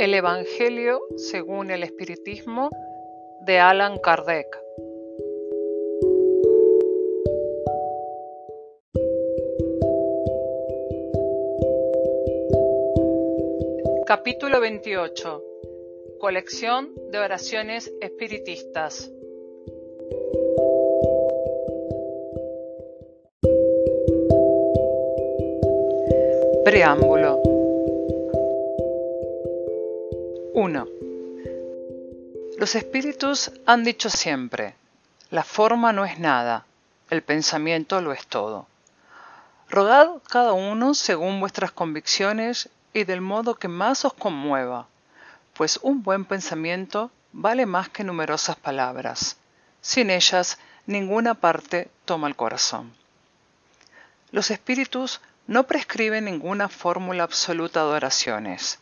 El Evangelio según el Espiritismo de Alan Kardec. Capítulo 28. Colección de oraciones espiritistas. Preámbulo Los espíritus han dicho siempre, la forma no es nada, el pensamiento lo es todo. Rogad cada uno según vuestras convicciones y del modo que más os conmueva, pues un buen pensamiento vale más que numerosas palabras. Sin ellas, ninguna parte toma el corazón. Los espíritus no prescriben ninguna fórmula absoluta de oraciones.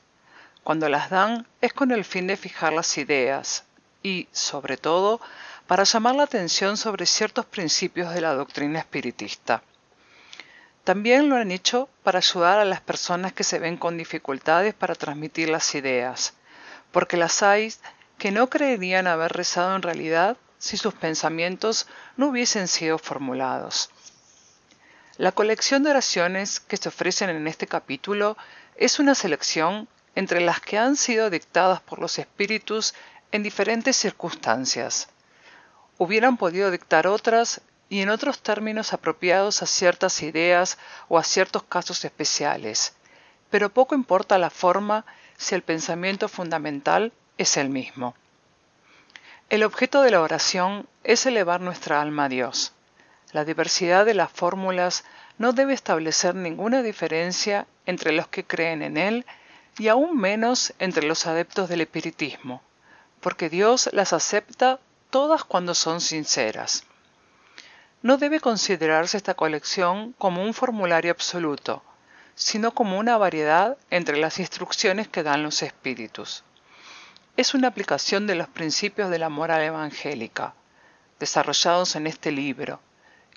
Cuando las dan es con el fin de fijar las ideas y, sobre todo, para llamar la atención sobre ciertos principios de la doctrina espiritista. También lo han hecho para ayudar a las personas que se ven con dificultades para transmitir las ideas, porque las hay que no creerían haber rezado en realidad si sus pensamientos no hubiesen sido formulados. La colección de oraciones que se ofrecen en este capítulo es una selección entre las que han sido dictadas por los espíritus en diferentes circunstancias. Hubieran podido dictar otras y en otros términos apropiados a ciertas ideas o a ciertos casos especiales, pero poco importa la forma si el pensamiento fundamental es el mismo. El objeto de la oración es elevar nuestra alma a Dios. La diversidad de las fórmulas no debe establecer ninguna diferencia entre los que creen en Él y aún menos entre los adeptos del espiritismo, porque Dios las acepta todas cuando son sinceras. No debe considerarse esta colección como un formulario absoluto, sino como una variedad entre las instrucciones que dan los espíritus. Es una aplicación de los principios de la moral evangélica, desarrollados en este libro,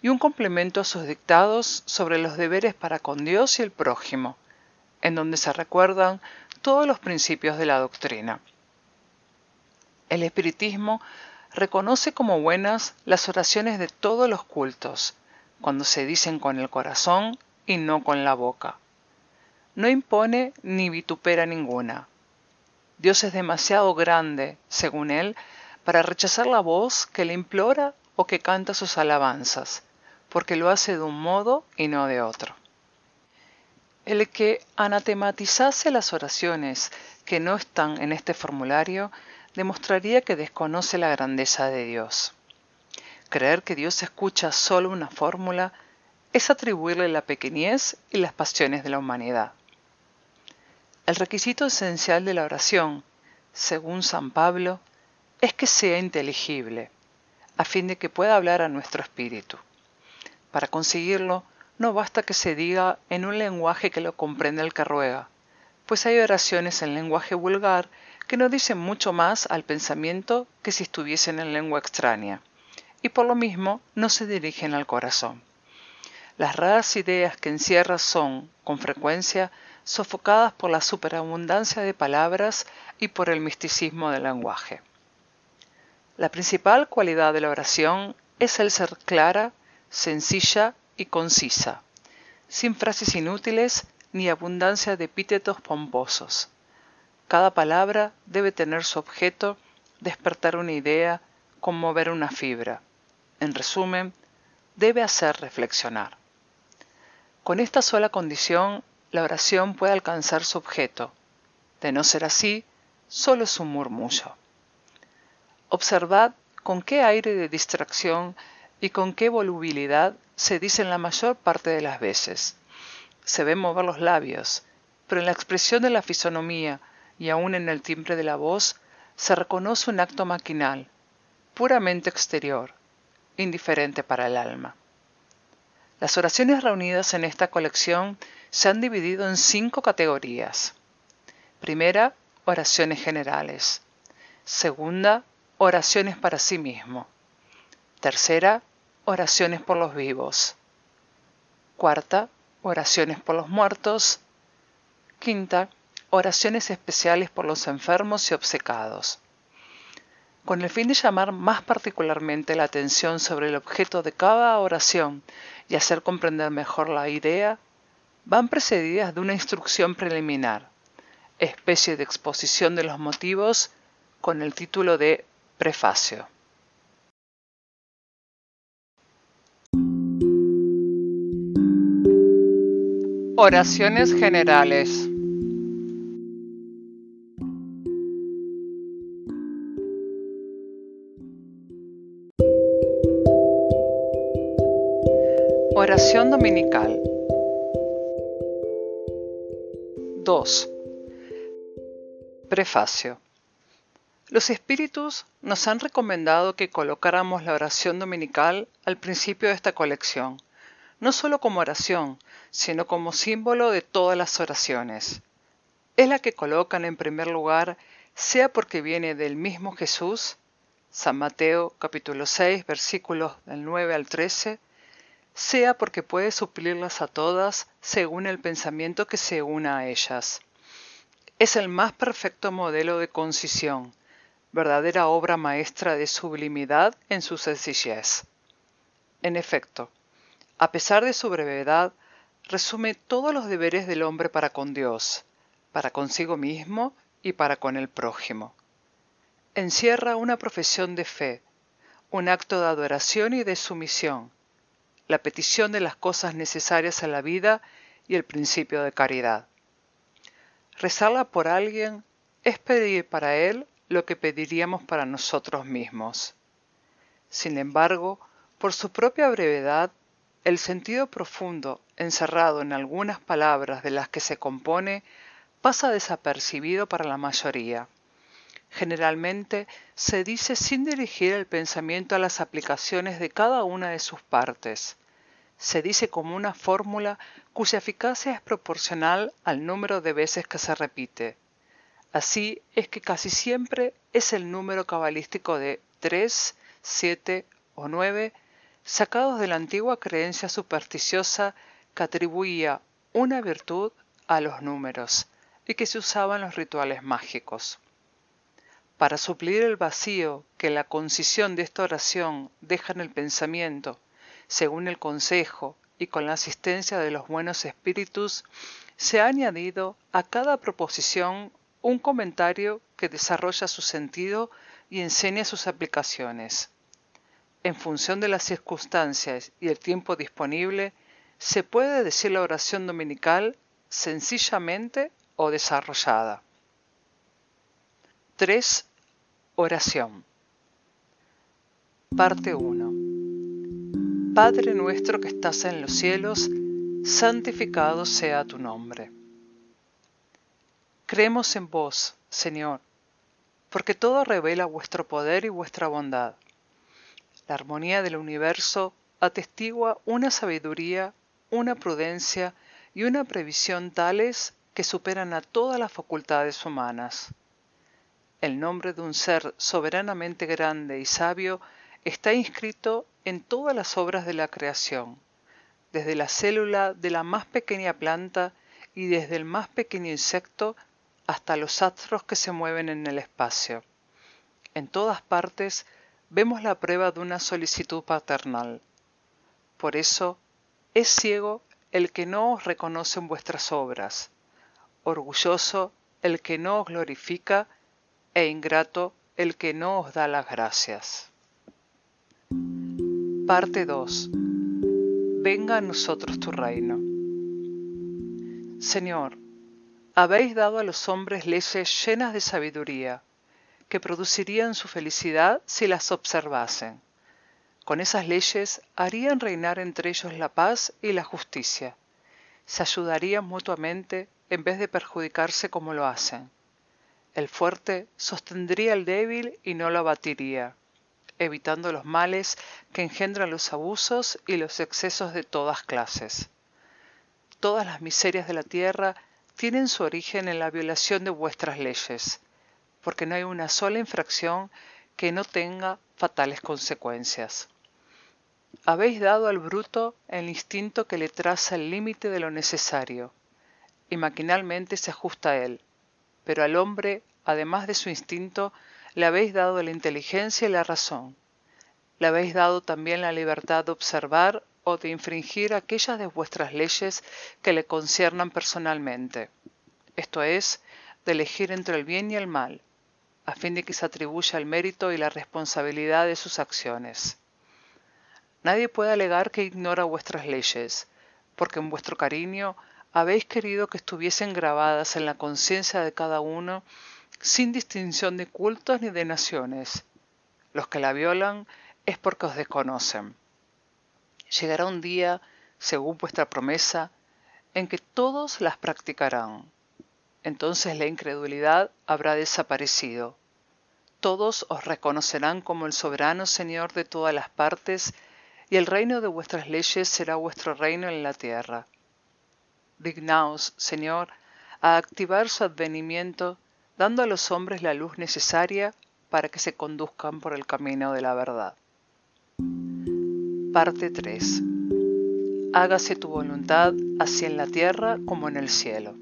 y un complemento a sus dictados sobre los deberes para con Dios y el prójimo, en donde se recuerdan todos los principios de la doctrina. El espiritismo reconoce como buenas las oraciones de todos los cultos, cuando se dicen con el corazón y no con la boca. No impone ni vitupera ninguna. Dios es demasiado grande, según él, para rechazar la voz que le implora o que canta sus alabanzas, porque lo hace de un modo y no de otro. El que anatematizase las oraciones que no están en este formulario demostraría que desconoce la grandeza de Dios. Creer que Dios escucha solo una fórmula es atribuirle la pequeñez y las pasiones de la humanidad. El requisito esencial de la oración, según San Pablo, es que sea inteligible, a fin de que pueda hablar a nuestro espíritu. Para conseguirlo, no basta que se diga en un lenguaje que lo comprenda el que ruega, pues hay oraciones en lenguaje vulgar que no dicen mucho más al pensamiento que si estuviesen en lengua extraña, y por lo mismo no se dirigen al corazón. Las raras ideas que encierra son, con frecuencia, sofocadas por la superabundancia de palabras y por el misticismo del lenguaje. La principal cualidad de la oración es el ser clara, sencilla y concisa, sin frases inútiles ni abundancia de epítetos pomposos. Cada palabra debe tener su objeto, despertar una idea, conmover una fibra. En resumen, debe hacer reflexionar. Con esta sola condición, la oración puede alcanzar su objeto. De no ser así, solo es un murmullo. Observad con qué aire de distracción y con qué volubilidad se dicen la mayor parte de las veces. Se ven mover los labios, pero en la expresión de la fisonomía y aun en el timbre de la voz se reconoce un acto maquinal, puramente exterior, indiferente para el alma. Las oraciones reunidas en esta colección se han dividido en cinco categorías. Primera, oraciones generales. Segunda, oraciones para sí mismo. Tercera, oraciones por los vivos. Cuarta, oraciones por los muertos. Quinta, oraciones especiales por los enfermos y obcecados. Con el fin de llamar más particularmente la atención sobre el objeto de cada oración y hacer comprender mejor la idea, van precedidas de una instrucción preliminar, especie de exposición de los motivos con el título de prefacio. Oraciones generales Oración dominical 2. Prefacio. Los espíritus nos han recomendado que colocáramos la oración dominical al principio de esta colección, no solo como oración, sino como símbolo de todas las oraciones. Es la que colocan en primer lugar, sea porque viene del mismo Jesús, San Mateo capítulo 6 versículos del 9 al 13, sea porque puede suplirlas a todas según el pensamiento que se una a ellas. Es el más perfecto modelo de concisión, verdadera obra maestra de sublimidad en su sencillez. En efecto, a pesar de su brevedad, resume todos los deberes del hombre para con Dios, para consigo mismo y para con el prójimo. Encierra una profesión de fe, un acto de adoración y de sumisión, la petición de las cosas necesarias a la vida y el principio de caridad. Rezarla por alguien es pedir para él lo que pediríamos para nosotros mismos. Sin embargo, por su propia brevedad, el sentido profundo encerrado en algunas palabras de las que se compone pasa desapercibido para la mayoría. Generalmente se dice sin dirigir el pensamiento a las aplicaciones de cada una de sus partes, se dice como una fórmula cuya eficacia es proporcional al número de veces que se repite. Así es que casi siempre es el número cabalístico de 3, 7 o 9, sacados de la antigua creencia supersticiosa que atribuía una virtud a los números y que se usaba en los rituales mágicos. Para suplir el vacío que la concisión de esta oración deja en el pensamiento según el consejo y con la asistencia de los buenos espíritus, se ha añadido a cada proposición un comentario que desarrolla su sentido y enseña sus aplicaciones. En función de las circunstancias y el tiempo disponible, se puede decir la oración dominical sencillamente o desarrollada. 3. Oración. Parte 1. Padre nuestro que estás en los cielos, santificado sea tu nombre. Creemos en vos, Señor, porque todo revela vuestro poder y vuestra bondad. La armonía del universo atestigua una sabiduría, una prudencia y una previsión tales que superan a todas las facultades humanas. El nombre de un ser soberanamente grande y sabio está inscrito en todas las obras de la creación, desde la célula de la más pequeña planta y desde el más pequeño insecto hasta los astros que se mueven en el espacio. En todas partes vemos la prueba de una solicitud paternal. Por eso, es ciego el que no os reconoce en vuestras obras, orgulloso el que no os glorifica e ingrato el que no os da las gracias. Parte 2. Venga a nosotros tu reino. Señor, habéis dado a los hombres leyes llenas de sabiduría, que producirían su felicidad si las observasen. Con esas leyes harían reinar entre ellos la paz y la justicia. Se ayudarían mutuamente en vez de perjudicarse como lo hacen. El fuerte sostendría al débil y no lo abatiría evitando los males que engendran los abusos y los excesos de todas clases. Todas las miserias de la tierra tienen su origen en la violación de vuestras leyes, porque no hay una sola infracción que no tenga fatales consecuencias. Habéis dado al bruto el instinto que le traza el límite de lo necesario, y maquinalmente se ajusta a él, pero al hombre, además de su instinto, le habéis dado la inteligencia y la razón. Le habéis dado también la libertad de observar o de infringir aquellas de vuestras leyes que le conciernan personalmente, esto es, de elegir entre el bien y el mal, a fin de que se atribuya el mérito y la responsabilidad de sus acciones. Nadie puede alegar que ignora vuestras leyes, porque en vuestro cariño habéis querido que estuviesen grabadas en la conciencia de cada uno sin distinción de cultos ni de naciones. Los que la violan es porque os desconocen. Llegará un día, según vuestra promesa, en que todos las practicarán. Entonces la incredulidad habrá desaparecido. Todos os reconocerán como el soberano Señor de todas las partes, y el reino de vuestras leyes será vuestro reino en la tierra dignaos, Señor, a activar su advenimiento, dando a los hombres la luz necesaria para que se conduzcan por el camino de la verdad. Parte 3. Hágase tu voluntad así en la tierra como en el cielo.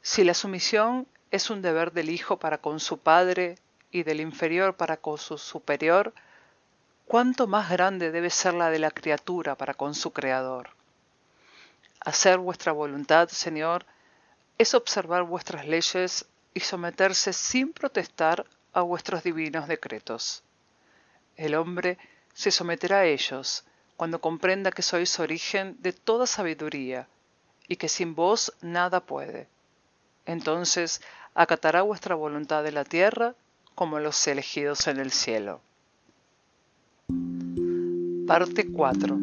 Si la sumisión es un deber del Hijo para con su Padre y del inferior para con su superior, cuánto más grande debe ser la de la criatura para con su Creador. Hacer vuestra voluntad, Señor, es observar vuestras leyes y someterse sin protestar a vuestros divinos decretos. El hombre se someterá a ellos cuando comprenda que sois origen de toda sabiduría y que sin vos nada puede. Entonces acatará vuestra voluntad de la tierra como los elegidos en el cielo. Parte 4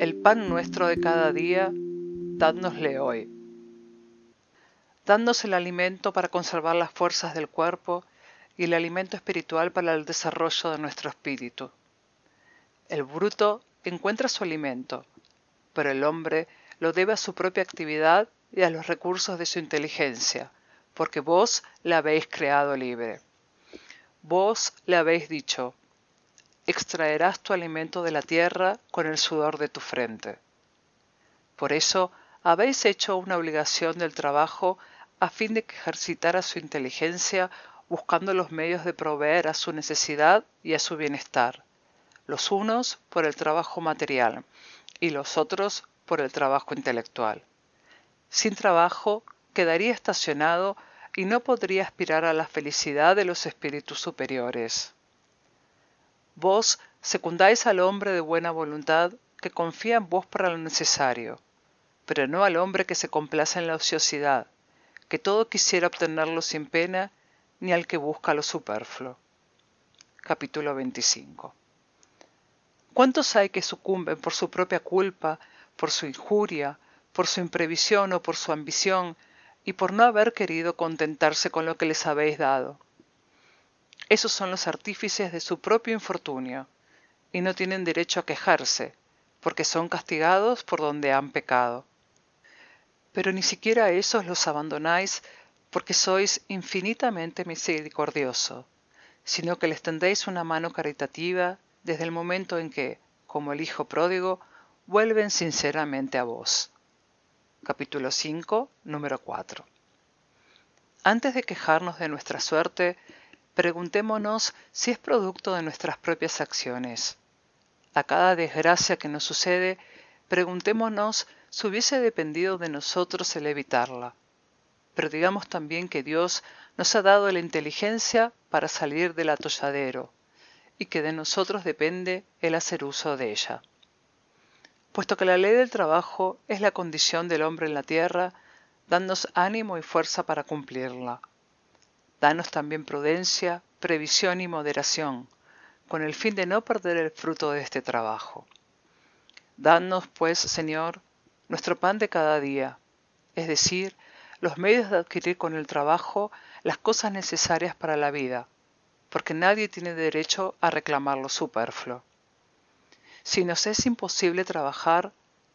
el pan nuestro de cada día, dádnosle hoy. Dadnos el alimento para conservar las fuerzas del cuerpo y el alimento espiritual para el desarrollo de nuestro espíritu. El bruto encuentra su alimento, pero el hombre lo debe a su propia actividad y a los recursos de su inteligencia, porque vos la habéis creado libre. Vos le habéis dicho, extraerás tu alimento de la tierra con el sudor de tu frente. Por eso habéis hecho una obligación del trabajo a fin de que ejercitara su inteligencia buscando los medios de proveer a su necesidad y a su bienestar, los unos por el trabajo material y los otros por el trabajo intelectual. Sin trabajo quedaría estacionado y no podría aspirar a la felicidad de los espíritus superiores. Vos secundáis al hombre de buena voluntad que confía en vos para lo necesario, pero no al hombre que se complace en la ociosidad, que todo quisiera obtenerlo sin pena, ni al que busca lo superfluo. Capítulo 25. ¿Cuántos hay que sucumben por su propia culpa, por su injuria, por su imprevisión o por su ambición, y por no haber querido contentarse con lo que les habéis dado? Esos son los artífices de su propio infortunio, y no tienen derecho a quejarse, porque son castigados por donde han pecado. Pero ni siquiera a esos los abandonáis porque sois infinitamente misericordioso, sino que les tendéis una mano caritativa desde el momento en que, como el Hijo pródigo, vuelven sinceramente a vos. Capítulo 5, número 4. Antes de quejarnos de nuestra suerte, Preguntémonos si es producto de nuestras propias acciones. A cada desgracia que nos sucede, preguntémonos si hubiese dependido de nosotros el evitarla. Pero digamos también que Dios nos ha dado la inteligencia para salir del atolladero y que de nosotros depende el hacer uso de ella. Puesto que la ley del trabajo es la condición del hombre en la tierra, danos ánimo y fuerza para cumplirla. Danos también prudencia, previsión y moderación, con el fin de no perder el fruto de este trabajo. Danos, pues, Señor, nuestro pan de cada día, es decir, los medios de adquirir con el trabajo las cosas necesarias para la vida, porque nadie tiene derecho a reclamar lo superfluo. Si nos es imposible trabajar,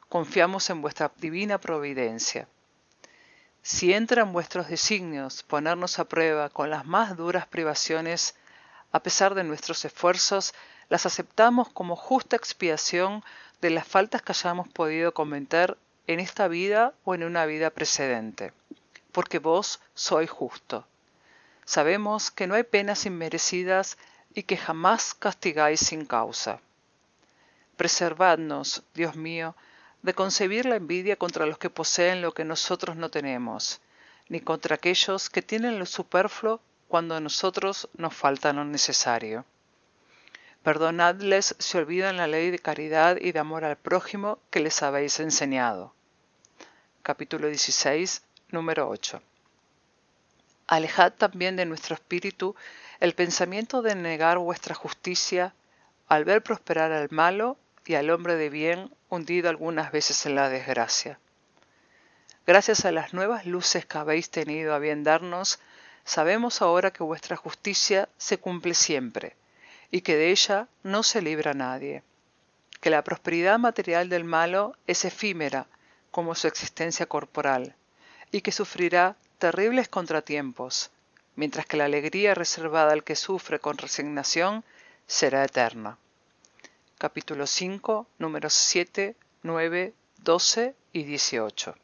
confiamos en vuestra divina providencia. Si entra en vuestros designios ponernos a prueba con las más duras privaciones, a pesar de nuestros esfuerzos, las aceptamos como justa expiación de las faltas que hayamos podido cometer en esta vida o en una vida precedente. porque vos sois justo. Sabemos que no hay penas inmerecidas y que jamás castigáis sin causa. Preservadnos, Dios mío, de concebir la envidia contra los que poseen lo que nosotros no tenemos, ni contra aquellos que tienen lo superfluo cuando a nosotros nos falta lo necesario. Perdonadles si olvidan la ley de caridad y de amor al prójimo que les habéis enseñado. Capítulo 16, número 8. Alejad también de nuestro espíritu el pensamiento de negar vuestra justicia al ver prosperar al malo y al hombre de bien hundido algunas veces en la desgracia. Gracias a las nuevas luces que habéis tenido a bien darnos, sabemos ahora que vuestra justicia se cumple siempre, y que de ella no se libra nadie, que la prosperidad material del malo es efímera como su existencia corporal, y que sufrirá terribles contratiempos, mientras que la alegría reservada al que sufre con resignación será eterna. Capítulo 5, números 7, 9, 12 y 18.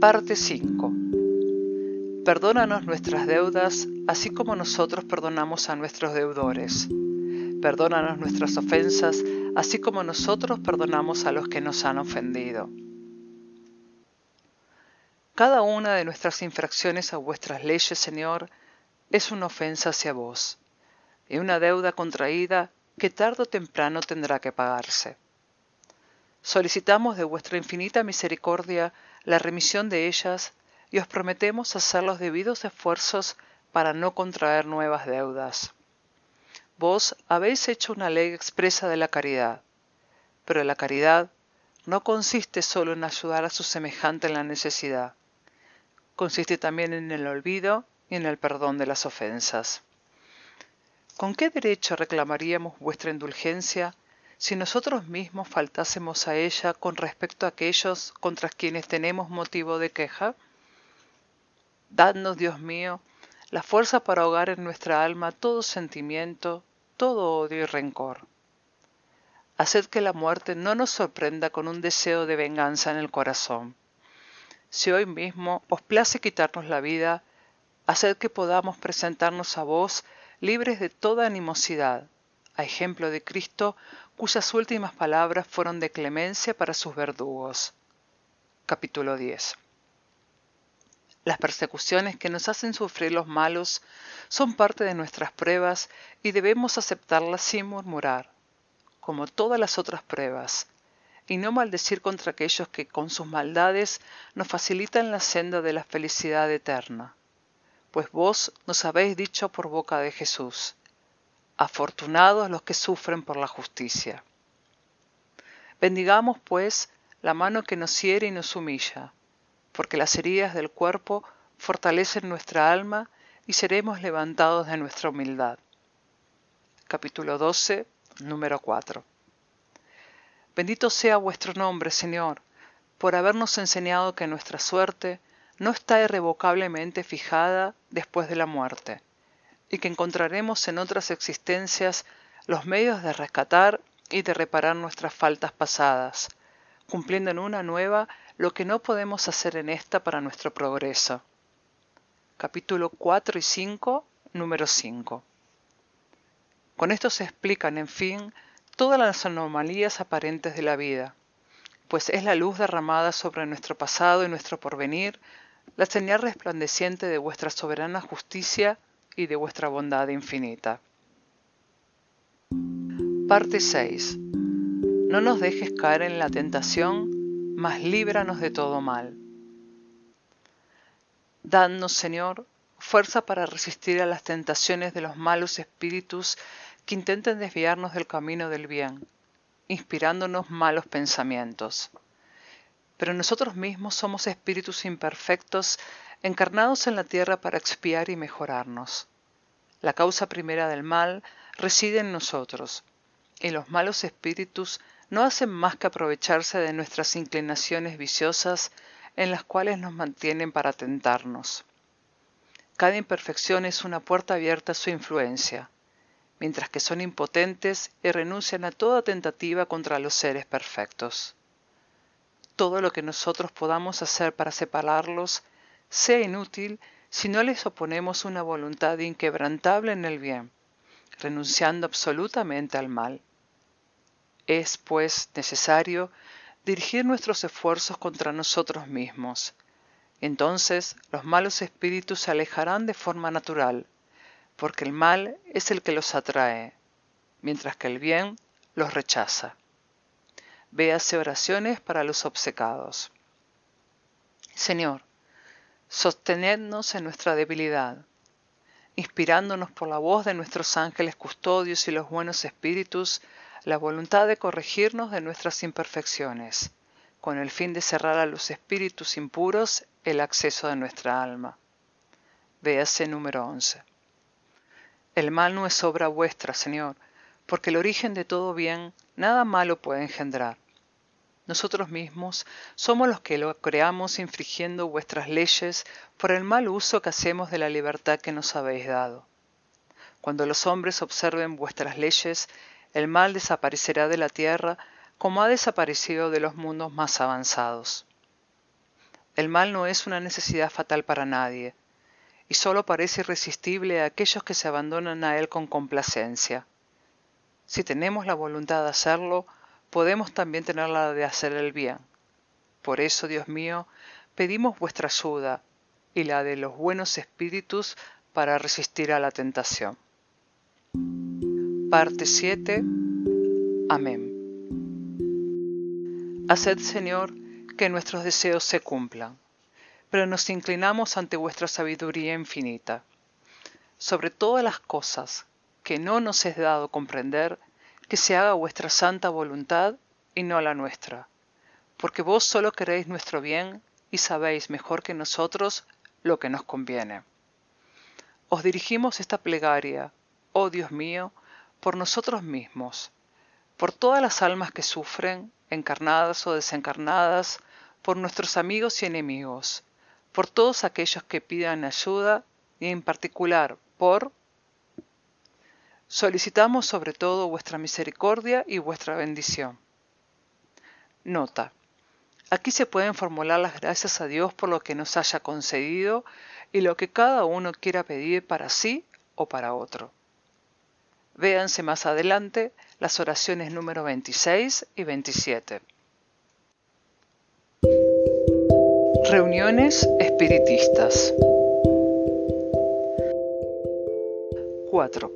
Parte 5 Perdónanos nuestras deudas, así como nosotros perdonamos a nuestros deudores. Perdónanos nuestras ofensas, así como nosotros perdonamos a los que nos han ofendido. Cada una de nuestras infracciones a vuestras leyes, Señor, es una ofensa hacia vos, y una deuda contraída que tarde o temprano tendrá que pagarse. Solicitamos de vuestra infinita misericordia la remisión de ellas y os prometemos hacer los debidos esfuerzos para no contraer nuevas deudas. Vos habéis hecho una ley expresa de la caridad, pero la caridad no consiste solo en ayudar a su semejante en la necesidad, consiste también en el olvido y en el perdón de las ofensas. ¿Con qué derecho reclamaríamos vuestra indulgencia si nosotros mismos faltásemos a ella con respecto a aquellos contra quienes tenemos motivo de queja? Dadnos, Dios mío, la fuerza para ahogar en nuestra alma todo sentimiento, todo odio y rencor. Haced que la muerte no nos sorprenda con un deseo de venganza en el corazón. Si hoy mismo os place quitarnos la vida, haced que podamos presentarnos a vos libres de toda animosidad, a ejemplo de Cristo, cuyas últimas palabras fueron de clemencia para sus verdugos. Capítulo 10 las persecuciones que nos hacen sufrir los malos son parte de nuestras pruebas y debemos aceptarlas sin murmurar, como todas las otras pruebas, y no maldecir contra aquellos que con sus maldades nos facilitan la senda de la felicidad eterna. Pues vos nos habéis dicho por boca de Jesús, afortunados los que sufren por la justicia. Bendigamos, pues, la mano que nos hiere y nos humilla, porque las heridas del cuerpo fortalecen nuestra alma y seremos levantados de nuestra humildad. Capítulo 12, número 4. Bendito sea vuestro nombre, Señor, por habernos enseñado que nuestra suerte no está irrevocablemente fijada después de la muerte, y que encontraremos en otras existencias los medios de rescatar y de reparar nuestras faltas pasadas, cumpliendo en una nueva lo que no podemos hacer en esta para nuestro progreso. Capítulo 4 y 5, número 5. Con esto se explican, en fin, todas las anomalías aparentes de la vida, pues es la luz derramada sobre nuestro pasado y nuestro porvenir, la señal resplandeciente de vuestra soberana justicia y de vuestra bondad infinita. Parte 6. No nos dejes caer en la tentación mas líbranos de todo mal. Dadnos, Señor, fuerza para resistir a las tentaciones de los malos espíritus que intenten desviarnos del camino del bien, inspirándonos malos pensamientos. Pero nosotros mismos somos espíritus imperfectos encarnados en la tierra para expiar y mejorarnos. La causa primera del mal reside en nosotros, y los malos espíritus no hacen más que aprovecharse de nuestras inclinaciones viciosas en las cuales nos mantienen para tentarnos. Cada imperfección es una puerta abierta a su influencia, mientras que son impotentes y renuncian a toda tentativa contra los seres perfectos. todo lo que nosotros podamos hacer para separarlos sea inútil si no les oponemos una voluntad inquebrantable en el bien, renunciando absolutamente al mal. Es, pues, necesario dirigir nuestros esfuerzos contra nosotros mismos. Entonces los malos espíritus se alejarán de forma natural, porque el mal es el que los atrae, mientras que el bien los rechaza. Véase oraciones para los obcecados. Señor, sostenednos en nuestra debilidad, inspirándonos por la voz de nuestros ángeles custodios y los buenos espíritus, la voluntad de corregirnos de nuestras imperfecciones, con el fin de cerrar a los espíritus impuros el acceso de nuestra alma. Véase número 11. El mal no es obra vuestra, Señor, porque el origen de todo bien nada malo puede engendrar. Nosotros mismos somos los que lo creamos infringiendo vuestras leyes por el mal uso que hacemos de la libertad que nos habéis dado. Cuando los hombres observen vuestras leyes, el mal desaparecerá de la tierra como ha desaparecido de los mundos más avanzados. El mal no es una necesidad fatal para nadie, y solo parece irresistible a aquellos que se abandonan a él con complacencia. Si tenemos la voluntad de hacerlo, podemos también tener la de hacer el bien. Por eso, Dios mío, pedimos vuestra ayuda y la de los buenos espíritus para resistir a la tentación. Parte 7. Amén. Haced, Señor, que nuestros deseos se cumplan, pero nos inclinamos ante vuestra sabiduría infinita. Sobre todas las cosas que no nos es dado comprender, que se haga vuestra santa voluntad y no la nuestra, porque vos solo queréis nuestro bien y sabéis mejor que nosotros lo que nos conviene. Os dirigimos esta plegaria, oh Dios mío, por nosotros mismos, por todas las almas que sufren, encarnadas o desencarnadas, por nuestros amigos y enemigos, por todos aquellos que pidan ayuda y en particular por Solicitamos sobre todo vuestra misericordia y vuestra bendición. Nota. Aquí se pueden formular las gracias a Dios por lo que nos haya concedido y lo que cada uno quiera pedir para sí o para otro. Véanse más adelante las oraciones número 26 y 27. Reuniones espiritistas. 4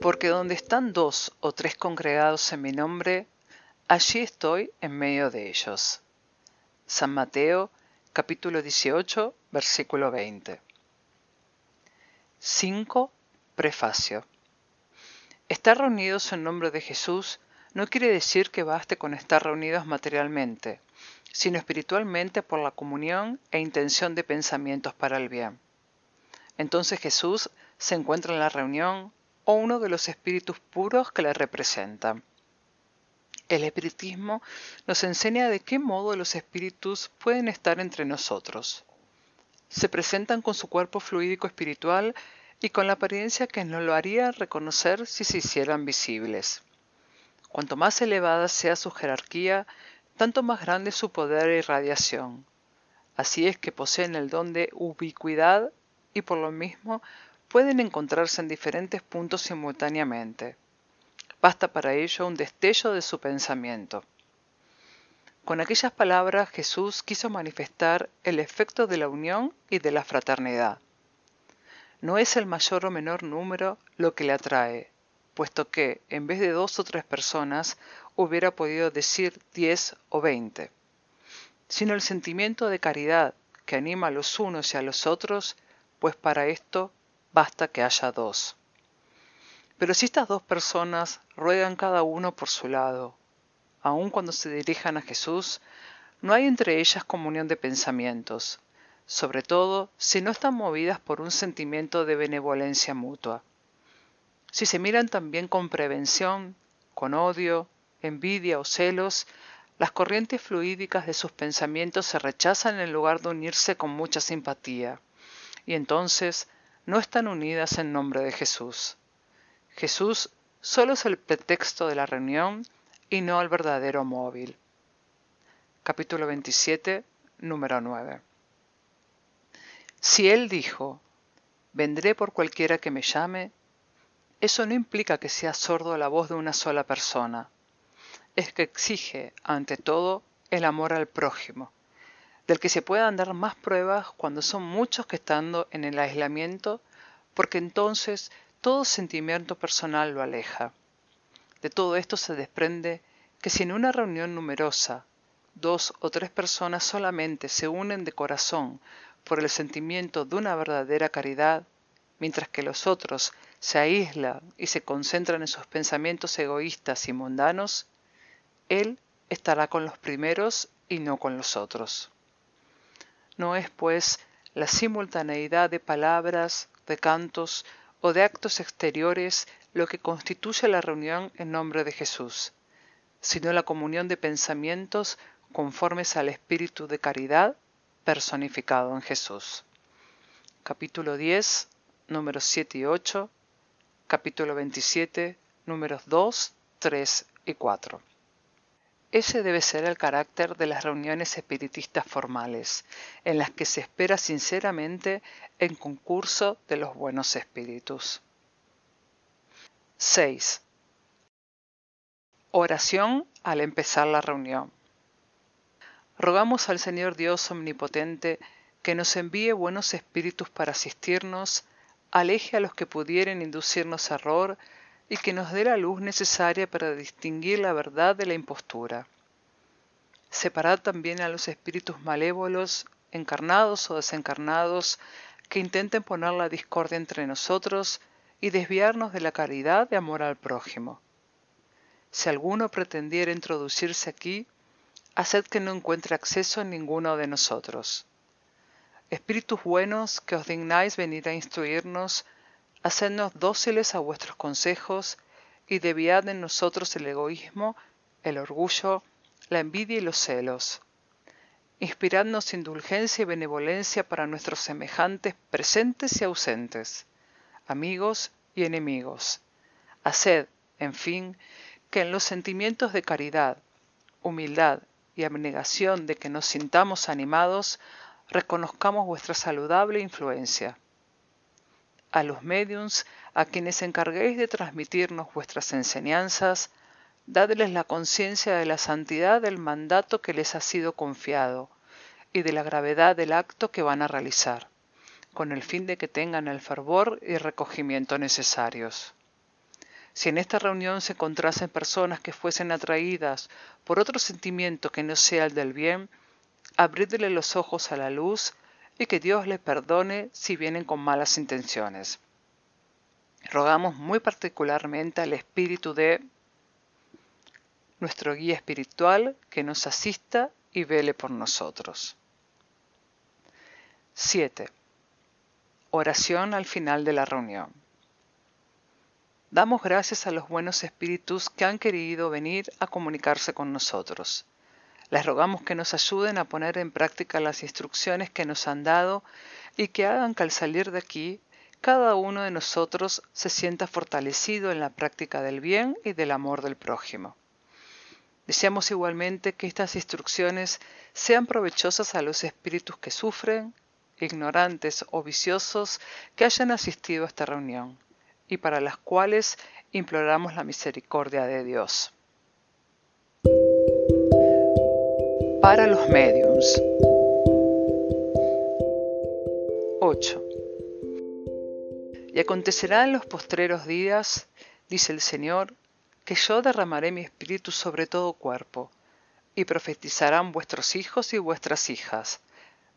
porque donde están dos o tres congregados en mi nombre, allí estoy en medio de ellos. San Mateo capítulo 18 versículo 20. 5. Prefacio. Estar reunidos en nombre de Jesús no quiere decir que baste con estar reunidos materialmente, sino espiritualmente por la comunión e intención de pensamientos para el bien. Entonces Jesús se encuentra en la reunión o uno de los espíritus puros que le representan. El espiritismo nos enseña de qué modo los espíritus pueden estar entre nosotros. Se presentan con su cuerpo fluídico espiritual y con la apariencia que nos lo haría reconocer si se hicieran visibles. Cuanto más elevada sea su jerarquía, tanto más grande su poder e irradiación. Así es que poseen el don de ubicuidad y por lo mismo pueden encontrarse en diferentes puntos simultáneamente. Basta para ello un destello de su pensamiento. Con aquellas palabras Jesús quiso manifestar el efecto de la unión y de la fraternidad. No es el mayor o menor número lo que le atrae, puesto que, en vez de dos o tres personas, hubiera podido decir diez o veinte, sino el sentimiento de caridad que anima a los unos y a los otros, pues para esto basta que haya dos. Pero si estas dos personas ruegan cada uno por su lado, aun cuando se dirijan a Jesús, no hay entre ellas comunión de pensamientos, sobre todo si no están movidas por un sentimiento de benevolencia mutua. Si se miran también con prevención, con odio, envidia o celos, las corrientes fluídicas de sus pensamientos se rechazan en lugar de unirse con mucha simpatía, y entonces no están unidas en nombre de Jesús. Jesús solo es el pretexto de la reunión y no el verdadero móvil. capítulo 27, número 9. Si Él dijo, vendré por cualquiera que me llame, eso no implica que sea sordo a la voz de una sola persona. Es que exige, ante todo, el amor al prójimo, del que se puedan dar más pruebas cuando son muchos que estando en el aislamiento, porque entonces todo sentimiento personal lo aleja. De todo esto se desprende que si en una reunión numerosa dos o tres personas solamente se unen de corazón por el sentimiento de una verdadera caridad, mientras que los otros se aíslan y se concentran en sus pensamientos egoístas y mundanos, Él estará con los primeros y no con los otros. No es, pues, la simultaneidad de palabras, de cantos o de actos exteriores lo que constituye la reunión en nombre de Jesús, sino la comunión de pensamientos conformes al espíritu de caridad personificado en Jesús. Capítulo 10, números 7 y 8, capítulo 27, números 2, 3 y 4. Ese debe ser el carácter de las reuniones espiritistas formales, en las que se espera sinceramente el concurso de los buenos espíritus. 6. Oración al empezar la reunión. Rogamos al Señor Dios Omnipotente que nos envíe buenos espíritus para asistirnos, aleje a los que pudieren inducirnos a error y que nos dé la luz necesaria para distinguir la verdad de la impostura. Separad también a los espíritus malévolos, encarnados o desencarnados, que intenten poner la discordia entre nosotros y desviarnos de la caridad de amor al prójimo. Si alguno pretendiera introducirse aquí, haced que no encuentre acceso en ninguno de nosotros. Espíritus buenos que os dignáis venir a instruirnos, hacednos dóciles a vuestros consejos y deviad en nosotros el egoísmo, el orgullo, la envidia y los celos. Inspiradnos indulgencia y benevolencia para nuestros semejantes presentes y ausentes, amigos y enemigos. Haced, en fin, que en los sentimientos de caridad, humildad y abnegación de que nos sintamos animados, reconozcamos vuestra saludable influencia. A los mediums, a quienes encarguéis de transmitirnos vuestras enseñanzas, dadles la conciencia de la santidad del mandato que les ha sido confiado y de la gravedad del acto que van a realizar, con el fin de que tengan el fervor y recogimiento necesarios. Si en esta reunión se encontrasen personas que fuesen atraídas por otro sentimiento que no sea el del bien, abridle los ojos a la luz y que Dios les perdone si vienen con malas intenciones. Rogamos muy particularmente al Espíritu de nuestro guía espiritual que nos asista y vele por nosotros. 7. Oración al final de la reunión. Damos gracias a los buenos espíritus que han querido venir a comunicarse con nosotros. Les rogamos que nos ayuden a poner en práctica las instrucciones que nos han dado y que hagan que al salir de aquí cada uno de nosotros se sienta fortalecido en la práctica del bien y del amor del prójimo. Deseamos igualmente que estas instrucciones sean provechosas a los espíritus que sufren, ignorantes o viciosos que hayan asistido a esta reunión y para las cuales imploramos la misericordia de Dios. Para los mediums. 8. Y acontecerá en los postreros días, dice el Señor, que yo derramaré mi espíritu sobre todo cuerpo, y profetizarán vuestros hijos y vuestras hijas,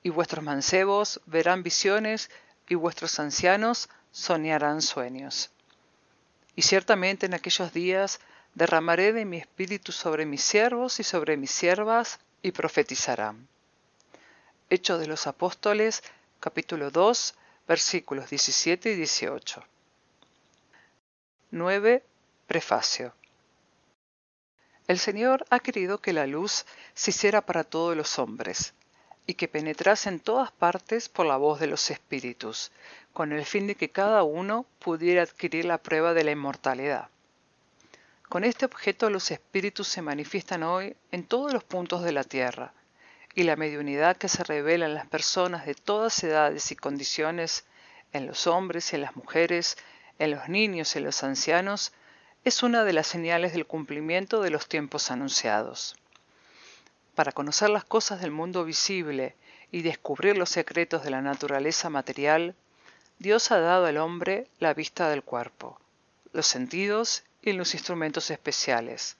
y vuestros mancebos verán visiones, y vuestros ancianos soñarán sueños. Y ciertamente en aquellos días derramaré de mi espíritu sobre mis siervos y sobre mis siervas, y profetizarán. Hechos de los Apóstoles, capítulo 2, versículos 17 y 18. 9. Prefacio. El Señor ha querido que la luz se hiciera para todos los hombres, y que penetrase en todas partes por la voz de los espíritus, con el fin de que cada uno pudiera adquirir la prueba de la inmortalidad. Con este objeto los espíritus se manifiestan hoy en todos los puntos de la tierra, y la mediunidad que se revela en las personas de todas edades y condiciones, en los hombres y en las mujeres, en los niños y en los ancianos, es una de las señales del cumplimiento de los tiempos anunciados. Para conocer las cosas del mundo visible y descubrir los secretos de la naturaleza material, Dios ha dado al hombre la vista del cuerpo, los sentidos y los instrumentos especiales.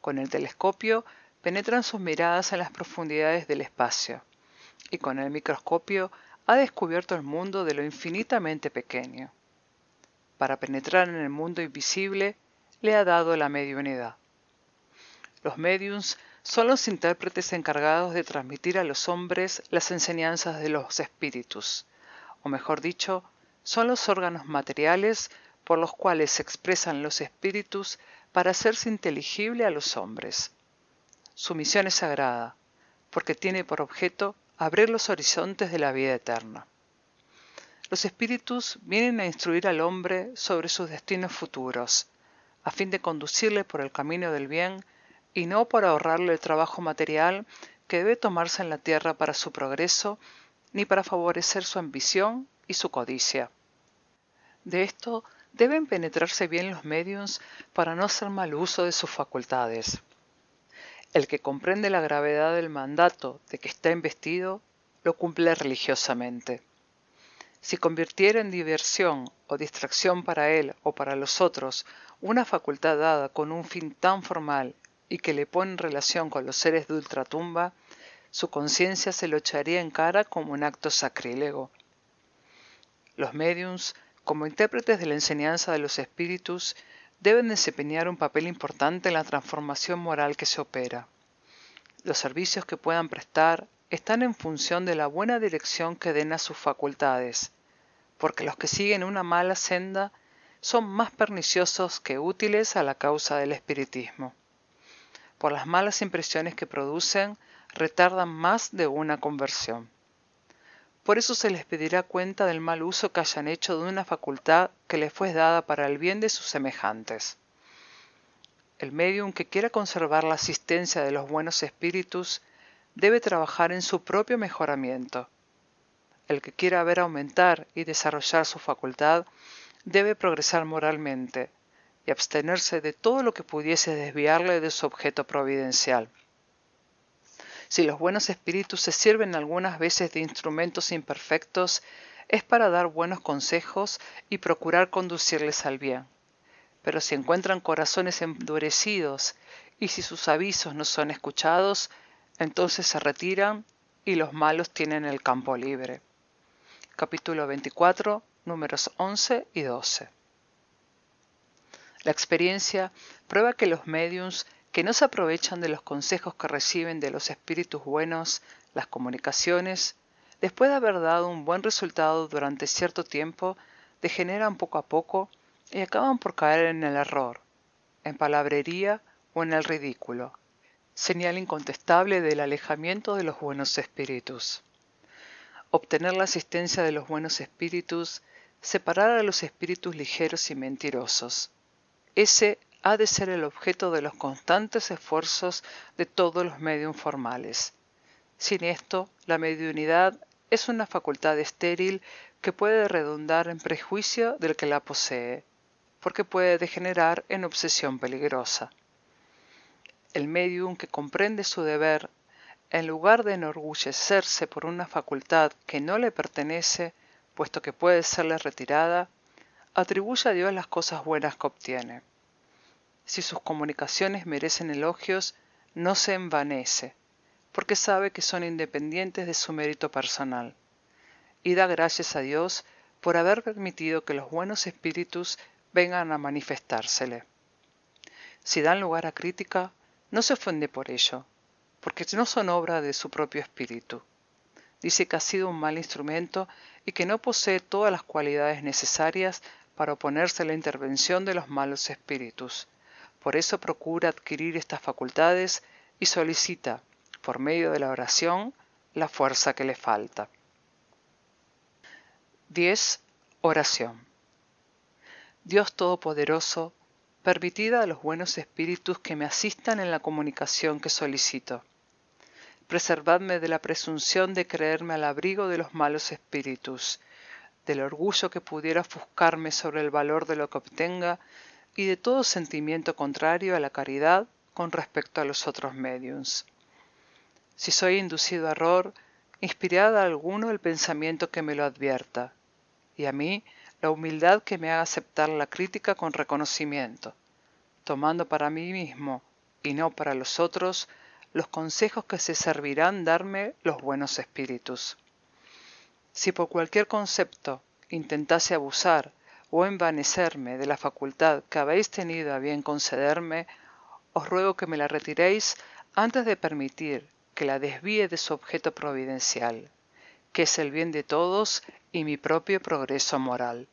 Con el telescopio penetran sus miradas en las profundidades del espacio, y con el microscopio ha descubierto el mundo de lo infinitamente pequeño. Para penetrar en el mundo invisible, le ha dado la mediunidad. Los mediums son los intérpretes encargados de transmitir a los hombres las enseñanzas de los espíritus, o mejor dicho, son los órganos materiales por los cuales se expresan los espíritus para hacerse inteligible a los hombres. Su misión es sagrada, porque tiene por objeto abrir los horizontes de la vida eterna. Los espíritus vienen a instruir al hombre sobre sus destinos futuros, a fin de conducirle por el camino del bien y no por ahorrarle el trabajo material que debe tomarse en la tierra para su progreso, ni para favorecer su ambición y su codicia. De esto deben penetrarse bien los medios para no hacer mal uso de sus facultades. El que comprende la gravedad del mandato de que está investido, lo cumple religiosamente. Si convirtiera en diversión o distracción para él o para los otros una facultad dada con un fin tan formal y que le pone en relación con los seres de ultratumba, su conciencia se lo echaría en cara como un acto sacrílego. Los mediums, como intérpretes de la enseñanza de los espíritus, deben desempeñar un papel importante en la transformación moral que se opera. Los servicios que puedan prestar están en función de la buena dirección que den a sus facultades, porque los que siguen una mala senda son más perniciosos que útiles a la causa del espiritismo. Por las malas impresiones que producen, retardan más de una conversión. Por eso se les pedirá cuenta del mal uso que hayan hecho de una facultad que les fue dada para el bien de sus semejantes. El medium que quiera conservar la asistencia de los buenos espíritus debe trabajar en su propio mejoramiento. El que quiera ver aumentar y desarrollar su facultad debe progresar moralmente y abstenerse de todo lo que pudiese desviarle de su objeto providencial. Si los buenos espíritus se sirven algunas veces de instrumentos imperfectos, es para dar buenos consejos y procurar conducirles al bien. Pero si encuentran corazones endurecidos y si sus avisos no son escuchados, entonces se retiran y los malos tienen el campo libre. Capítulo 24, números 11 y 12. La experiencia prueba que los mediums que no se aprovechan de los consejos que reciben de los espíritus buenos, las comunicaciones, después de haber dado un buen resultado durante cierto tiempo, degeneran poco a poco y acaban por caer en el error, en palabrería o en el ridículo, señal incontestable del alejamiento de los buenos espíritus. Obtener la asistencia de los buenos espíritus, separar a los espíritus ligeros y mentirosos. Ese ha de ser el objeto de los constantes esfuerzos de todos los medios formales. Sin esto, la mediunidad es una facultad estéril que puede redundar en prejuicio del que la posee, porque puede degenerar en obsesión peligrosa el medium que comprende su deber, en lugar de enorgullecerse por una facultad que no le pertenece, puesto que puede serle retirada, atribuye a Dios las cosas buenas que obtiene. Si sus comunicaciones merecen elogios, no se envanece, porque sabe que son independientes de su mérito personal, y da gracias a Dios por haber permitido que los buenos espíritus vengan a manifestársele. Si dan lugar a crítica, no se ofende por ello, porque no son obra de su propio espíritu. Dice que ha sido un mal instrumento y que no posee todas las cualidades necesarias para oponerse a la intervención de los malos espíritus. Por eso procura adquirir estas facultades y solicita, por medio de la oración, la fuerza que le falta. 10. Oración. Dios Todopoderoso, permitida a los buenos espíritus que me asistan en la comunicación que solicito. preservadme de la presunción de creerme al abrigo de los malos espíritus, del orgullo que pudiera ofuscarme sobre el valor de lo que obtenga y de todo sentimiento contrario a la caridad con respecto a los otros mediums. Si soy inducido a error, inspirad a alguno el pensamiento que me lo advierta, y a mí la humildad que me haga aceptar la crítica con reconocimiento, tomando para mí mismo y no para los otros los consejos que se servirán darme los buenos espíritus. Si por cualquier concepto intentase abusar o envanecerme de la facultad que habéis tenido a bien concederme, os ruego que me la retiréis antes de permitir que la desvíe de su objeto providencial, que es el bien de todos y mi propio progreso moral.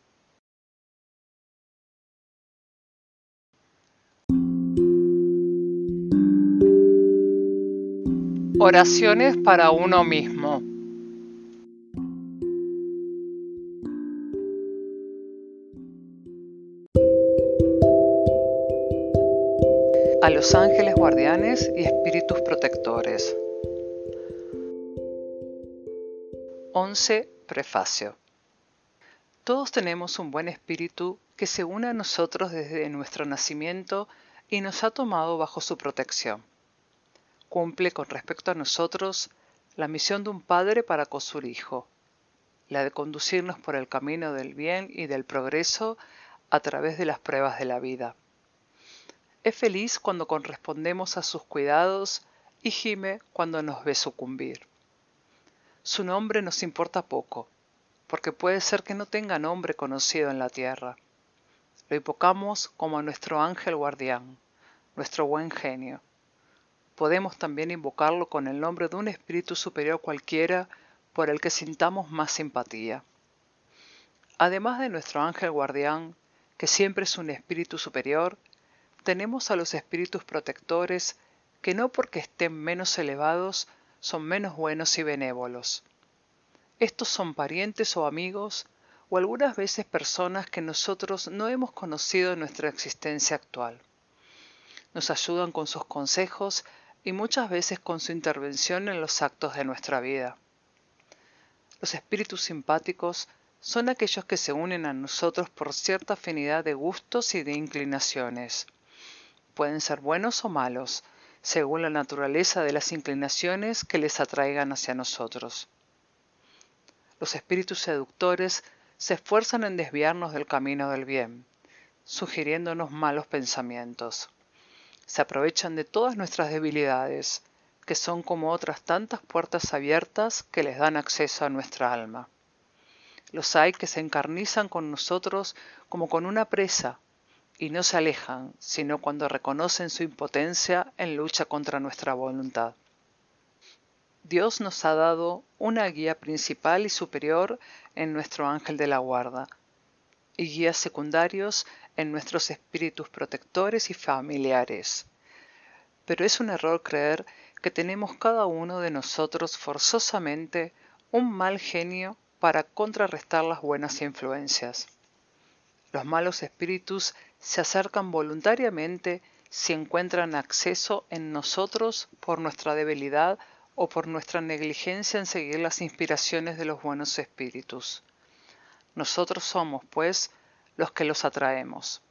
Oraciones para uno mismo. A los ángeles guardianes y espíritus protectores. 11. Prefacio. Todos tenemos un buen espíritu que se une a nosotros desde nuestro nacimiento y nos ha tomado bajo su protección. Cumple con respecto a nosotros la misión de un padre para con su hijo, la de conducirnos por el camino del bien y del progreso a través de las pruebas de la vida. Es feliz cuando correspondemos a sus cuidados y gime cuando nos ve sucumbir. Su nombre nos importa poco, porque puede ser que no tenga nombre conocido en la tierra. Lo invocamos como a nuestro ángel guardián, nuestro buen genio. Podemos también invocarlo con el nombre de un espíritu superior cualquiera por el que sintamos más simpatía. Además de nuestro ángel guardián, que siempre es un espíritu superior, tenemos a los espíritus protectores que no porque estén menos elevados son menos buenos y benévolos. Estos son parientes o amigos o algunas veces personas que nosotros no hemos conocido en nuestra existencia actual. Nos ayudan con sus consejos y muchas veces con su intervención en los actos de nuestra vida. Los espíritus simpáticos son aquellos que se unen a nosotros por cierta afinidad de gustos y de inclinaciones pueden ser buenos o malos, según la naturaleza de las inclinaciones que les atraigan hacia nosotros. Los espíritus seductores se esfuerzan en desviarnos del camino del bien, sugiriéndonos malos pensamientos. Se aprovechan de todas nuestras debilidades, que son como otras tantas puertas abiertas que les dan acceso a nuestra alma. Los hay que se encarnizan con nosotros como con una presa y no se alejan, sino cuando reconocen su impotencia en lucha contra nuestra voluntad. Dios nos ha dado una guía principal y superior en nuestro ángel de la guarda, y guías secundarios en nuestros espíritus protectores y familiares. Pero es un error creer que tenemos cada uno de nosotros forzosamente un mal genio para contrarrestar las buenas influencias. Los malos espíritus se acercan voluntariamente si encuentran acceso en nosotros por nuestra debilidad o por nuestra negligencia en seguir las inspiraciones de los buenos espíritus. Nosotros somos, pues, los que los atraemos.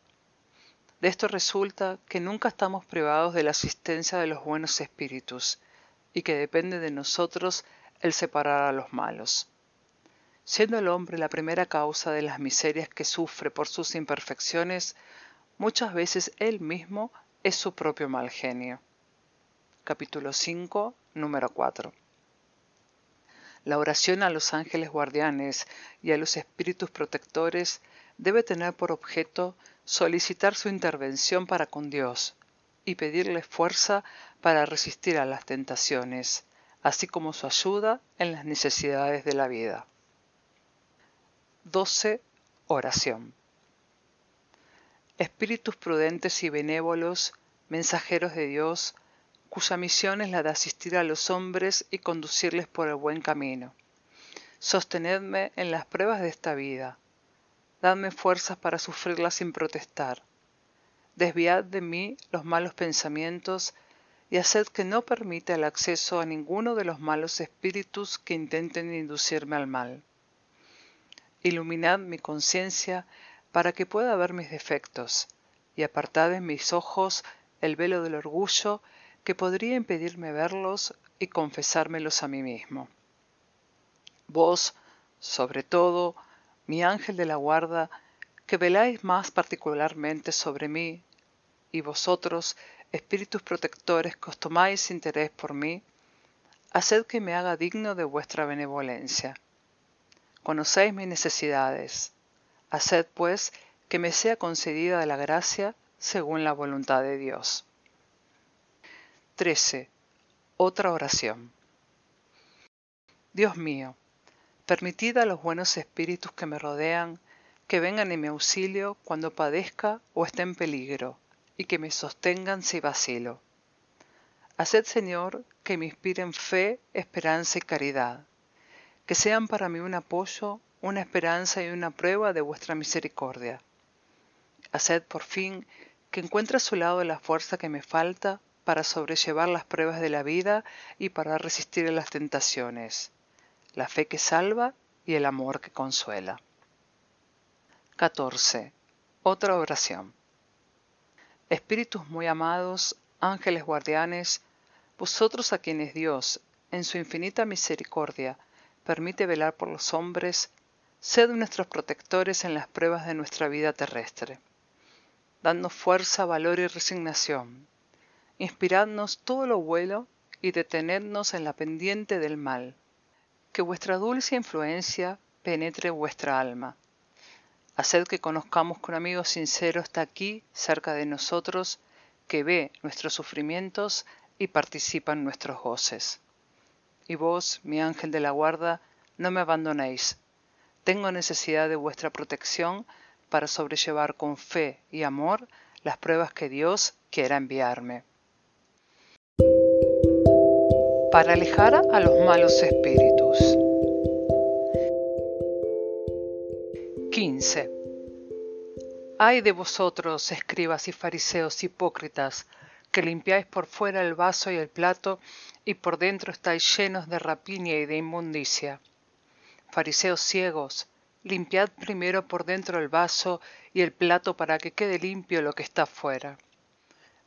De esto resulta que nunca estamos privados de la asistencia de los buenos espíritus y que depende de nosotros el separar a los malos. Siendo el hombre la primera causa de las miserias que sufre por sus imperfecciones, muchas veces él mismo es su propio mal genio. Capítulo 5, número 4. La oración a los ángeles guardianes y a los espíritus protectores debe tener por objeto solicitar su intervención para con Dios y pedirle fuerza para resistir a las tentaciones, así como su ayuda en las necesidades de la vida. 12. Oración. Espíritus prudentes y benévolos, mensajeros de Dios, cuya misión es la de asistir a los hombres y conducirles por el buen camino. Sostenedme en las pruebas de esta vida. Dadme fuerzas para sufrirlas sin protestar. Desviad de mí los malos pensamientos y haced que no permita el acceso a ninguno de los malos espíritus que intenten inducirme al mal. Iluminad mi conciencia para que pueda ver mis defectos, y apartad en mis ojos el velo del orgullo que podría impedirme verlos y confesármelos a mí mismo. Vos, sobre todo, mi ángel de la guarda, que veláis más particularmente sobre mí, y vosotros, espíritus protectores que os tomáis interés por mí, haced que me haga digno de vuestra benevolencia. Conocéis mis necesidades, haced pues que me sea concedida la gracia según la voluntad de Dios. 13. Otra oración. Dios mío, permitid a los buenos espíritus que me rodean que vengan en mi auxilio cuando padezca o esté en peligro, y que me sostengan si vacilo. Haced, Señor, que me inspiren fe, esperanza y caridad, que sean para mí un apoyo, una esperanza y una prueba de vuestra misericordia. Haced por fin que encuentre a su lado la fuerza que me falta para sobrellevar las pruebas de la vida y para resistir a las tentaciones, la fe que salva y el amor que consuela. 14. Otra oración. Espíritus muy amados, ángeles guardianes, vosotros a quienes Dios, en su infinita misericordia, permite velar por los hombres, sed nuestros protectores en las pruebas de nuestra vida terrestre. Dadnos fuerza, valor y resignación. Inspiradnos todo lo bueno y detenednos en la pendiente del mal. Que vuestra dulce influencia penetre vuestra alma Haced que conozcamos que un amigo sincero está aquí, cerca de nosotros, que ve nuestros sufrimientos y participa en nuestros goces. Y vos, mi ángel de la guarda, no me abandonéis. Tengo necesidad de vuestra protección para sobrellevar con fe y amor las pruebas que Dios quiera enviarme. Para alejar a los malos espíritus. 15. Ay de vosotros, escribas y fariseos hipócritas, que limpiáis por fuera el vaso y el plato, y por dentro estáis llenos de rapiña y de inmundicia. Fariseos ciegos, limpiad primero por dentro el vaso y el plato para que quede limpio lo que está fuera.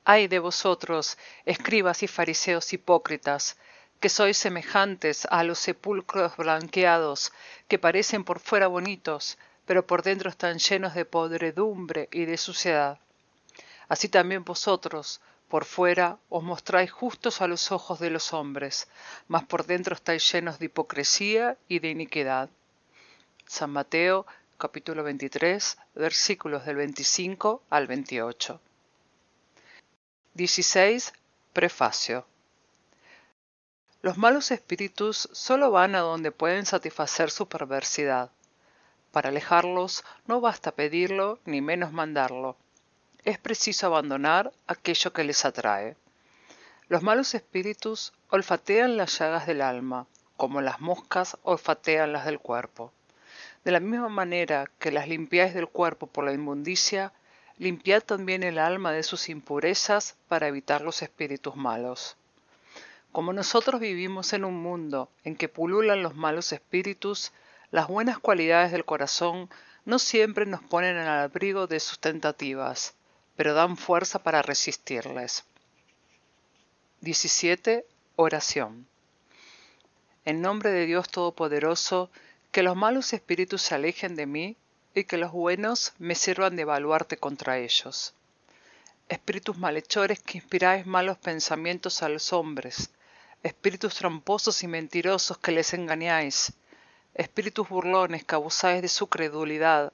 Ay de vosotros, escribas y fariseos hipócritas, que sois semejantes a los sepulcros blanqueados, que parecen por fuera bonitos, pero por dentro están llenos de podredumbre y de suciedad. Así también vosotros, por fuera, os mostráis justos a los ojos de los hombres, mas por dentro estáis llenos de hipocresía y de iniquidad. San Mateo, capítulo 23, versículos del 25 al 28. 16. Prefacio. Los malos espíritus solo van a donde pueden satisfacer su perversidad. Para alejarlos no basta pedirlo ni menos mandarlo. Es preciso abandonar aquello que les atrae. Los malos espíritus olfatean las llagas del alma, como las moscas olfatean las del cuerpo. De la misma manera que las limpiáis del cuerpo por la inmundicia, limpiad también el alma de sus impurezas para evitar los espíritus malos. Como nosotros vivimos en un mundo en que pululan los malos espíritus, las buenas cualidades del corazón no siempre nos ponen al abrigo de sus tentativas, pero dan fuerza para resistirles. 17. Oración. En nombre de Dios Todopoderoso, que los malos espíritus se alejen de mí y que los buenos me sirvan de baluarte contra ellos. Espíritus malhechores que inspiráis malos pensamientos a los hombres, espíritus tramposos y mentirosos que les engañáis, espíritus burlones que abusáis de su credulidad,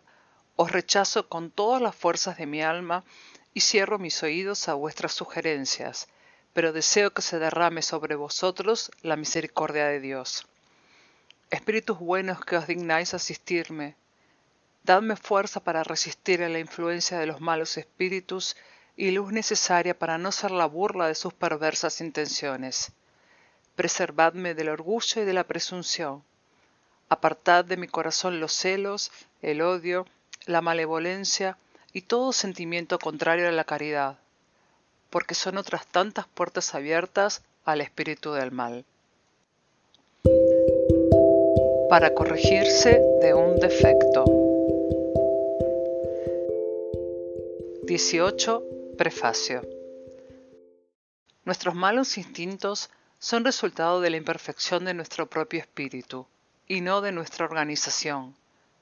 os rechazo con todas las fuerzas de mi alma y cierro mis oídos a vuestras sugerencias, pero deseo que se derrame sobre vosotros la misericordia de Dios. Espíritus buenos que os dignáis asistirme, dadme fuerza para resistir a la influencia de los malos espíritus y luz necesaria para no ser la burla de sus perversas intenciones. Preservadme del orgullo y de la presunción Apartad de mi corazón los celos, el odio, la malevolencia y todo sentimiento contrario a la caridad. porque son otras tantas puertas abiertas al espíritu del mal. Para corregirse de un defecto. 18. Prefacio. Nuestros malos instintos son resultado de la imperfección de nuestro propio espíritu y no de nuestra organización,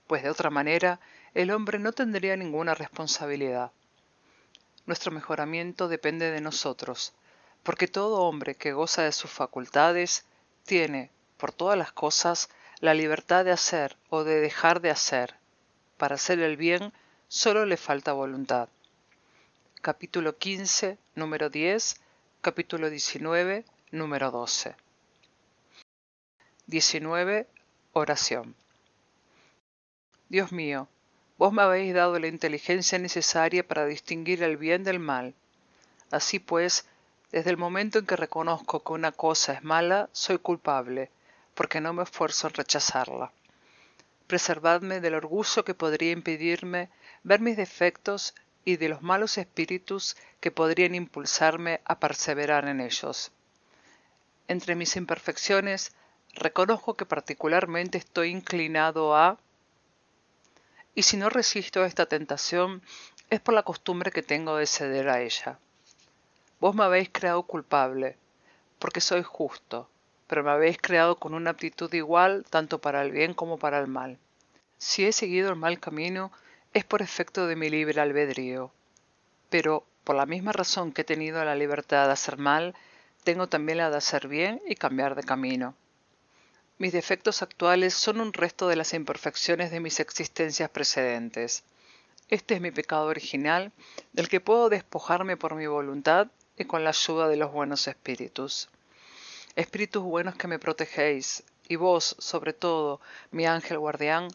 pues de otra manera el hombre no tendría ninguna responsabilidad. Nuestro mejoramiento depende de nosotros, porque todo hombre que goza de sus facultades tiene, por todas las cosas, la libertad de hacer o de dejar de hacer. Para hacer el bien solo le falta voluntad. Capítulo 15, número 10, capítulo 19, número 12. 19. Oración. Dios mío, Vos me habéis dado la inteligencia necesaria para distinguir el bien del mal. Así pues, desde el momento en que reconozco que una cosa es mala, soy culpable, porque no me esfuerzo en rechazarla. Preservadme del orgullo que podría impedirme ver mis defectos y de los malos espíritus que podrían impulsarme a perseverar en ellos. Entre mis imperfecciones, reconozco que particularmente estoy inclinado a y si no resisto a esta tentación es por la costumbre que tengo de ceder a ella. Vos me habéis creado culpable, porque soy justo, pero me habéis creado con una aptitud igual tanto para el bien como para el mal. Si he seguido el mal camino, es por efecto de mi libre albedrío. Pero, por la misma razón que he tenido la libertad de hacer mal, tengo también la de hacer bien y cambiar de camino. Mis defectos actuales son un resto de las imperfecciones de mis existencias precedentes. Este es mi pecado original, del que puedo despojarme por mi voluntad y con la ayuda de los buenos espíritus. Espíritus buenos que me protegéis, y vos, sobre todo, mi ángel guardián,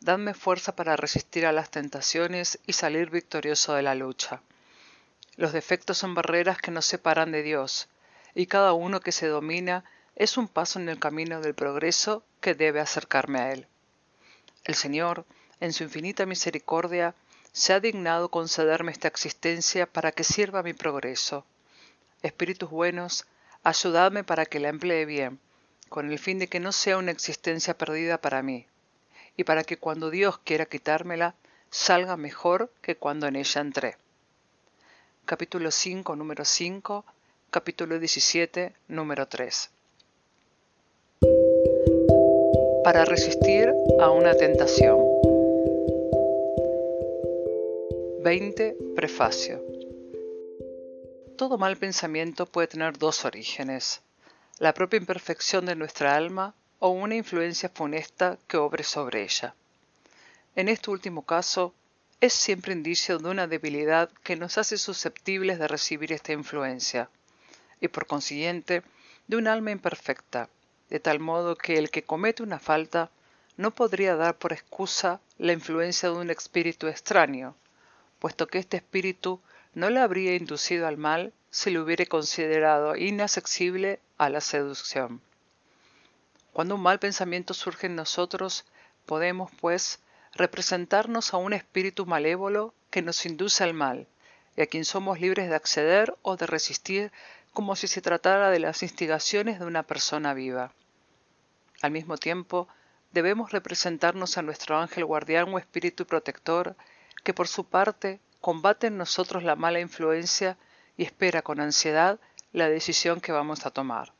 dadme fuerza para resistir a las tentaciones y salir victorioso de la lucha. Los defectos son barreras que nos separan de Dios, y cada uno que se domina es un paso en el camino del progreso que debe acercarme a Él. El Señor, en su infinita misericordia, se ha dignado concederme esta existencia para que sirva mi progreso. Espíritus buenos, ayudadme para que la emplee bien, con el fin de que no sea una existencia perdida para mí, y para que cuando Dios quiera quitármela, salga mejor que cuando en ella entré. Capítulo 5, número 5, capítulo 17, número 3. Para resistir a una tentación. 20. Prefacio. Todo mal pensamiento puede tener dos orígenes, la propia imperfección de nuestra alma o una influencia funesta que obre sobre ella. En este último caso, es siempre indicio de una debilidad que nos hace susceptibles de recibir esta influencia, y por consiguiente, de un alma imperfecta, de tal modo que el que comete una falta no podría dar por excusa la influencia de un espíritu extraño, puesto que este espíritu no le habría inducido al mal si lo hubiere considerado inaccesible a la seducción. Cuando un mal pensamiento surge en nosotros, podemos, pues, representarnos a un espíritu malévolo que nos induce al mal, y a quien somos libres de acceder o de resistir como si se tratara de las instigaciones de una persona viva. Al mismo tiempo, debemos representarnos a nuestro ángel guardián o espíritu protector, que por su parte combate en nosotros la mala influencia y espera con ansiedad la decisión que vamos a tomar.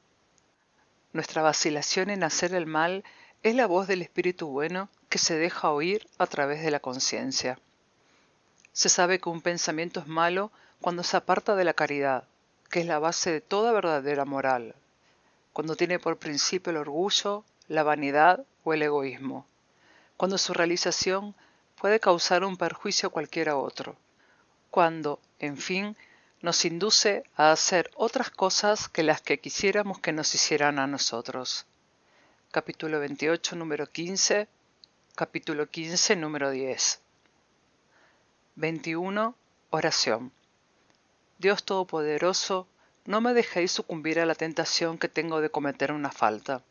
Nuestra vacilación en hacer el mal es la voz del espíritu bueno que se deja oír a través de la conciencia. Se sabe que un pensamiento es malo cuando se aparta de la caridad, que es la base de toda verdadera moral, cuando tiene por principio el orgullo, la vanidad o el egoísmo, cuando su realización puede causar un perjuicio a cualquiera otro, cuando, en fin, nos induce a hacer otras cosas que las que quisiéramos que nos hicieran a nosotros. Capítulo 28, número 15. Capítulo 15, número 10. 21. Oración. Dios Todopoderoso, no me dejéis sucumbir a la tentación que tengo de cometer una falta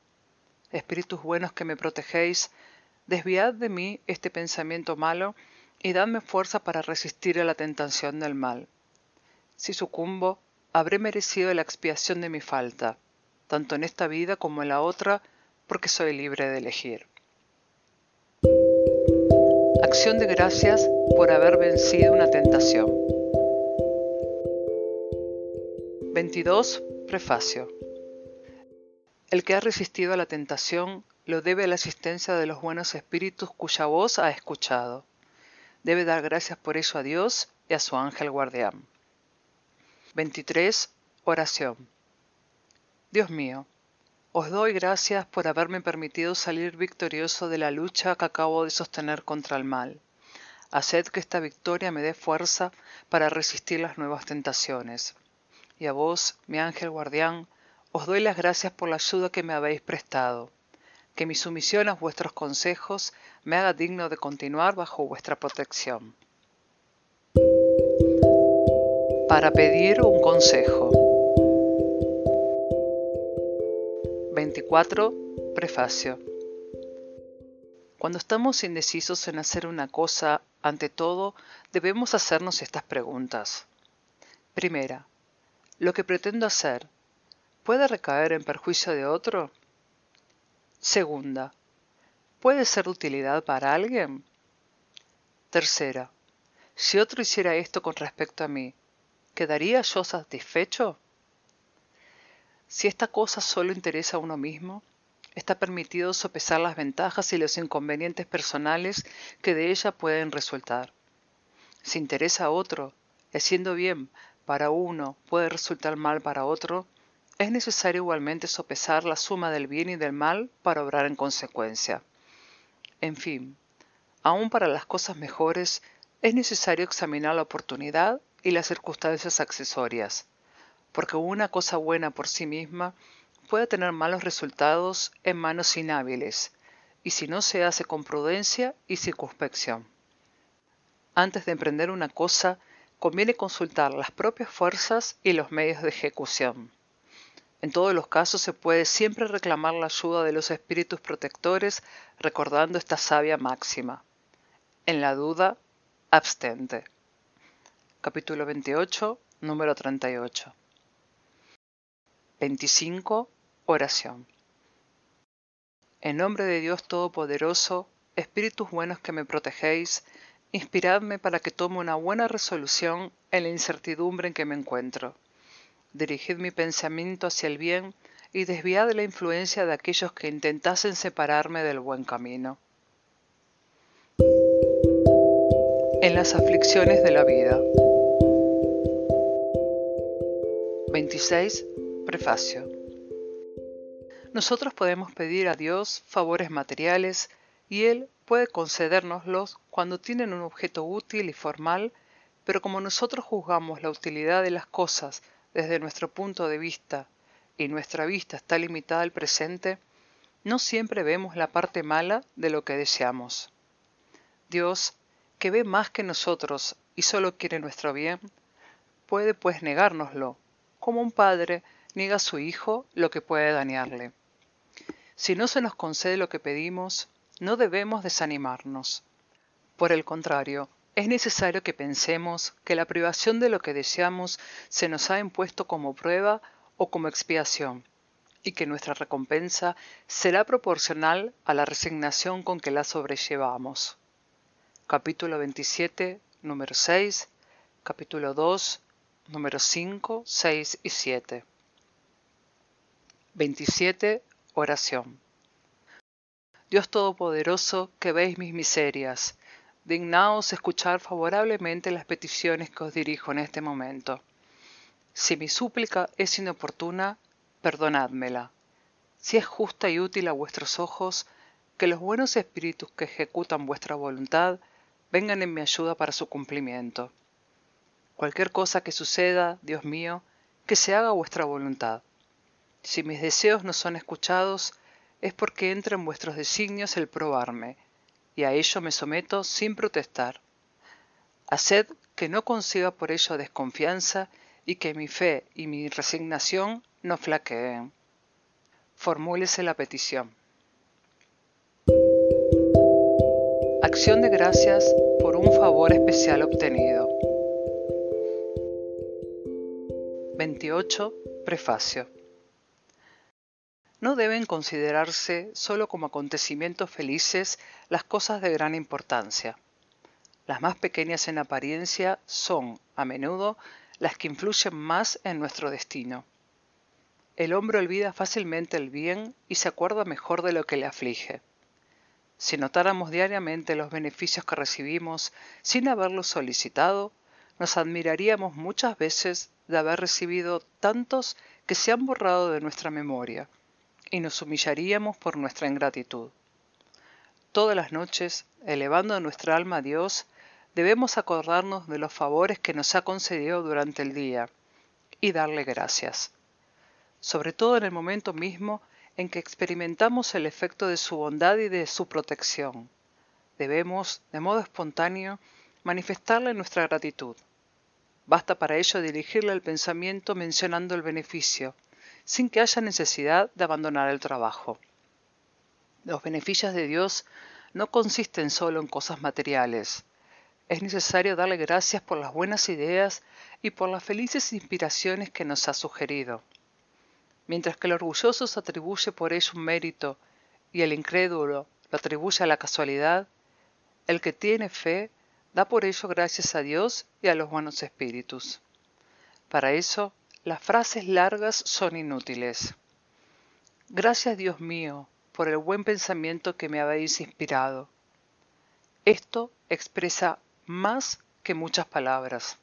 espíritus buenos que me protegéis, desviad de mí este pensamiento malo y dadme fuerza para resistir a la tentación del mal. Si sucumbo, habré merecido la expiación de mi falta, tanto en esta vida como en la otra, porque soy libre de elegir. Acción de gracias por haber vencido una tentación. 22. Prefacio. El que ha resistido a la tentación lo debe a la asistencia de los buenos espíritus cuya voz ha escuchado. Debe dar gracias por ello a Dios y a su ángel guardián. 23. Oración. Dios mío, os doy gracias por haberme permitido salir victorioso de la lucha que acabo de sostener contra el mal. Haced que esta victoria me dé fuerza para resistir las nuevas tentaciones. Y a vos, mi ángel guardián, os doy las gracias por la ayuda que me habéis prestado. Que mi sumisión a vuestros consejos me haga digno de continuar bajo vuestra protección para pedir un consejo. 24. Prefacio. Cuando estamos indecisos en hacer una cosa, ante todo, debemos hacernos estas preguntas. Primera, ¿lo que pretendo hacer puede recaer en perjuicio de otro? Segunda, ¿puede ser de utilidad para alguien? Tercera, si otro hiciera esto con respecto a mí, ¿quedaría yo satisfecho? Si esta cosa solo interesa a uno mismo, está permitido sopesar las ventajas y los inconvenientes personales que de ella pueden resultar. Si interesa a otro, haciendo bien para uno puede resultar mal para otro, es necesario igualmente sopesar la suma del bien y del mal para obrar en consecuencia. En fin, aun para las cosas mejores es necesario examinar la oportunidad y las circunstancias accesorias, porque una cosa buena por sí misma puede tener malos resultados en manos inhábiles, y si no se hace con prudencia y circunspección. Antes de emprender una cosa, conviene consultar las propias fuerzas y los medios de ejecución. En todos los casos se puede siempre reclamar la ayuda de los espíritus protectores recordando esta sabia máxima. En la duda, abstente capítulo 28, número 38. 25. Oración. En nombre de Dios Todopoderoso, Espíritus buenos que me protegéis, inspiradme para que tome una buena resolución en la incertidumbre en que me encuentro. Dirigid mi pensamiento hacia el bien y desviad la influencia de aquellos que intentasen separarme del buen camino. En las aflicciones de la vida. 26. Prefacio. Nosotros podemos pedir a Dios favores materiales y Él puede concedérnoslos cuando tienen un objeto útil y formal, pero como nosotros juzgamos la utilidad de las cosas desde nuestro punto de vista y nuestra vista está limitada al presente, no siempre vemos la parte mala de lo que deseamos. Dios, que ve más que nosotros y solo quiere nuestro bien, puede pues negárnoslo como un padre niega a su hijo lo que puede dañarle. Si no se nos concede lo que pedimos, no debemos desanimarnos. Por el contrario, es necesario que pensemos que la privación de lo que deseamos se nos ha impuesto como prueba o como expiación, y que nuestra recompensa será proporcional a la resignación con que la sobrellevamos. Capítulo 27, número 6, capítulo 2, número 5, 6 y 7. 27. Oración. Dios Todopoderoso, que veis mis miserias, dignaos escuchar favorablemente las peticiones que os dirijo en este momento. Si mi súplica es inoportuna, perdonádmela. Si es justa y útil a vuestros ojos, que los buenos espíritus que ejecutan vuestra voluntad vengan en mi ayuda para su cumplimiento. Cualquier cosa que suceda, Dios mío, que se haga vuestra voluntad. Si mis deseos no son escuchados, es porque entra en vuestros designios el probarme, y a ello me someto sin protestar. Haced que no consiga por ello desconfianza y que mi fe y mi resignación no flaqueen. Formúlese la petición. Acción de gracias por un favor especial obtenido. 28. Prefacio. No deben considerarse solo como acontecimientos felices las cosas de gran importancia. Las más pequeñas en apariencia son, a menudo, las que influyen más en nuestro destino. El hombre olvida fácilmente el bien y se acuerda mejor de lo que le aflige. Si notáramos diariamente los beneficios que recibimos sin haberlos solicitado, nos admiraríamos muchas veces de haber recibido tantos que se han borrado de nuestra memoria, y nos humillaríamos por nuestra ingratitud. Todas las noches, elevando nuestra alma a Dios, debemos acordarnos de los favores que nos ha concedido durante el día y darle gracias, sobre todo en el momento mismo en que experimentamos el efecto de su bondad y de su protección. Debemos, de modo espontáneo, manifestarle nuestra gratitud. Basta para ello dirigirle el pensamiento mencionando el beneficio, sin que haya necesidad de abandonar el trabajo. Los beneficios de Dios no consisten solo en cosas materiales. Es necesario darle gracias por las buenas ideas y por las felices inspiraciones que nos ha sugerido. Mientras que el orgulloso se atribuye por ello un mérito y el incrédulo lo atribuye a la casualidad, el que tiene fe da por ello gracias a Dios y a los buenos espíritus. Para eso, las frases largas son inútiles. Gracias Dios mío por el buen pensamiento que me habéis inspirado. Esto expresa más que muchas palabras.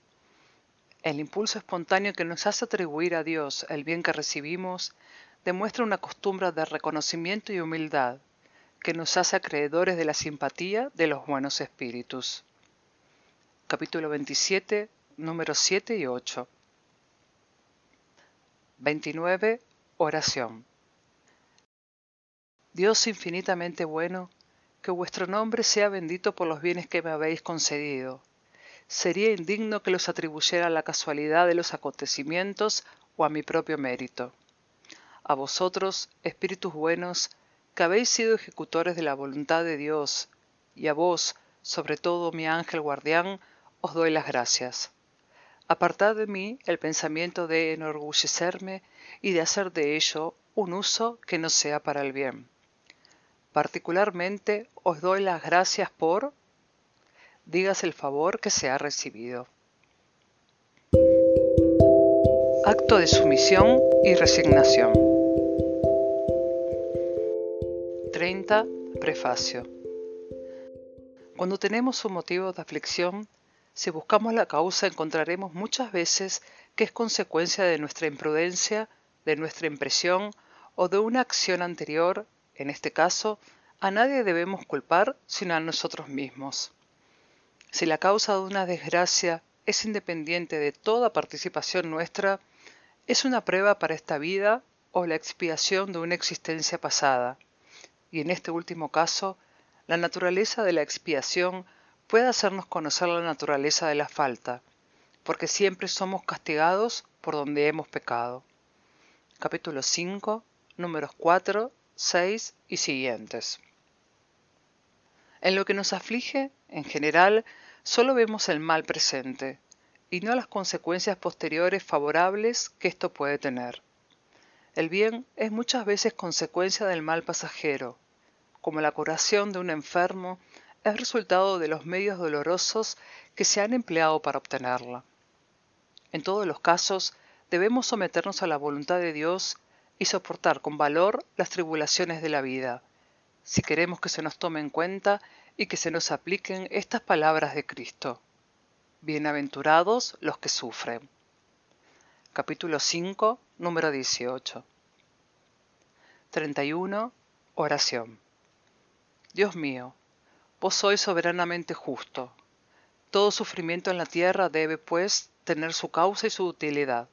El impulso espontáneo que nos hace atribuir a Dios el bien que recibimos demuestra una costumbre de reconocimiento y humildad que nos hace acreedores de la simpatía de los buenos espíritus. Capítulo 27, números 7 y 8. 29. Oración. Dios infinitamente bueno, que vuestro nombre sea bendito por los bienes que me habéis concedido sería indigno que los atribuyera a la casualidad de los acontecimientos o a mi propio mérito. A vosotros, espíritus buenos, que habéis sido ejecutores de la voluntad de Dios, y a vos, sobre todo mi ángel guardián, os doy las gracias. Apartad de mí el pensamiento de enorgullecerme y de hacer de ello un uso que no sea para el bien. Particularmente os doy las gracias por digas el favor que se ha recibido. Acto de sumisión y resignación. 30. Prefacio. Cuando tenemos un motivo de aflicción, si buscamos la causa encontraremos muchas veces que es consecuencia de nuestra imprudencia, de nuestra impresión o de una acción anterior, en este caso, a nadie debemos culpar sino a nosotros mismos. Si la causa de una desgracia es independiente de toda participación nuestra, es una prueba para esta vida o la expiación de una existencia pasada. Y en este último caso, la naturaleza de la expiación puede hacernos conocer la naturaleza de la falta, porque siempre somos castigados por donde hemos pecado. Capítulo 5, números 4, 6 y siguientes. En lo que nos aflige, en general, solo vemos el mal presente y no las consecuencias posteriores favorables que esto puede tener. El bien es muchas veces consecuencia del mal pasajero, como la curación de un enfermo es resultado de los medios dolorosos que se han empleado para obtenerla. En todos los casos, debemos someternos a la voluntad de Dios y soportar con valor las tribulaciones de la vida, si queremos que se nos tome en cuenta y que se nos apliquen estas palabras de Cristo. Bienaventurados los que sufren. Capítulo 5, número 18. 31. Oración. Dios mío, vos sois soberanamente justo. Todo sufrimiento en la tierra debe, pues, tener su causa y su utilidad.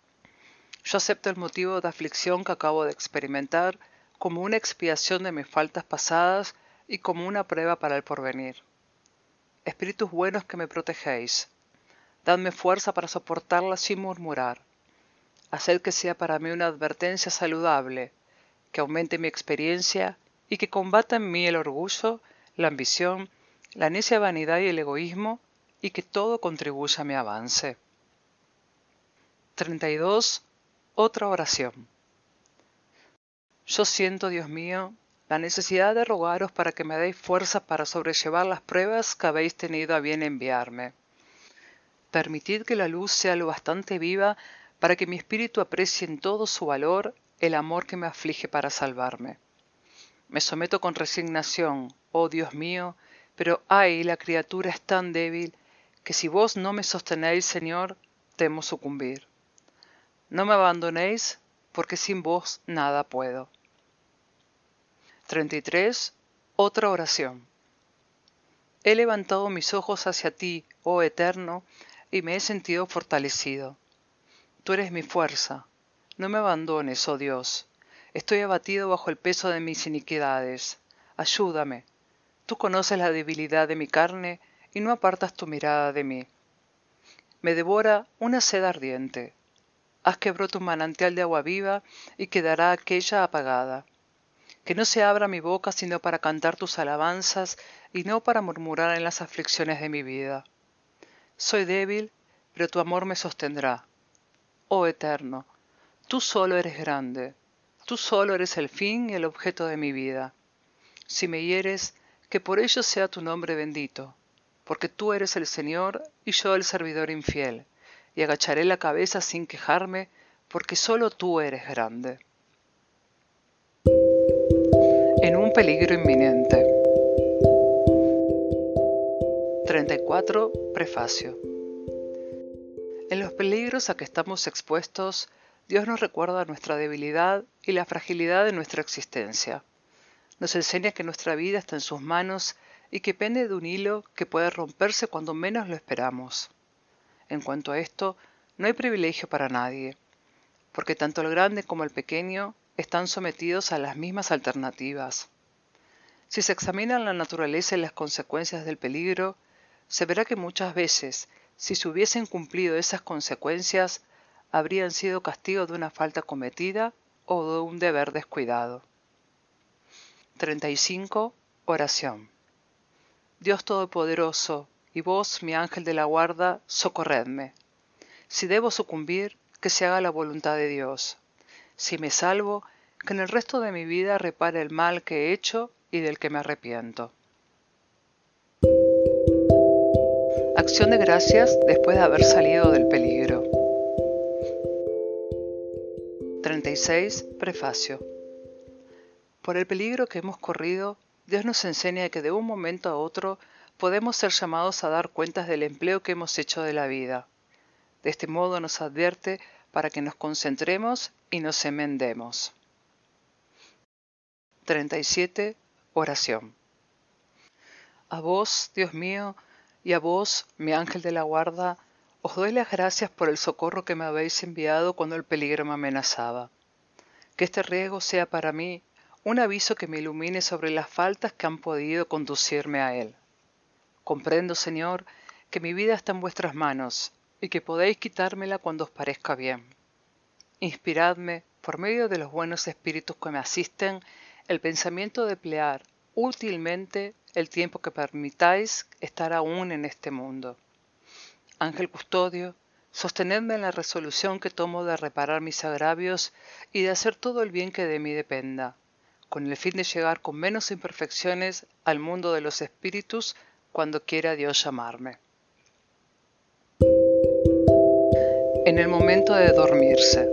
Yo acepto el motivo de aflicción que acabo de experimentar como una expiación de mis faltas pasadas y como una prueba para el porvenir. Espíritus buenos que me protegéis, dadme fuerza para soportarla sin murmurar. Haced que sea para mí una advertencia saludable, que aumente mi experiencia y que combata en mí el orgullo, la ambición, la necia vanidad y el egoísmo, y que todo contribuya a mi avance. 32. Otra oración. Yo siento, Dios mío, la necesidad de rogaros para que me deis fuerza para sobrellevar las pruebas que habéis tenido a bien enviarme. Permitid que la luz sea lo bastante viva para que mi espíritu aprecie en todo su valor el amor que me aflige para salvarme. Me someto con resignación, oh Dios mío, pero ay, la criatura es tan débil que si vos no me sostenéis, Señor, temo sucumbir. No me abandonéis, porque sin vos nada puedo. 33. Otra oración. He levantado mis ojos hacia ti, oh Eterno, y me he sentido fortalecido. Tú eres mi fuerza. No me abandones, oh Dios. Estoy abatido bajo el peso de mis iniquidades. Ayúdame. Tú conoces la debilidad de mi carne y no apartas tu mirada de mí. Me devora una sed ardiente. Haz que brote un manantial de agua viva y quedará aquella apagada que no se abra mi boca sino para cantar tus alabanzas y no para murmurar en las aflicciones de mi vida. Soy débil, pero tu amor me sostendrá. Oh Eterno, tú solo eres grande, tú solo eres el fin y el objeto de mi vida. Si me hieres, que por ello sea tu nombre bendito, porque tú eres el Señor y yo el servidor infiel, y agacharé la cabeza sin quejarme, porque solo tú eres grande en un peligro inminente. 34. Prefacio. En los peligros a que estamos expuestos, Dios nos recuerda nuestra debilidad y la fragilidad de nuestra existencia. Nos enseña que nuestra vida está en sus manos y que pende de un hilo que puede romperse cuando menos lo esperamos. En cuanto a esto, no hay privilegio para nadie, porque tanto el grande como el pequeño están sometidos a las mismas alternativas. Si se examinan la naturaleza y las consecuencias del peligro, se verá que muchas veces, si se hubiesen cumplido esas consecuencias, habrían sido castigo de una falta cometida o de un deber descuidado. 35. Oración. Dios Todopoderoso, y vos, mi ángel de la guarda, socorredme. Si debo sucumbir, que se haga la voluntad de Dios si me salvo, que en el resto de mi vida repare el mal que he hecho y del que me arrepiento. Acción de gracias después de haber salido del peligro. 36. Prefacio. Por el peligro que hemos corrido, Dios nos enseña que de un momento a otro podemos ser llamados a dar cuentas del empleo que hemos hecho de la vida. De este modo nos advierte para que nos concentremos y nos enmendemos. 37. Oración. A vos, Dios mío, y a vos, mi ángel de la guarda, os doy las gracias por el socorro que me habéis enviado cuando el peligro me amenazaba. Que este riesgo sea para mí un aviso que me ilumine sobre las faltas que han podido conducirme a él. Comprendo, Señor, que mi vida está en vuestras manos y que podéis quitármela cuando os parezca bien. Inspiradme, por medio de los buenos espíritus que me asisten, el pensamiento de emplear útilmente el tiempo que permitáis estar aún en este mundo. Ángel custodio, sostenedme en la resolución que tomo de reparar mis agravios y de hacer todo el bien que de mí dependa, con el fin de llegar con menos imperfecciones al mundo de los espíritus cuando quiera Dios llamarme. En el momento de dormirse.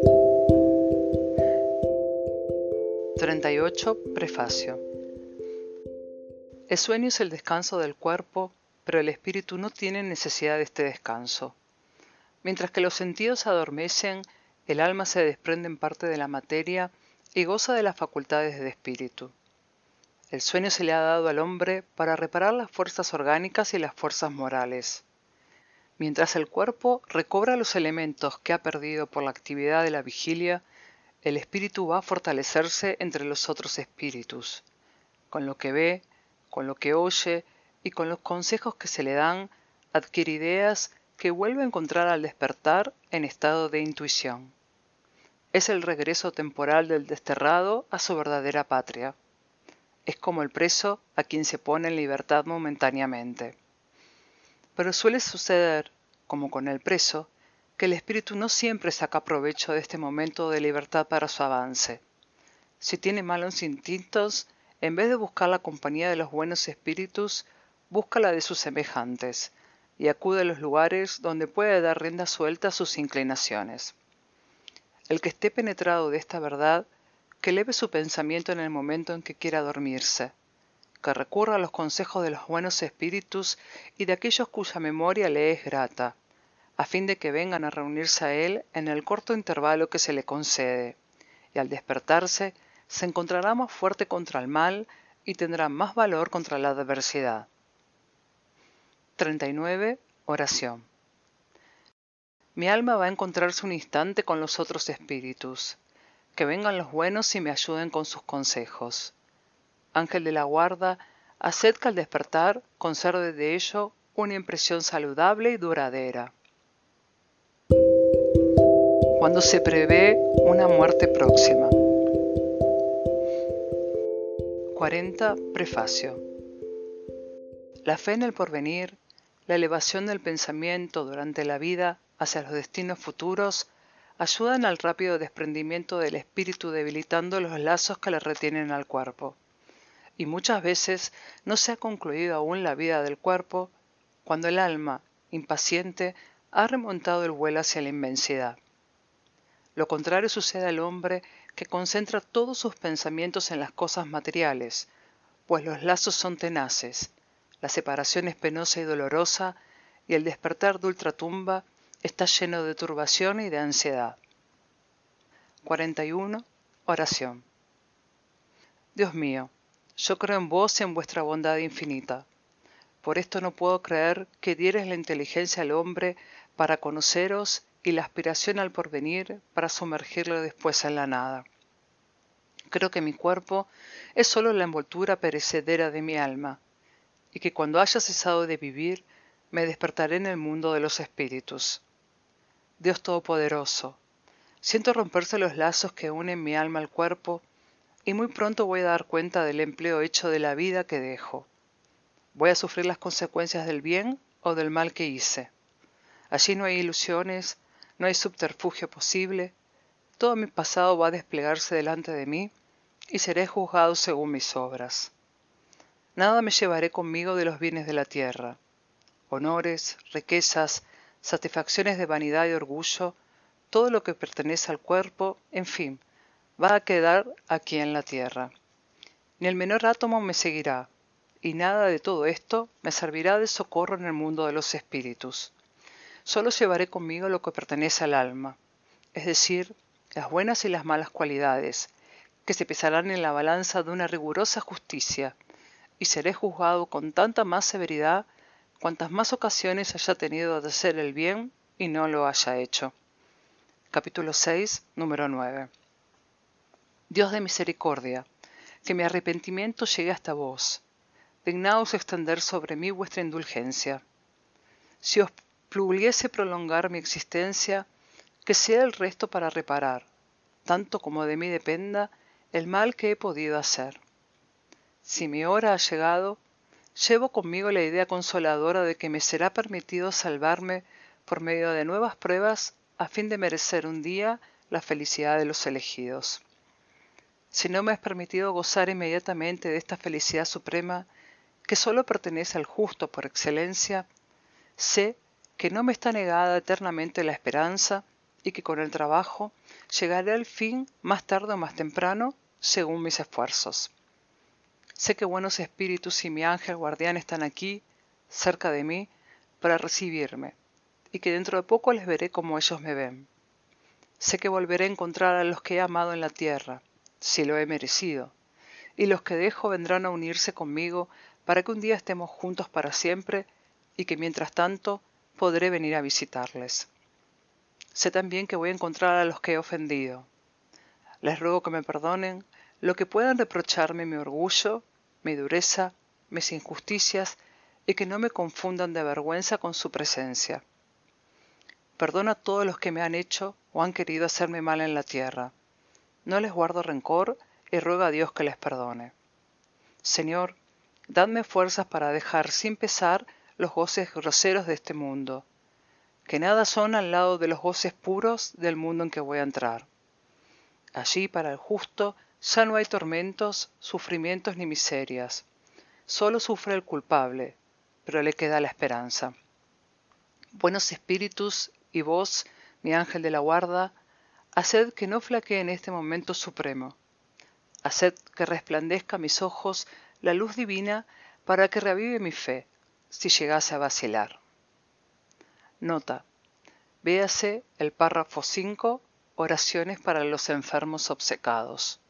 38. Prefacio. El sueño es el descanso del cuerpo, pero el espíritu no tiene necesidad de este descanso. Mientras que los sentidos adormecen, el alma se desprende en parte de la materia y goza de las facultades del espíritu. El sueño se le ha dado al hombre para reparar las fuerzas orgánicas y las fuerzas morales. Mientras el cuerpo recobra los elementos que ha perdido por la actividad de la vigilia, el espíritu va a fortalecerse entre los otros espíritus. Con lo que ve, con lo que oye y con los consejos que se le dan, adquiere ideas que vuelve a encontrar al despertar en estado de intuición. Es el regreso temporal del desterrado a su verdadera patria. Es como el preso a quien se pone en libertad momentáneamente. Pero suele suceder, como con el preso, que el espíritu no siempre saca provecho de este momento de libertad para su avance. Si tiene malos instintos, en vez de buscar la compañía de los buenos espíritus, busca la de sus semejantes, y acude a los lugares donde puede dar rienda suelta a sus inclinaciones. El que esté penetrado de esta verdad, que eleve su pensamiento en el momento en que quiera dormirse, que recurra a los consejos de los buenos espíritus y de aquellos cuya memoria le es grata, a fin de que vengan a reunirse a él en el corto intervalo que se le concede, y al despertarse se encontrará más fuerte contra el mal y tendrá más valor contra la adversidad. 39. Oración. Mi alma va a encontrarse un instante con los otros espíritus. Que vengan los buenos y me ayuden con sus consejos. Ángel de la guarda, haced que al despertar conserve de ello una impresión saludable y duradera. Cuando se prevé una muerte próxima. 40. Prefacio. La fe en el porvenir, la elevación del pensamiento durante la vida hacia los destinos futuros ayudan al rápido desprendimiento del espíritu debilitando los lazos que le retienen al cuerpo. Y muchas veces no se ha concluido aún la vida del cuerpo cuando el alma, impaciente, ha remontado el vuelo hacia la inmensidad. Lo contrario sucede al hombre que concentra todos sus pensamientos en las cosas materiales, pues los lazos son tenaces, la separación es penosa y dolorosa, y el despertar de ultratumba está lleno de turbación y de ansiedad. 41. Oración. Dios mío, yo creo en vos y en vuestra bondad infinita. Por esto no puedo creer que dieres la inteligencia al hombre para conoceros y la aspiración al porvenir para sumergirlo después en la nada. Creo que mi cuerpo es sólo la envoltura perecedera de mi alma, y que cuando haya cesado de vivir, me despertaré en el mundo de los espíritus. Dios Todopoderoso, siento romperse los lazos que unen mi alma al cuerpo, y muy pronto voy a dar cuenta del empleo hecho de la vida que dejo. Voy a sufrir las consecuencias del bien o del mal que hice. Allí no hay ilusiones, no hay subterfugio posible, todo mi pasado va a desplegarse delante de mí y seré juzgado según mis obras. Nada me llevaré conmigo de los bienes de la tierra. Honores, riquezas, satisfacciones de vanidad y orgullo, todo lo que pertenece al cuerpo, en fin, va a quedar aquí en la tierra. Ni el menor átomo me seguirá, y nada de todo esto me servirá de socorro en el mundo de los espíritus. Solo llevaré conmigo lo que pertenece al alma, es decir, las buenas y las malas cualidades, que se pesarán en la balanza de una rigurosa justicia, y seré juzgado con tanta más severidad cuantas más ocasiones haya tenido de hacer el bien y no lo haya hecho. Capítulo 6, número 9. Dios de misericordia, que mi arrepentimiento llegue hasta vos. Dignaos extender sobre mí vuestra indulgencia. Si os pluguiese prolongar mi existencia, que sea el resto para reparar, tanto como de mí dependa, el mal que he podido hacer. Si mi hora ha llegado, llevo conmigo la idea consoladora de que me será permitido salvarme por medio de nuevas pruebas a fin de merecer un día la felicidad de los elegidos. Si no me es permitido gozar inmediatamente de esta felicidad suprema, que sólo pertenece al justo por excelencia, sé que no me está negada eternamente la esperanza y que con el trabajo llegaré al fin más tarde o más temprano según mis esfuerzos. Sé que buenos espíritus y mi ángel guardián están aquí, cerca de mí, para recibirme, y que dentro de poco les veré como ellos me ven. Sé que volveré a encontrar a los que he amado en la tierra, si lo he merecido, y los que dejo vendrán a unirse conmigo para que un día estemos juntos para siempre y que mientras tanto podré venir a visitarles. Sé también que voy a encontrar a los que he ofendido. Les ruego que me perdonen lo que puedan reprocharme mi orgullo mi dureza, mis injusticias y que no me confundan de vergüenza con su presencia. Perdona a todos los que me han hecho o han querido hacerme mal en la tierra. No les guardo rencor y ruego a Dios que les perdone. Señor, dadme fuerzas para dejar sin pesar los goces groseros de este mundo. que nada son al lado de los goces puros del mundo en que voy a entrar. Allí para el justo ya no hay tormentos, sufrimientos ni miserias. Solo sufre el culpable, pero le queda la esperanza. Buenos espíritus y vos, mi ángel de la guarda, haced que no flaquee en este momento supremo. Haced que resplandezca a mis ojos la luz divina para que revive mi fe, si llegase a vacilar. Nota. Véase el párrafo 5, oraciones para los enfermos obcecados.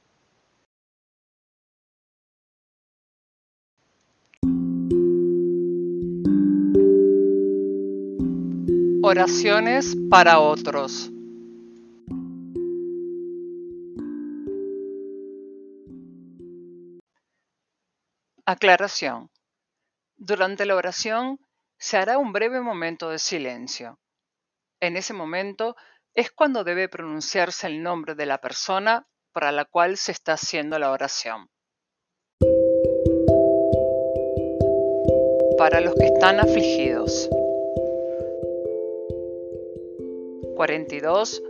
Oraciones para otros. Aclaración. Durante la oración se hará un breve momento de silencio. En ese momento es cuando debe pronunciarse el nombre de la persona para la cual se está haciendo la oración. Para los que están afligidos. 42.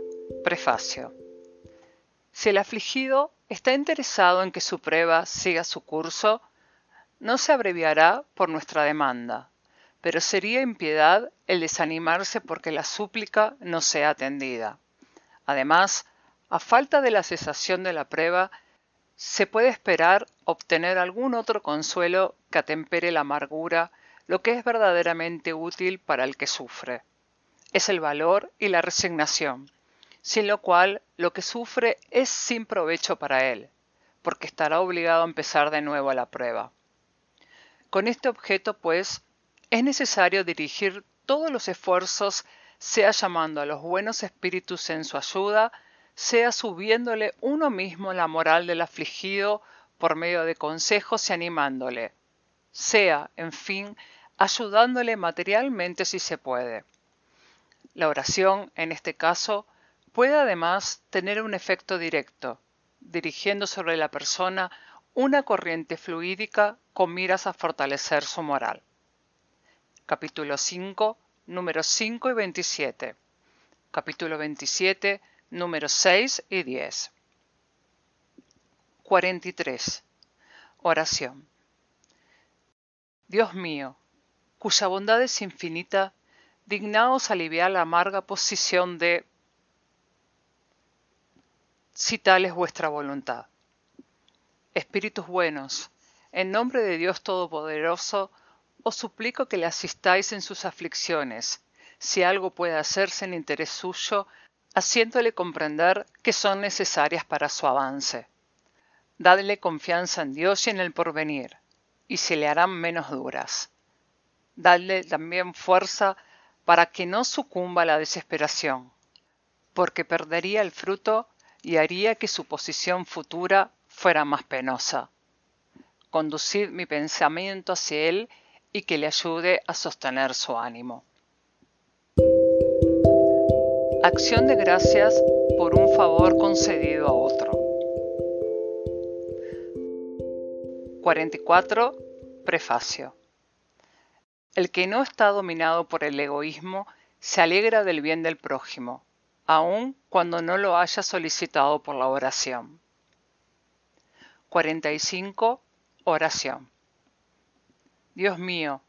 Prefacio. Si el afligido está interesado en que su prueba siga su curso, no se abreviará por nuestra demanda, pero sería impiedad el desanimarse porque la súplica no sea atendida. Además, a falta de la cesación de la prueba, se puede esperar obtener algún otro consuelo que atempere la amargura, lo que es verdaderamente útil para el que sufre es el valor y la resignación, sin lo cual lo que sufre es sin provecho para él, porque estará obligado a empezar de nuevo a la prueba. Con este objeto, pues, es necesario dirigir todos los esfuerzos, sea llamando a los buenos espíritus en su ayuda, sea subiéndole uno mismo la moral del afligido por medio de consejos y animándole, sea, en fin, ayudándole materialmente si se puede. La oración, en este caso, puede además tener un efecto directo, dirigiendo sobre la persona una corriente fluídica con miras a fortalecer su moral. Capítulo 5, números 5 y 27. Capítulo 27, números 6 y 10. 43. Oración. Dios mío, cuya bondad es infinita, dignaos aliviar la amarga posición de si tal es vuestra voluntad. Espíritus buenos, en nombre de Dios Todopoderoso, os suplico que le asistáis en sus aflicciones, si algo puede hacerse en interés suyo, haciéndole comprender que son necesarias para su avance. Dadle confianza en Dios y en el porvenir, y se le harán menos duras. Dadle también fuerza para que no sucumba a la desesperación, porque perdería el fruto y haría que su posición futura fuera más penosa. Conducid mi pensamiento hacia él y que le ayude a sostener su ánimo. Acción de gracias por un favor concedido a otro. 44. Prefacio. El que no está dominado por el egoísmo se alegra del bien del prójimo, aun cuando no lo haya solicitado por la oración. 45. Oración. Dios mío,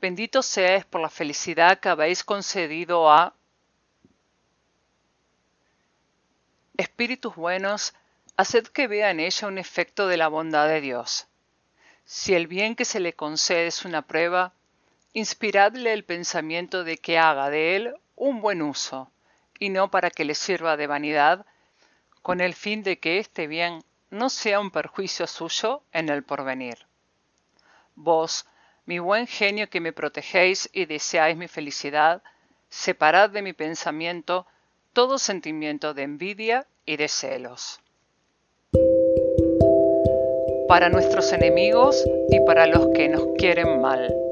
bendito seas por la felicidad que habéis concedido a espíritus buenos, haced que vea en ella un efecto de la bondad de Dios. Si el bien que se le concede es una prueba, inspiradle el pensamiento de que haga de él un buen uso, y no para que le sirva de vanidad, con el fin de que este bien no sea un perjuicio suyo en el porvenir. Vos, mi buen genio que me protegéis y deseáis mi felicidad, separad de mi pensamiento todo sentimiento de envidia y de celos. Para nuestros enemigos y para los que nos quieren mal.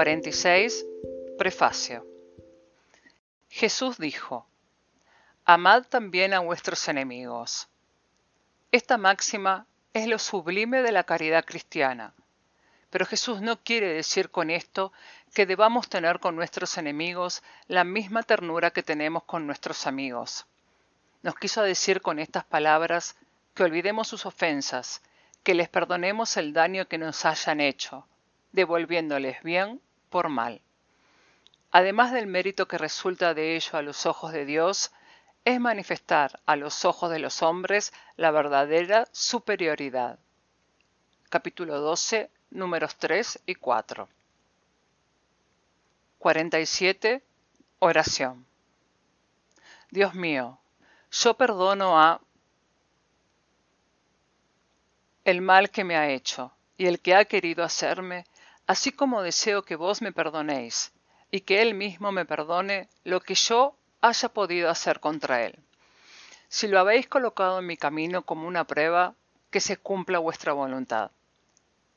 46. Prefacio. Jesús dijo, Amad también a vuestros enemigos. Esta máxima es lo sublime de la caridad cristiana, pero Jesús no quiere decir con esto que debamos tener con nuestros enemigos la misma ternura que tenemos con nuestros amigos. Nos quiso decir con estas palabras que olvidemos sus ofensas, que les perdonemos el daño que nos hayan hecho, devolviéndoles bien por mal. Además del mérito que resulta de ello a los ojos de Dios, es manifestar a los ojos de los hombres la verdadera superioridad. Capítulo 12, números 3 y 4. 47. Oración. Dios mío, yo perdono a el mal que me ha hecho y el que ha querido hacerme, así como deseo que vos me perdonéis y que él mismo me perdone lo que yo haya podido hacer contra él. Si lo habéis colocado en mi camino como una prueba, que se cumpla vuestra voluntad.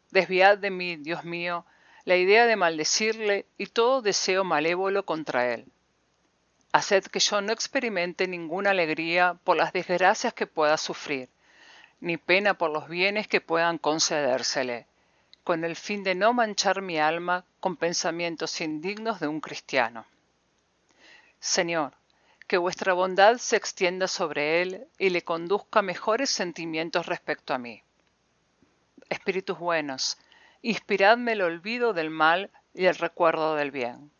Desviad de mí, Dios mío, la idea de maldecirle y todo deseo malévolo contra él. Haced que yo no experimente ninguna alegría por las desgracias que pueda sufrir, ni pena por los bienes que puedan concedérsele, con el fin de no manchar mi alma con pensamientos indignos de un cristiano. Señor, que vuestra bondad se extienda sobre él y le conduzca mejores sentimientos respecto a mí. Espíritus buenos, inspiradme el olvido del mal y el recuerdo del bien.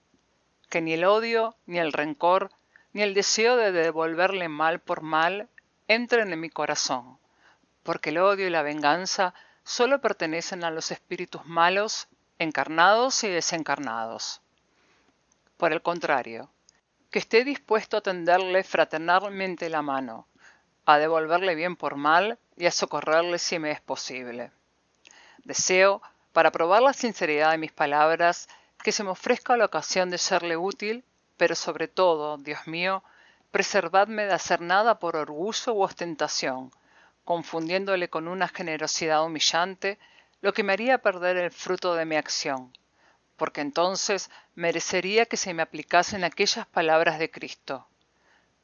Que ni el odio, ni el rencor, ni el deseo de devolverle mal por mal entren en mi corazón, porque el odio y la venganza solo pertenecen a los espíritus malos, encarnados y desencarnados. Por el contrario, que esté dispuesto a tenderle fraternalmente la mano, a devolverle bien por mal y a socorrerle si me es posible. Deseo para probar la sinceridad de mis palabras, que se me ofrezca la ocasión de serle útil, pero sobre todo, Dios mío, preservadme de hacer nada por orgullo u ostentación, confundiéndole con una generosidad humillante, lo que me haría perder el fruto de mi acción, porque entonces merecería que se me aplicasen aquellas palabras de Cristo.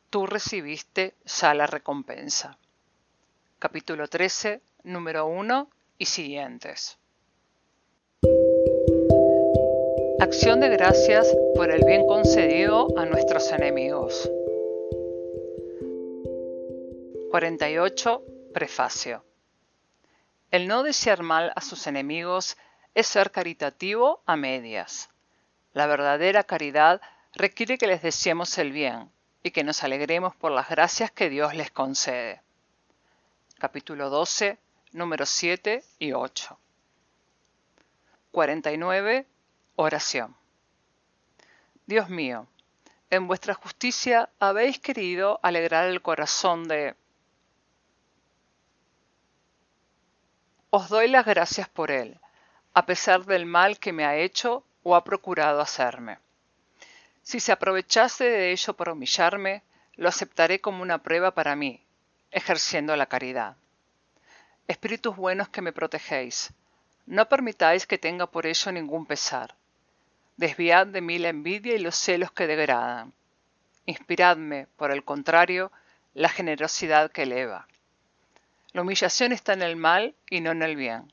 Tú recibiste ya la recompensa. Capítulo 13, número 1 y siguientes. Acción de gracias por el bien concedido a nuestros enemigos. 48. Prefacio. El no desear mal a sus enemigos es ser caritativo a medias. La verdadera caridad requiere que les deseemos el bien y que nos alegremos por las gracias que Dios les concede. Capítulo 12, números 7 y 8. 49. Oración. Dios mío, en vuestra justicia habéis querido alegrar el corazón de... Os doy las gracias por él, a pesar del mal que me ha hecho o ha procurado hacerme. Si se aprovechase de ello para humillarme, lo aceptaré como una prueba para mí, ejerciendo la caridad. Espíritus buenos que me protegéis, no permitáis que tenga por ello ningún pesar Desviad de mí la envidia y los celos que degradan. Inspiradme, por el contrario, la generosidad que eleva. La humillación está en el mal y no en el bien,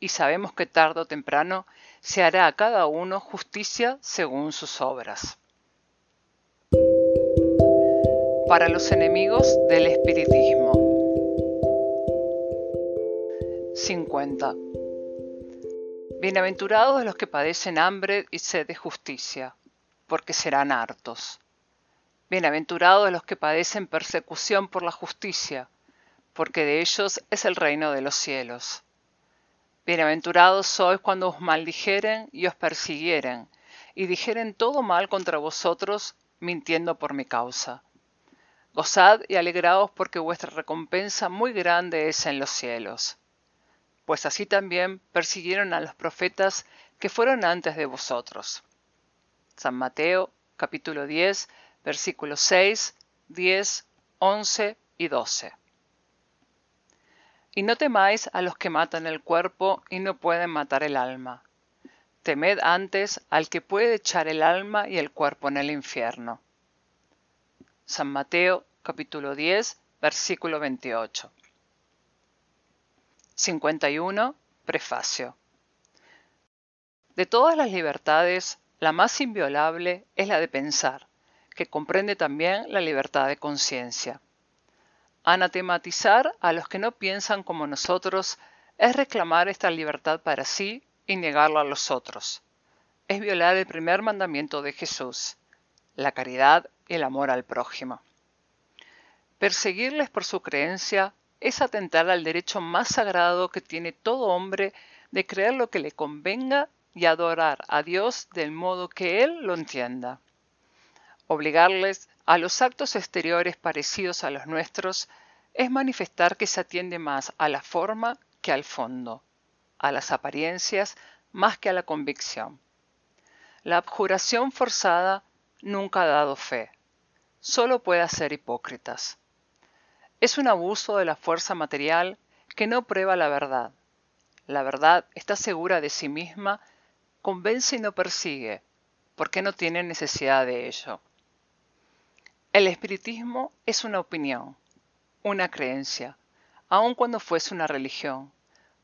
y sabemos que tarde o temprano se hará a cada uno justicia según sus obras. Para los enemigos del espiritismo. 50. Bienaventurados los que padecen hambre y sed de justicia, porque serán hartos. Bienaventurados los que padecen persecución por la justicia, porque de ellos es el reino de los cielos. Bienaventurados sois cuando os maldijeren y os persiguieren, y dijeren todo mal contra vosotros, mintiendo por mi causa. Gozad y alegraos porque vuestra recompensa muy grande es en los cielos pues así también persiguieron a los profetas que fueron antes de vosotros. San Mateo capítulo 10 versículos 6, 10, 11 y 12. Y no temáis a los que matan el cuerpo y no pueden matar el alma. Temed antes al que puede echar el alma y el cuerpo en el infierno. San Mateo capítulo 10 versículo 28. 51. Prefacio. De todas las libertades, La más inviolable es la de pensar, que comprende también la libertad de conciencia. Anatematizar a los que no piensan como nosotros es reclamar esta libertad para sí y negarla a los otros. Es violar el primer mandamiento de Jesús, la caridad y el amor al prójimo. Perseguirles por su creencia es atentar al derecho más sagrado que tiene todo hombre de creer lo que le convenga y adorar a Dios del modo que Él lo entienda. Obligarles a los actos exteriores parecidos a los nuestros es manifestar que se atiende más a la forma que al fondo, a las apariencias más que a la convicción. La abjuración forzada nunca ha dado fe, solo puede hacer hipócritas. Es un abuso de la fuerza material que no prueba la verdad. La verdad está segura de sí misma, convence y no persigue, porque no tiene necesidad de ello. El espiritismo es una opinión, una creencia, aun cuando fuese una religión.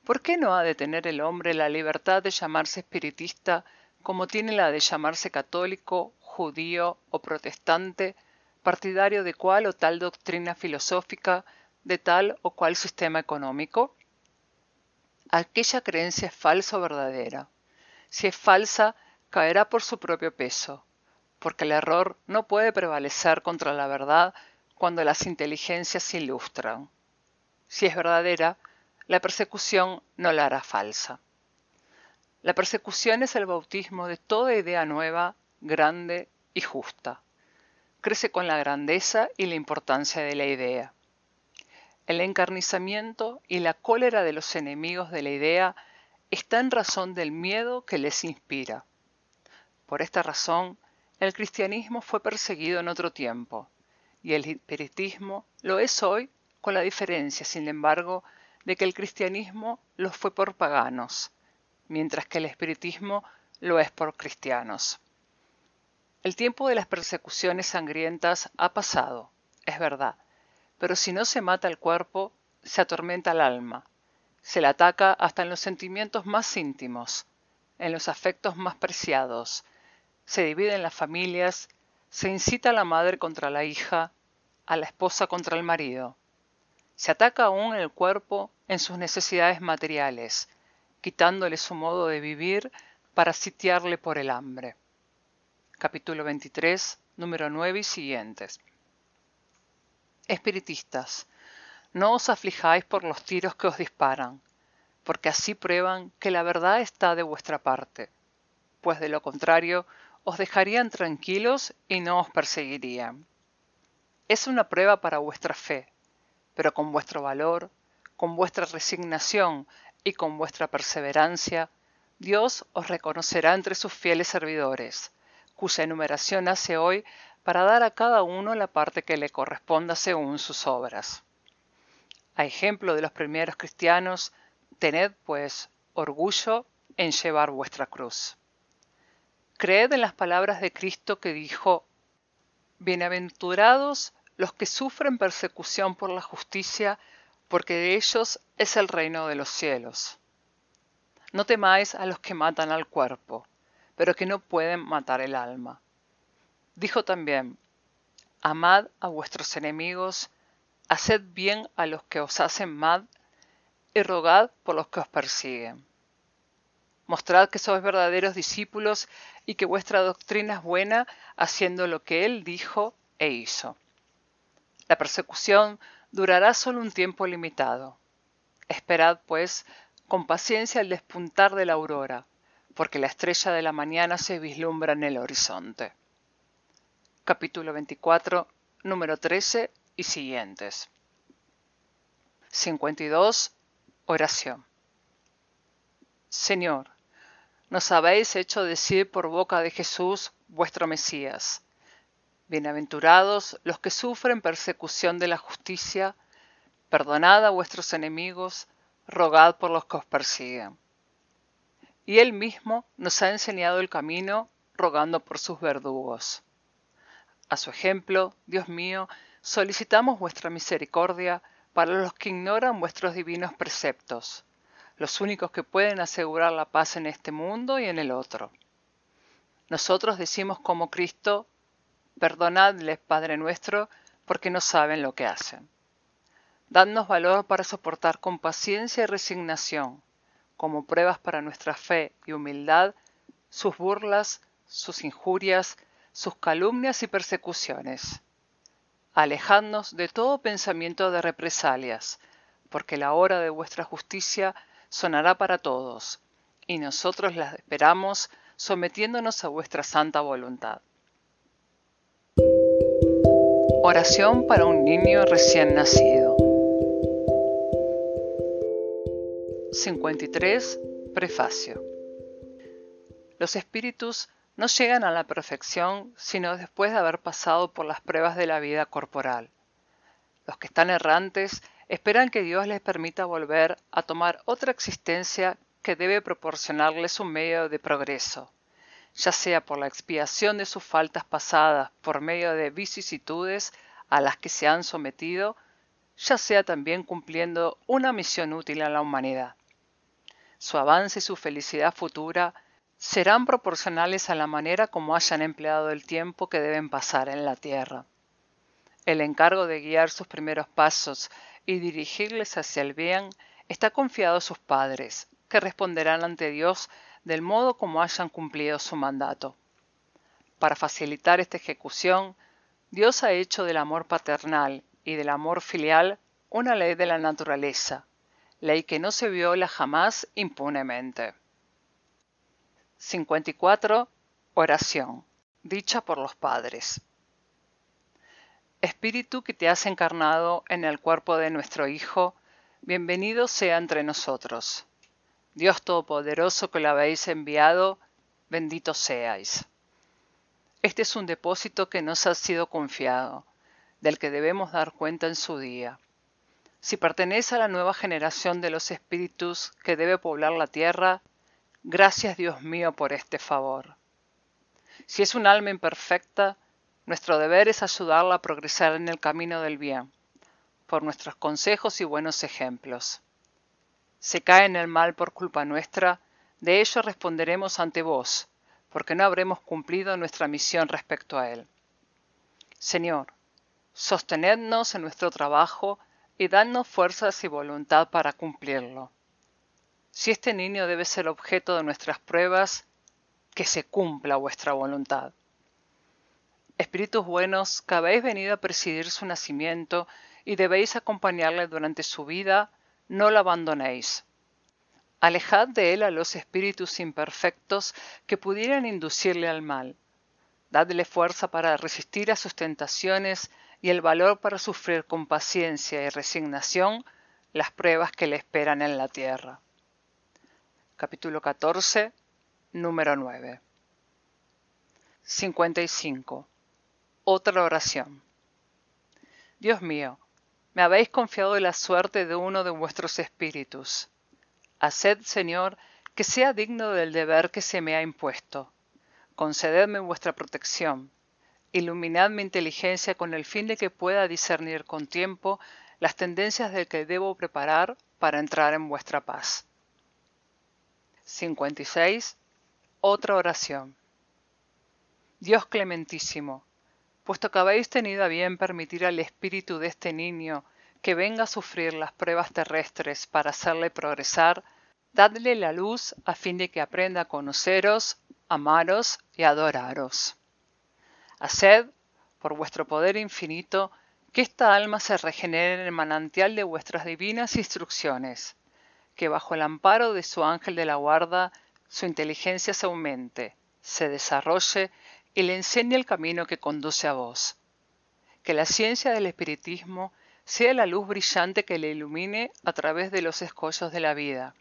¿Por qué no ha de tener el hombre la libertad de llamarse espiritista como tiene la de llamarse católico, judío o protestante, partidario de cual o tal doctrina filosófica, de tal o cual sistema económico? Aquella creencia es falsa o verdadera. Si es falsa, caerá por su propio peso, porque el error no puede prevalecer contra la verdad cuando las inteligencias se ilustran. Si es verdadera, la persecución no la hará falsa. La persecución es el bautismo de toda idea nueva, grande y justa crece con la grandeza y la importancia de la idea. El encarnizamiento y la cólera de los enemigos de la idea está en razón del miedo que les inspira. Por esta razón, el cristianismo fue perseguido en otro tiempo, y el espiritismo lo es hoy con la diferencia, sin embargo, de que el cristianismo lo fue por paganos, mientras que el espiritismo lo es por cristianos. El tiempo de las persecuciones sangrientas ha pasado, es verdad, pero si no se mata el cuerpo, se atormenta el alma, se le ataca hasta en los sentimientos más íntimos, en los afectos más preciados, se dividen las familias, se incita a la madre contra la hija, a la esposa contra el marido. Se ataca aún el cuerpo en sus necesidades materiales, quitándole su modo de vivir para sitiarle por el hambre capítulo 23, número 9 y siguientes. Espiritistas, no os aflijáis por los tiros que os disparan, porque así prueban que la verdad está de vuestra parte, pues de lo contrario os dejarían tranquilos y no os perseguirían. Es una prueba para vuestra fe, pero con vuestro valor, con vuestra resignación y con vuestra perseverancia, Dios os reconocerá entre sus fieles servidores, cuya enumeración hace hoy para dar a cada uno la parte que le corresponda según sus obras. A ejemplo de los primeros cristianos, tened pues orgullo en llevar vuestra cruz. Creed en las palabras de Cristo que dijo, Bienaventurados los que sufren persecución por la justicia, porque de ellos es el reino de los cielos. No temáis a los que matan al cuerpo, pero que no pueden matar el alma. Dijo también, Amad a vuestros enemigos, haced bien a los que os hacen mal, y rogad por los que os persiguen. Mostrad que sois verdaderos discípulos y que vuestra doctrina es buena, haciendo lo que Él dijo e hizo. La persecución durará solo un tiempo limitado. Esperad, pues, con paciencia el despuntar de la aurora, porque la estrella de la mañana se vislumbra en el horizonte. Capítulo 24, número 13 y siguientes. 52. Oración. Señor, nos habéis hecho decir por boca de Jesús, vuestro Mesías. Bienaventurados los que sufren persecución de la justicia, perdonad a vuestros enemigos, rogad por los que os persiguen y Él mismo nos ha enseñado el camino rogando por sus verdugos. A su ejemplo, Dios mío, solicitamos vuestra misericordia para los que ignoran vuestros divinos preceptos, los únicos que pueden asegurar la paz en este mundo y en el otro. Nosotros decimos como Cristo, perdonadles, Padre nuestro, porque no saben lo que hacen. Dadnos valor para soportar con paciencia y resignación, como pruebas para nuestra fe y humildad, sus burlas, sus injurias, sus calumnias y persecuciones. Alejadnos de todo pensamiento de represalias, porque la hora de vuestra justicia sonará para todos, y nosotros la esperamos sometiéndonos a vuestra santa voluntad. Oración para un niño recién nacido. 53. Prefacio. Los espíritus no llegan a la perfección sino después de haber pasado por las pruebas de la vida corporal. Los que están errantes esperan que Dios les permita volver a tomar otra existencia que debe proporcionarles un medio de progreso, ya sea por la expiación de sus faltas pasadas por medio de vicisitudes a las que se han sometido, ya sea también cumpliendo una misión útil a la humanidad. Su avance y su felicidad futura serán proporcionales a la manera como hayan empleado el tiempo que deben pasar en la tierra. El encargo de guiar sus primeros pasos y dirigirles hacia el bien está confiado a sus padres, que responderán ante Dios del modo como hayan cumplido su mandato. Para facilitar esta ejecución, Dios ha hecho del amor paternal y del amor filial una ley de la naturaleza, ley que no se viola jamás impunemente. 54. Oración, dicha por los padres. Espíritu que te has encarnado en el cuerpo de nuestro Hijo, bienvenido sea entre nosotros. Dios Todopoderoso que lo habéis enviado, bendito seáis. Este es un depósito que nos ha sido confiado, del que debemos dar cuenta en su día. Si pertenece a la nueva generación de los espíritus que debe poblar la tierra, Gracias Dios mío por este favor. Si es un alma imperfecta, nuestro deber es ayudarla a progresar en el camino del bien, por nuestros consejos y buenos ejemplos. Se cae en el mal por culpa nuestra, de ello responderemos ante vos, porque no habremos cumplido nuestra misión respecto a él. Señor, sostenednos en nuestro trabajo y dadnos fuerzas y voluntad para cumplirlo. Si este niño debe ser objeto de nuestras pruebas, que se cumpla vuestra voluntad. Espíritus buenos, que habéis venido a presidir su nacimiento y debéis acompañarle durante su vida, no lo abandonéis. Alejad de él a los espíritus imperfectos que pudieran inducirle al mal. Dadle fuerza para resistir a sus tentaciones y el valor para sufrir con paciencia y resignación las pruebas que le esperan en la tierra capítulo 14, número 9. 55. Otra oración. Dios mío, me habéis confiado la suerte de uno de vuestros espíritus. Haced, Señor, que sea digno del deber que se me ha impuesto. Concededme vuestra protección. Iluminad mi inteligencia con el fin de que pueda discernir con tiempo las tendencias del que debo preparar para entrar en vuestra paz. 56. Otra oración. Dios clementísimo, puesto que habéis tenido a bien permitir al espíritu de este niño que venga a sufrir las pruebas terrestres para hacerle progresar, dadle la luz a fin de que aprenda a conoceros, amaros y adoraros. Haced, por vuestro poder infinito, que esta alma se regenere en el manantial de vuestras divinas instrucciones, que bajo el amparo de su ángel de la guarda su inteligencia se aumente, se desarrolle y le enseñe el camino que conduce a vos. Que la ciencia del espiritismo sea la luz brillante que le ilumine a través de los escollos de la vida.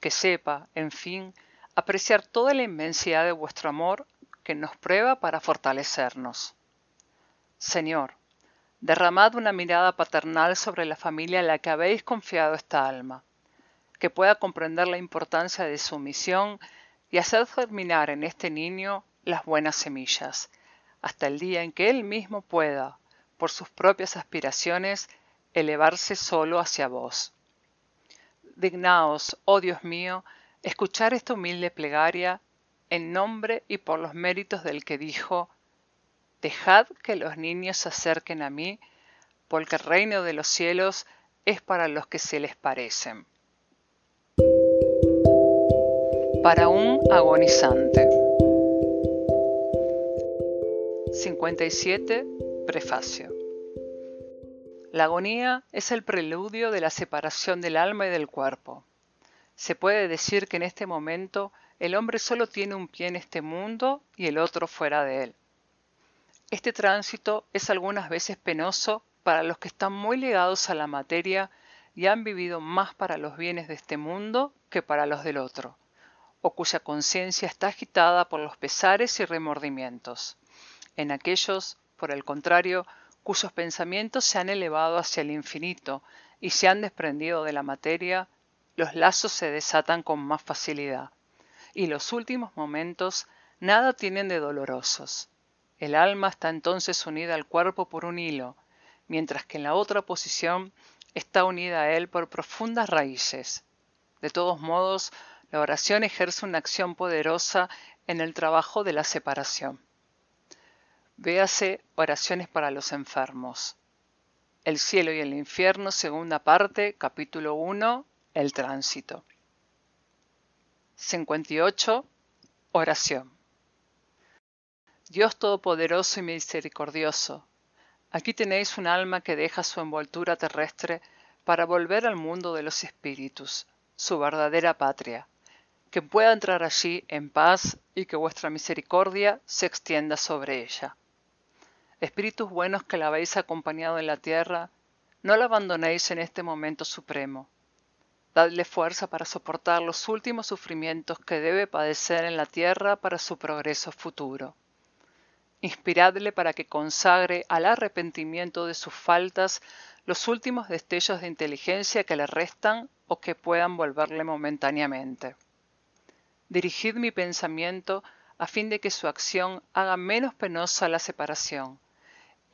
Que sepa, en fin, apreciar toda la inmensidad de vuestro amor que nos prueba para fortalecernos. Señor, derramad una mirada paternal sobre la familia a la que habéis confiado esta alma que pueda comprender la importancia de su misión y hacer germinar en este niño las buenas semillas, hasta el día en que él mismo pueda, por sus propias aspiraciones, elevarse solo hacia vos. Dignaos, oh Dios mío, escuchar esta humilde plegaria en nombre y por los méritos del que dijo, Dejad que los niños se acerquen a mí, porque el reino de los cielos es para los que se les parecen. Para un agonizante. 57. Prefacio. La agonía es el preludio de la separación del alma y del cuerpo. Se puede decir que en este momento el hombre solo tiene un pie en este mundo y el otro fuera de él. Este tránsito es algunas veces penoso para los que están muy ligados a la materia y han vivido más para los bienes de este mundo que para los del otro, o cuya conciencia está agitada por los pesares y remordimientos. En aquellos, por el contrario, cuyos pensamientos se han elevado hacia el infinito y se han desprendido de la materia, los lazos se desatan con más facilidad, y los últimos momentos nada tienen de dolorosos. El alma está entonces unida al cuerpo por un hilo, mientras que en la otra posición está unida a él por profundas raíces. De todos modos, la oración ejerce una acción poderosa en el trabajo de la separación. Véase Oraciones para los enfermos. El cielo y el infierno, segunda parte, capítulo 1, el tránsito. 58. Oración. Dios Todopoderoso y Misericordioso, aquí tenéis un alma que deja su envoltura terrestre para volver al mundo de los espíritus, su verdadera patria, que pueda entrar allí en paz y que vuestra misericordia se extienda sobre ella. Espíritus buenos que la habéis acompañado en la tierra, no la abandonéis en este momento supremo Dadle fuerza para soportar los últimos sufrimientos que debe padecer en la tierra para su progreso futuro. Inspiradle para que consagre al arrepentimiento de sus faltas los últimos destellos de inteligencia que le restan o que puedan volverle momentáneamente. Dirigid mi pensamiento a fin de que su acción haga menos penosa la separación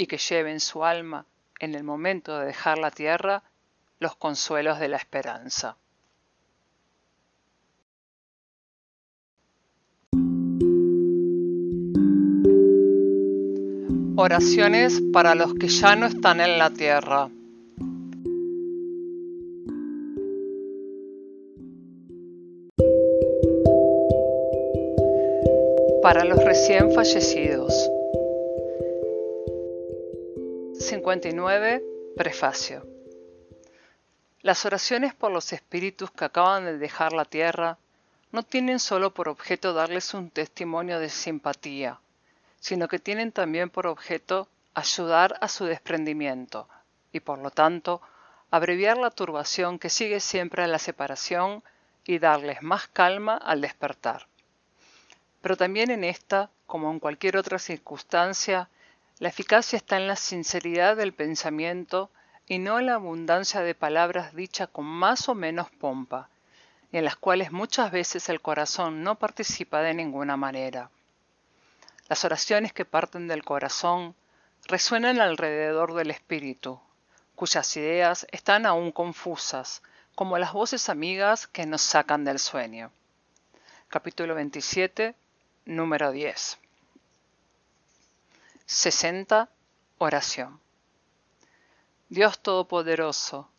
y que lleve en su alma, en el momento de dejar la tierra, los consuelos de la esperanza. Oraciones para los que ya no están en la tierra. Para los recién fallecidos. 59. Prefacio. Las oraciones por los espíritus que acaban de dejar la tierra no tienen solo por objeto darles un testimonio de simpatía, sino que tienen también por objeto ayudar a su desprendimiento y por lo tanto abreviar la turbación que sigue siempre a la separación y darles más calma al despertar. Pero también en esta, como en cualquier otra circunstancia, la eficacia está en la sinceridad del pensamiento y no en la abundancia de palabras dichas con más o menos pompa, y en las cuales muchas veces el corazón no participa de ninguna manera. Las oraciones que parten del corazón resuenan alrededor del espíritu, cuyas ideas están aún confusas, como las voces amigas que nos sacan del sueño. Capítulo 27, número 10. 60. Oración. Dios Todopoderoso,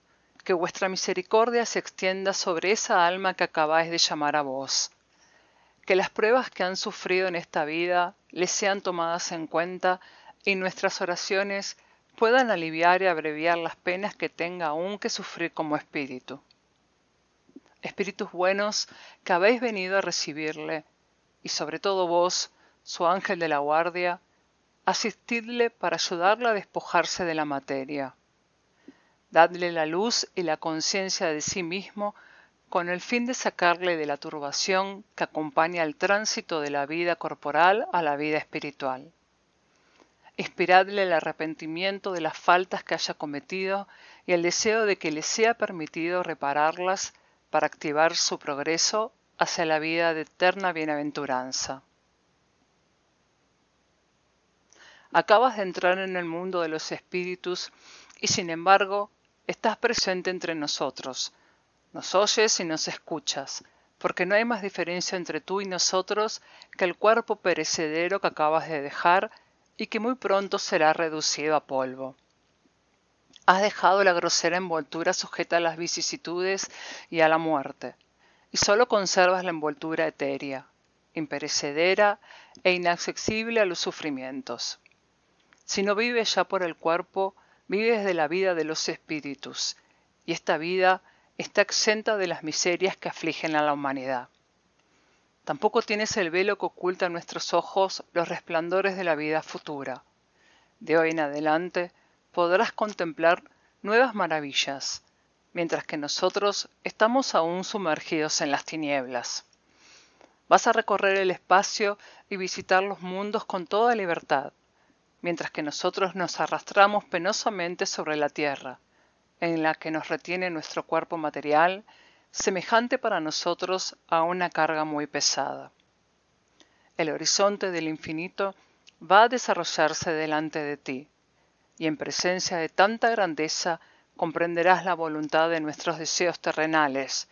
que vuestra misericordia se extienda sobre esa alma que acabáis de llamar a vos. Que las pruebas que han sufrido en esta vida les sean tomadas en cuenta y nuestras oraciones puedan aliviar y abreviar las penas que tenga aún que sufrir como espíritu. Espíritus buenos que habéis venido a recibirle, y sobre todo vos, su ángel de la guardia, asistidle para ayudarle a despojarse de la materia dadle la luz y la conciencia de sí mismo con el fin de sacarle de la turbación que acompaña el tránsito de la vida corporal a la vida espiritual. Inspiradle el arrepentimiento de las faltas que haya cometido y el deseo de que le sea permitido repararlas para activar su progreso hacia la vida de eterna bienaventuranza. Acabas de entrar en el mundo de los espíritus y sin embargo estás presente entre nosotros, nos oyes y nos escuchas, porque no hay más diferencia entre tú y nosotros que el cuerpo perecedero que acabas de dejar y que muy pronto será reducido a polvo. Has dejado la grosera envoltura sujeta a las vicisitudes y a la muerte, y solo conservas la envoltura etérea, imperecedera e inaccesible a los sufrimientos. Si no vives ya por el cuerpo, vives de la vida de los espíritus, y esta vida está exenta de las miserias que afligen a la humanidad. Tampoco tienes el velo que oculta a nuestros ojos los resplandores de la vida futura. De hoy en adelante podrás contemplar nuevas maravillas, mientras que nosotros estamos aún sumergidos en las tinieblas. Vas a recorrer el espacio y visitar los mundos con toda libertad, mientras que nosotros nos arrastramos penosamente sobre la tierra, en la que nos retiene nuestro cuerpo material, semejante para nosotros a una carga muy pesada. El horizonte del infinito va a desarrollarse delante de ti, y en presencia de tanta grandeza comprenderás la voluntad de nuestros deseos terrenales,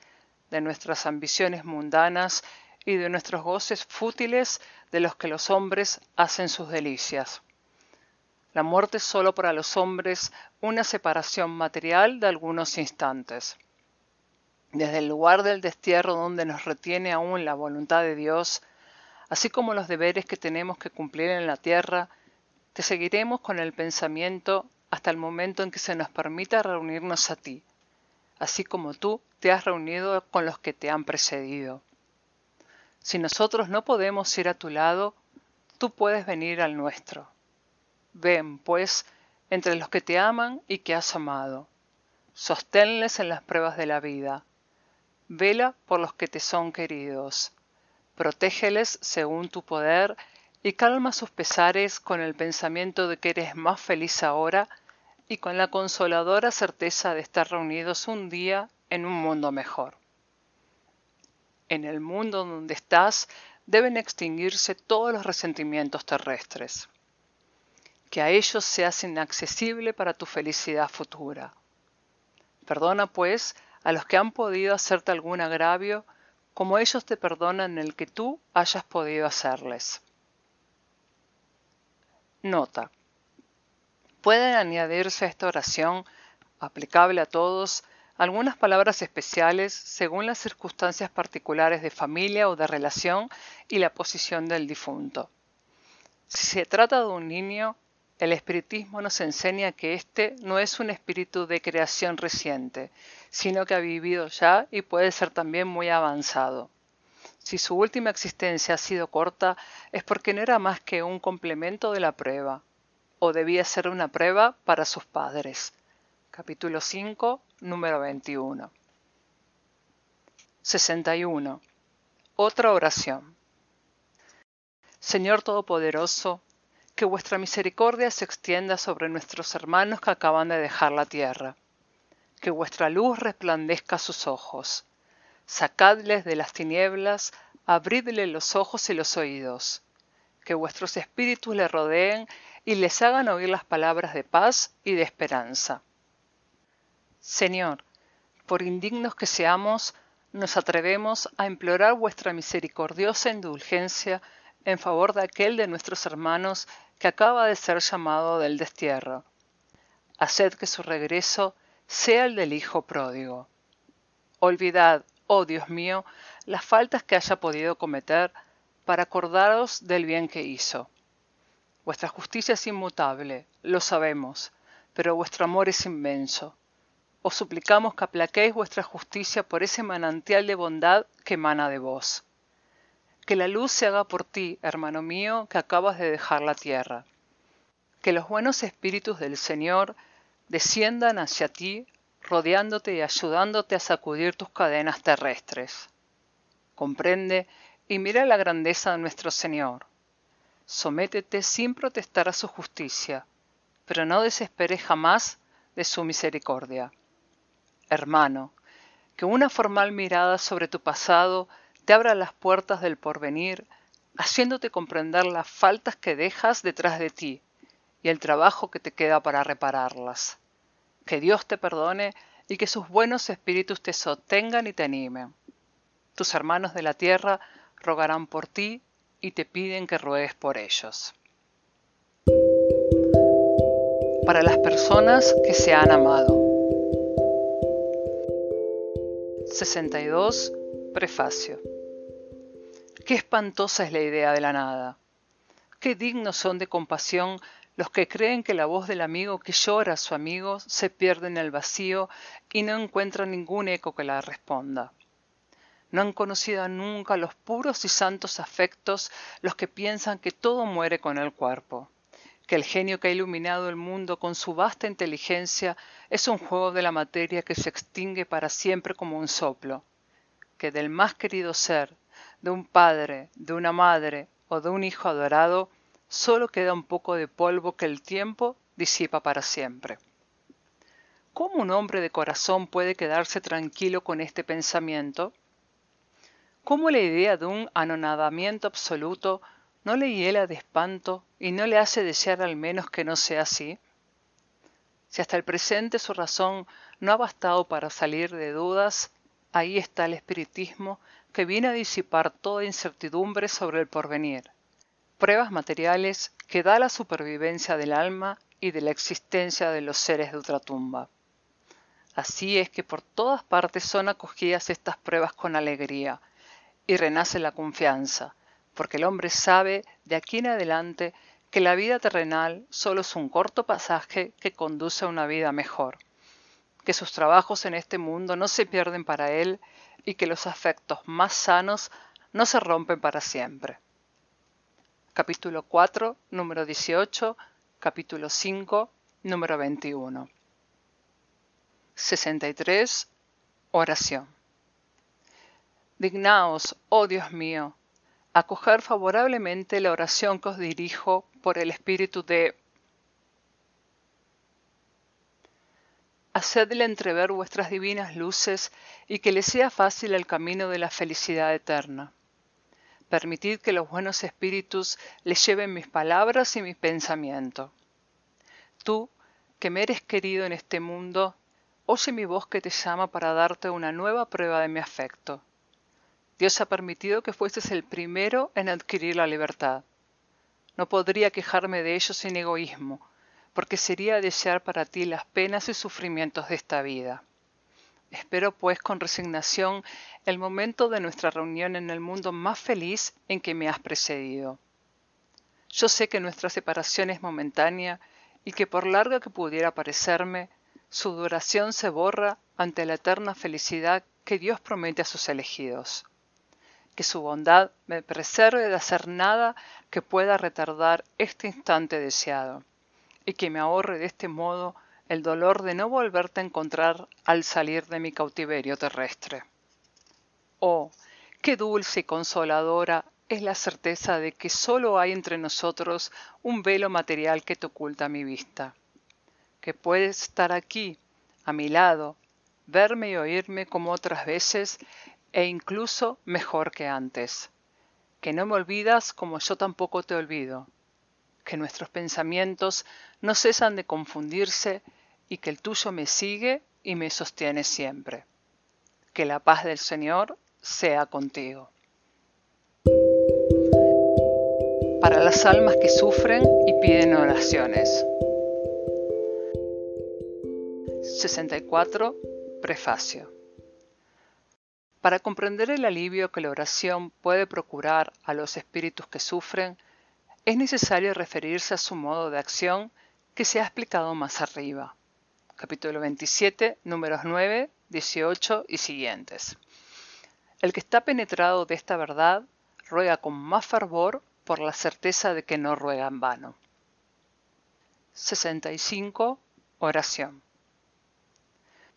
de nuestras ambiciones mundanas y de nuestros goces fútiles de los que los hombres hacen sus delicias. La muerte es sólo para los hombres una separación material de algunos instantes. Desde el lugar del destierro donde nos retiene aún la voluntad de Dios, así como los deberes que tenemos que cumplir en la tierra, te seguiremos con el pensamiento hasta el momento en que se nos permita reunirnos a ti, así como tú te has reunido con los que te han precedido. Si nosotros no podemos ir a tu lado, tú puedes venir al nuestro. Ven, pues, entre los que te aman y que has amado. Sosténles en las pruebas de la vida. Vela por los que te son queridos. Protégeles según tu poder y calma sus pesares con el pensamiento de que eres más feliz ahora y con la consoladora certeza de estar reunidos un día en un mundo mejor. En el mundo donde estás deben extinguirse todos los resentimientos terrestres que a ellos seas inaccesible para tu felicidad futura. Perdona, pues, a los que han podido hacerte algún agravio, como ellos te perdonan el que tú hayas podido hacerles. Nota. Pueden añadirse a esta oración, aplicable a todos, algunas palabras especiales según las circunstancias particulares de familia o de relación y la posición del difunto. Si se trata de un niño, el espiritismo nos enseña que este no es un espíritu de creación reciente, sino que ha vivido ya y puede ser también muy avanzado. Si su última existencia ha sido corta, es porque no era más que un complemento de la prueba, o debía ser una prueba para sus padres. Capítulo 5, número 21. 61. Otra oración. Señor Todopoderoso, que vuestra misericordia se extienda sobre nuestros hermanos que acaban de dejar la tierra. Que vuestra luz resplandezca a sus ojos. Sacadles de las tinieblas, abridle los ojos y los oídos. Que vuestros espíritus le rodeen y les hagan oír las palabras de paz y de esperanza. Señor, por indignos que seamos, nos atrevemos a implorar vuestra misericordiosa indulgencia en favor de aquel de nuestros hermanos que acaba de ser llamado del destierro. Haced que su regreso sea el del Hijo pródigo. Olvidad, oh Dios mío, las faltas que haya podido cometer para acordaros del bien que hizo. Vuestra justicia es inmutable, lo sabemos, pero vuestro amor es inmenso. Os suplicamos que aplaquéis vuestra justicia por ese manantial de bondad que emana de vos que la luz se haga por ti, hermano mío, que acabas de dejar la tierra. Que los buenos espíritus del Señor desciendan hacia ti, rodeándote y ayudándote a sacudir tus cadenas terrestres. Comprende y mira la grandeza de nuestro Señor. Sométete sin protestar a su justicia, pero no desesperes jamás de su misericordia. Hermano, que una formal mirada sobre tu pasado te abra las puertas del porvenir, haciéndote comprender las faltas que dejas detrás de ti y el trabajo que te queda para repararlas. Que Dios te perdone y que sus buenos espíritus te sostengan y te animen. Tus hermanos de la tierra rogarán por ti y te piden que ruegues por ellos. Para las personas que se han amado. 62. Prefacio. Qué espantosa es la idea de la nada. Qué dignos son de compasión los que creen que la voz del amigo que llora a su amigo se pierde en el vacío y no encuentra ningún eco que la responda. No han conocido nunca los puros y santos afectos los que piensan que todo muere con el cuerpo, que el genio que ha iluminado el mundo con su vasta inteligencia es un juego de la materia que se extingue para siempre como un soplo, que del más querido ser, de un padre, de una madre o de un hijo adorado, solo queda un poco de polvo que el tiempo disipa para siempre. ¿Cómo un hombre de corazón puede quedarse tranquilo con este pensamiento? ¿Cómo la idea de un anonadamiento absoluto no le hiela de espanto y no le hace desear al menos que no sea así? Si hasta el presente su razón no ha bastado para salir de dudas, ahí está el espiritismo que viene a disipar toda incertidumbre sobre el porvenir, pruebas materiales que da la supervivencia del alma y de la existencia de los seres de ultratumba. Así es que por todas partes son acogidas estas pruebas con alegría, y renace la confianza, porque el hombre sabe de aquí en adelante que la vida terrenal solo es un corto pasaje que conduce a una vida mejor, que sus trabajos en este mundo no se pierden para él y que los afectos más sanos no se rompen para siempre. Capítulo 4, número 18, capítulo 5, número 21. 63. Oración. Dignaos, oh Dios mío, acoger favorablemente la oración que os dirijo por el espíritu de hacedle entrever vuestras divinas luces y que le sea fácil el camino de la felicidad eterna. Permitid que los buenos espíritus le lleven mis palabras y mi pensamiento. Tú, que me eres querido en este mundo, oye mi voz que te llama para darte una nueva prueba de mi afecto. Dios ha permitido que fueses el primero en adquirir la libertad. No podría quejarme de ello sin egoísmo, porque sería desear para ti las penas y sufrimientos de esta vida. Espero pues con resignación el momento de nuestra reunión en el mundo más feliz en que me has precedido. Yo sé que nuestra separación es momentánea y que por larga que pudiera parecerme, su duración se borra ante la eterna felicidad que Dios promete a sus elegidos. Que su bondad me preserve de hacer nada que pueda retardar este instante deseado y que me ahorre de este modo el dolor de no volverte a encontrar al salir de mi cautiverio terrestre. Oh, qué dulce y consoladora es la certeza de que sólo hay entre nosotros un velo material que te oculta mi vista, que puedes estar aquí, a mi lado, verme y oírme como otras veces e incluso mejor que antes, que no me olvidas como yo tampoco te olvido, que nuestros pensamientos no cesan de confundirse y que el tuyo me sigue y me sostiene siempre. Que la paz del Señor sea contigo. Para las almas que sufren y piden oraciones. 64. Prefacio. Para comprender el alivio que la oración puede procurar a los espíritus que sufren, es necesario referirse a su modo de acción que se ha explicado más arriba. Capítulo 27, números 9, 18 y siguientes. El que está penetrado de esta verdad ruega con más fervor por la certeza de que no ruega en vano. 65. Oración.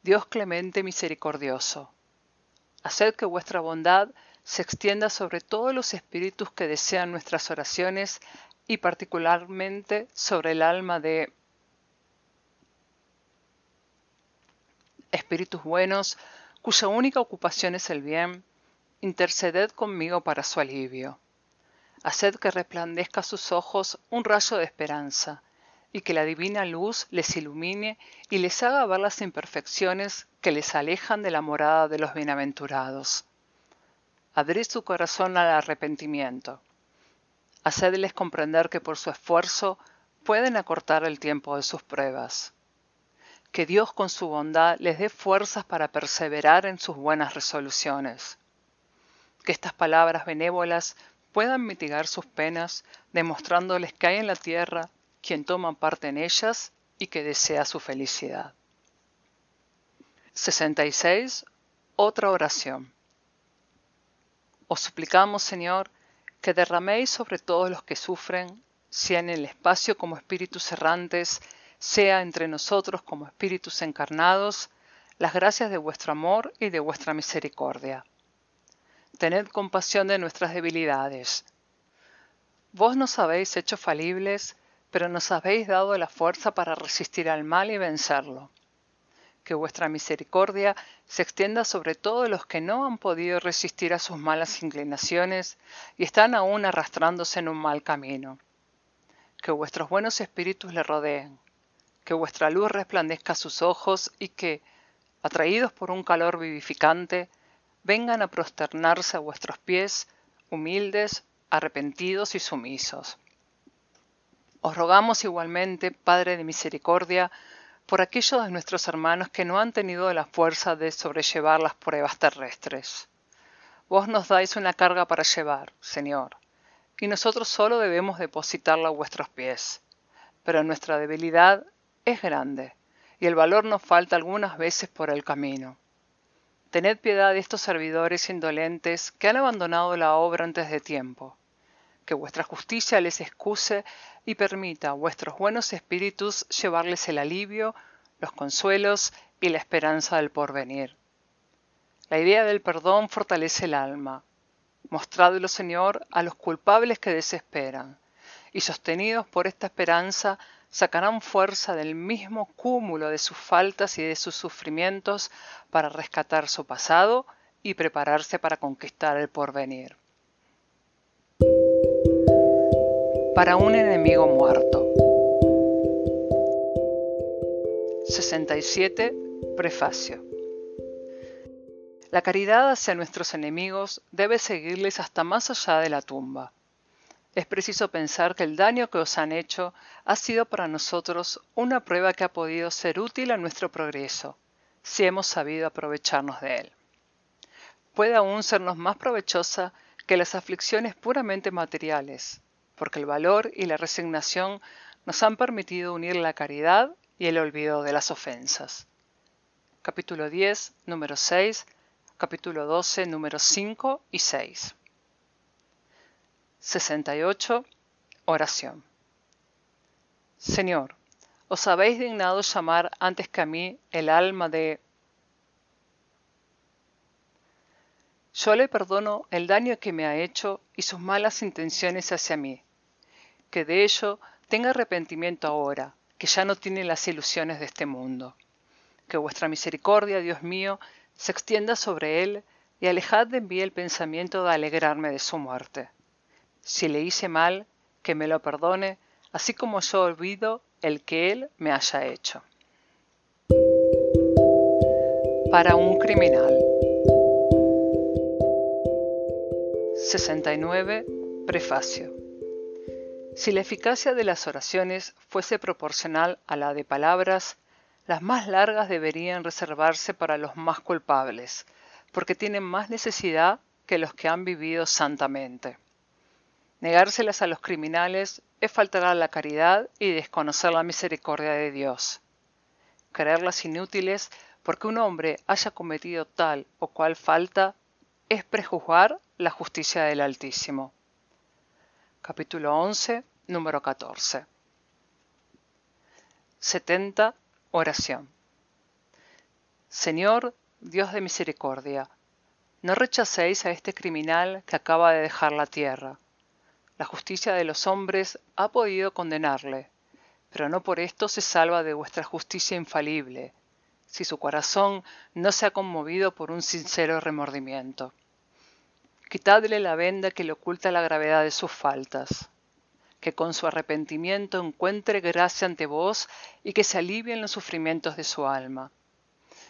Dios clemente misericordioso, haced que vuestra bondad se extienda sobre todos los espíritus que desean nuestras oraciones y particularmente sobre el alma de espíritus buenos cuya única ocupación es el bien, interceded conmigo para su alivio. Haced que resplandezca a sus ojos un rayo de esperanza, y que la divina luz les ilumine y les haga ver las imperfecciones que les alejan de la morada de los bienaventurados abrid su corazón al arrepentimiento. Hacedles comprender que por su esfuerzo pueden acortar el tiempo de sus pruebas. Que Dios con su bondad les dé fuerzas para perseverar en sus buenas resoluciones. Que estas palabras benévolas puedan mitigar sus penas, demostrándoles que hay en la tierra quien toma parte en ellas y que desea su felicidad. 66. Otra oración. Os suplicamos, Señor, que derraméis sobre todos los que sufren, sea en el espacio como espíritus errantes, sea entre nosotros como espíritus encarnados, las gracias de vuestro amor y de vuestra misericordia tened compasión de nuestras debilidades. Vos nos habéis hecho falibles, pero nos habéis dado la fuerza para resistir al mal y vencerlo. Que vuestra misericordia se extienda sobre todos los que no han podido resistir a sus malas inclinaciones y están aún arrastrándose en un mal camino. Que vuestros buenos espíritus le rodeen, que vuestra luz resplandezca a sus ojos y que, atraídos por un calor vivificante, vengan a prosternarse a vuestros pies, humildes, arrepentidos y sumisos. Os rogamos igualmente, Padre de Misericordia, por aquellos de nuestros hermanos que no han tenido la fuerza de sobrellevar las pruebas terrestres. Vos nos dais una carga para llevar, Señor, y nosotros solo debemos depositarla a vuestros pies. Pero nuestra debilidad es grande, y el valor nos falta algunas veces por el camino. Tened piedad de estos servidores indolentes que han abandonado la obra antes de tiempo. Que vuestra justicia les excuse y permita a vuestros buenos espíritus llevarles el alivio, los consuelos y la esperanza del porvenir. La idea del perdón fortalece el alma. Mostradlo, Señor, a los culpables que desesperan, y sostenidos por esta esperanza, sacarán fuerza del mismo cúmulo de sus faltas y de sus sufrimientos para rescatar su pasado y prepararse para conquistar el porvenir. Para un enemigo muerto. 67. Prefacio. La caridad hacia nuestros enemigos debe seguirles hasta más allá de la tumba es preciso pensar que el daño que os han hecho ha sido para nosotros una prueba que ha podido ser útil a nuestro progreso, si hemos sabido aprovecharnos de él. Puede aún sernos más provechosa que las aflicciones puramente materiales, porque el valor y la resignación nos han permitido unir la caridad y el olvido de las ofensas. Capítulo 10, número 6, capítulo 12, número 5 y 6. 68. Oración. Señor, os habéis dignado llamar antes que a mí el alma de... Yo le perdono el daño que me ha hecho y sus malas intenciones hacia mí. Que de ello tenga arrepentimiento ahora, que ya no tiene las ilusiones de este mundo. Que vuestra misericordia, Dios mío, se extienda sobre él y alejad de mí el pensamiento de alegrarme de su muerte si le hice mal, que me lo perdone, así como yo olvido el que él me haya hecho. Para un criminal. 69. Prefacio. Si la eficacia de las oraciones fuese proporcional a la de palabras, las más largas deberían reservarse para los más culpables, porque tienen más necesidad que los que han vivido santamente. Negárselas a los criminales es faltar a la caridad y desconocer la misericordia de Dios. Creerlas inútiles porque un hombre haya cometido tal o cual falta es prejuzgar la justicia del Altísimo. Capítulo 11, número 14. 70. Oración. Señor, Dios de misericordia, no rechacéis a este criminal que acaba de dejar la tierra la justicia de los hombres ha podido condenarle, pero no por esto se salva de vuestra justicia infalible, si su corazón no se ha conmovido por un sincero remordimiento. Quitadle la venda que le oculta la gravedad de sus faltas, que con su arrepentimiento encuentre gracia ante vos y que se alivien los sufrimientos de su alma.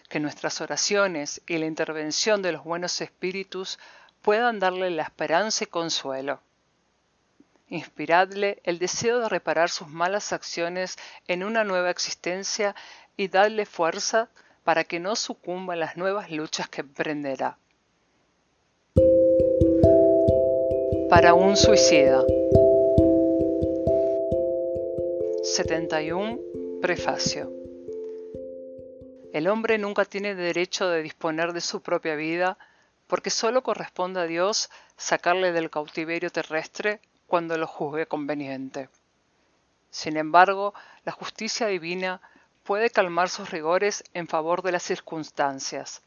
Que nuestras oraciones y la intervención de los buenos espíritus puedan darle la esperanza y consuelo. Inspiradle el deseo de reparar sus malas acciones en una nueva existencia y darle fuerza para que no sucumba a las nuevas luchas que emprenderá. Para un suicida. 71. Prefacio. El hombre nunca tiene derecho de disponer de su propia vida porque solo corresponde a Dios sacarle del cautiverio terrestre cuando lo juzgue conveniente. Sin embargo, la justicia divina puede calmar sus rigores en favor de las circunstancias,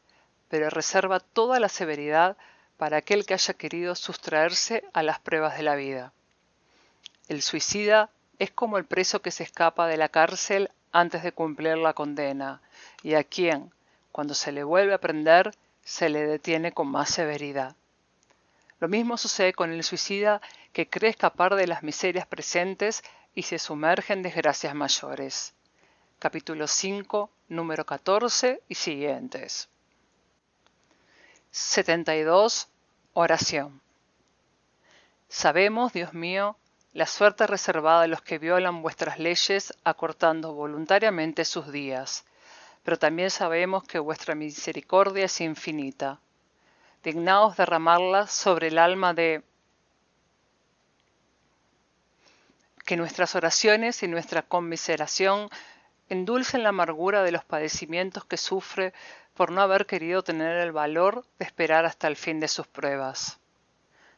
pero reserva toda la severidad para aquel que haya querido sustraerse a las pruebas de la vida. El suicida es como el preso que se escapa de la cárcel antes de cumplir la condena, y a quien, cuando se le vuelve a prender, se le detiene con más severidad. Lo mismo sucede con el suicida que cree escapar de las miserias presentes y se sumerge en desgracias mayores. Capítulo 5, número 14 y siguientes. 72. Oración. Sabemos, Dios mío, la suerte reservada a los que violan vuestras leyes acortando voluntariamente sus días, pero también sabemos que vuestra misericordia es infinita dignaos derramarla sobre el alma de que nuestras oraciones y nuestra conmiseración endulcen la amargura de los padecimientos que sufre por no haber querido tener el valor de esperar hasta el fin de sus pruebas.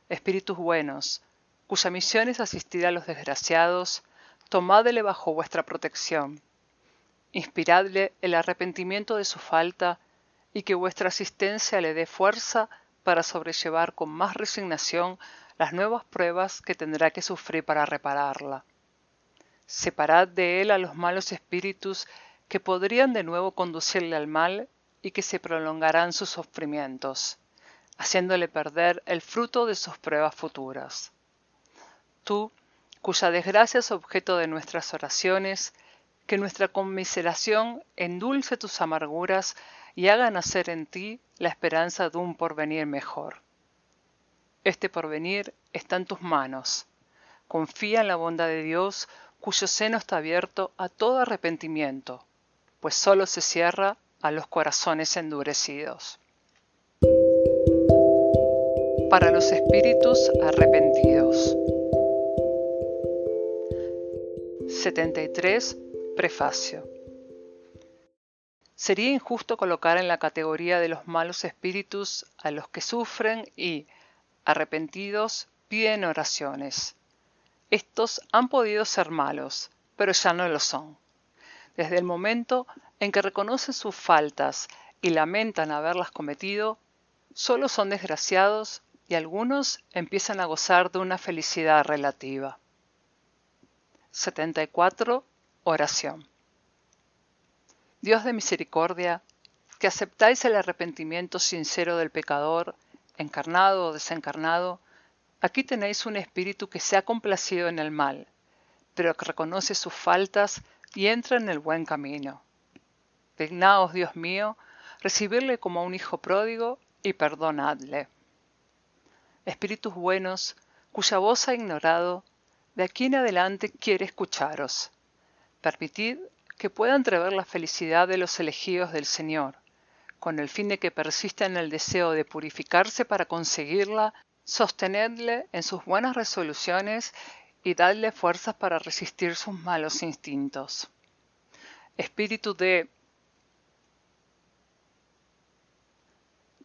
Espíritus buenos, cuya misión es asistir a los desgraciados, tomádele bajo vuestra protección. Inspiradle el arrepentimiento de su falta y que vuestra asistencia le dé fuerza para sobrellevar con más resignación las nuevas pruebas que tendrá que sufrir para repararla. Separad de él a los malos espíritus que podrían de nuevo conducirle al mal y que se prolongarán sus sufrimientos, haciéndole perder el fruto de sus pruebas futuras. Tú, cuya desgracia es objeto de nuestras oraciones, que nuestra conmiseración endulce tus amarguras y haga nacer en ti la esperanza de un porvenir mejor. Este porvenir está en tus manos. Confía en la bondad de Dios, cuyo seno está abierto a todo arrepentimiento, pues solo se cierra a los corazones endurecidos. Para los espíritus arrepentidos. 73. Prefacio. Sería injusto colocar en la categoría de los malos espíritus a los que sufren y, arrepentidos, piden oraciones. Estos han podido ser malos, pero ya no lo son. Desde el momento en que reconocen sus faltas y lamentan haberlas cometido, solo son desgraciados y algunos empiezan a gozar de una felicidad relativa. 74. Oración. Dios de misericordia, que aceptáis el arrepentimiento sincero del pecador, encarnado o desencarnado, aquí tenéis un espíritu que se ha complacido en el mal, pero que reconoce sus faltas y entra en el buen camino. Dignaos, Dios mío, recibirle como a un hijo pródigo y perdonadle. Espíritus buenos, cuya voz ha ignorado, de aquí en adelante quiere escucharos. Permitid que pueda entrever la felicidad de los elegidos del Señor, con el fin de que persista en el deseo de purificarse para conseguirla, sostenerle en sus buenas resoluciones y darle fuerzas para resistir sus malos instintos. Espíritu de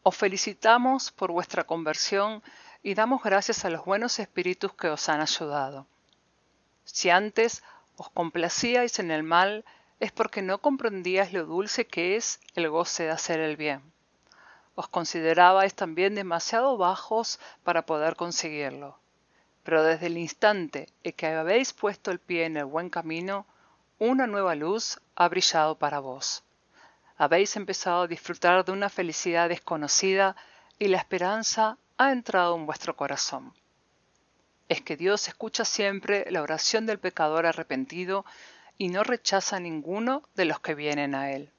Os felicitamos por vuestra conversión y damos gracias a los buenos espíritus que os han ayudado. Si antes os complacíais en el mal, es porque no comprendías lo dulce que es el goce de hacer el bien. Os considerabais también demasiado bajos para poder conseguirlo. Pero desde el instante en que habéis puesto el pie en el buen camino, una nueva luz ha brillado para vos. Habéis empezado a disfrutar de una felicidad desconocida y la esperanza ha entrado en vuestro corazón. Es que Dios escucha siempre la oración del pecador arrepentido y no rechaza ninguno de los que vienen a Él.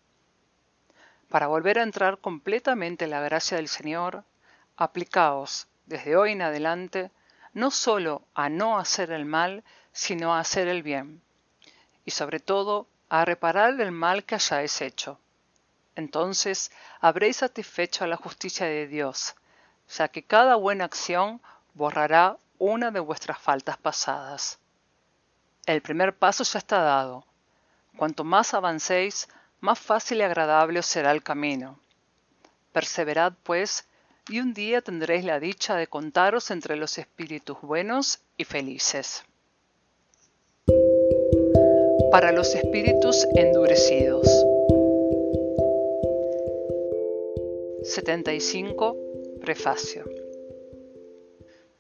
Para volver a entrar completamente en la gracia del Señor, aplicaos desde hoy en adelante no solo a no hacer el mal, sino a hacer el bien, y sobre todo a reparar el mal que hayáis hecho. Entonces habréis satisfecho a la justicia de Dios, ya que cada buena acción borrará una de vuestras faltas pasadas. El primer paso ya está dado. Cuanto más avancéis, más fácil y agradable os será el camino. Perseverad, pues, y un día tendréis la dicha de contaros entre los espíritus buenos y felices. Para los espíritus endurecidos. 75. Prefacio.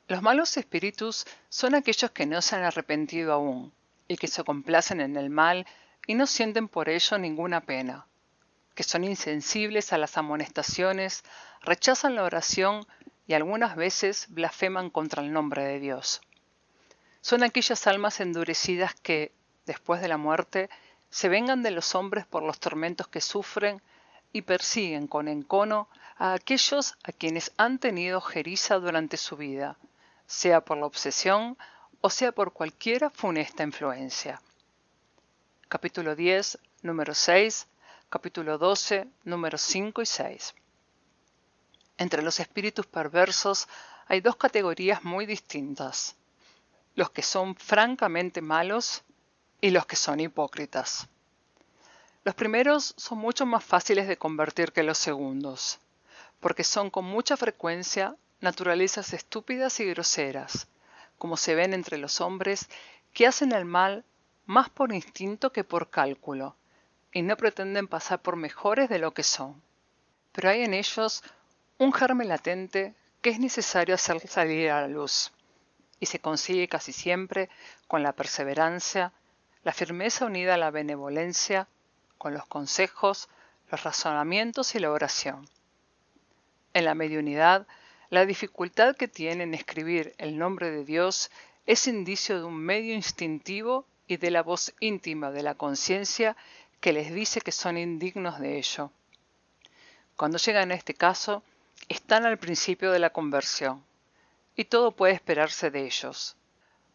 Los malos espíritus son aquellos que no se han arrepentido aún y que se complacen en el mal y no sienten por ello ninguna pena, que son insensibles a las amonestaciones, rechazan la oración y algunas veces blasfeman contra el nombre de Dios. Son aquellas almas endurecidas que, después de la muerte, se vengan de los hombres por los tormentos que sufren y persiguen con encono a aquellos a quienes han tenido jeriza durante su vida, sea por la obsesión o sea por cualquiera funesta influencia capítulo 10, número 6, capítulo 12, números 5 y 6. Entre los espíritus perversos hay dos categorías muy distintas, los que son francamente malos y los que son hipócritas. Los primeros son mucho más fáciles de convertir que los segundos, porque son con mucha frecuencia naturalezas estúpidas y groseras, como se ven entre los hombres que hacen el mal más por instinto que por cálculo, y no pretenden pasar por mejores de lo que son. Pero hay en ellos un germen latente que es necesario hacer salir a la luz, y se consigue casi siempre con la perseverancia, la firmeza unida a la benevolencia, con los consejos, los razonamientos y la oración. En la mediunidad, la dificultad que tienen escribir el nombre de Dios es indicio de un medio instintivo y de la voz íntima de la conciencia que les dice que son indignos de ello. Cuando llegan a este caso, están al principio de la conversión, y todo puede esperarse de ellos.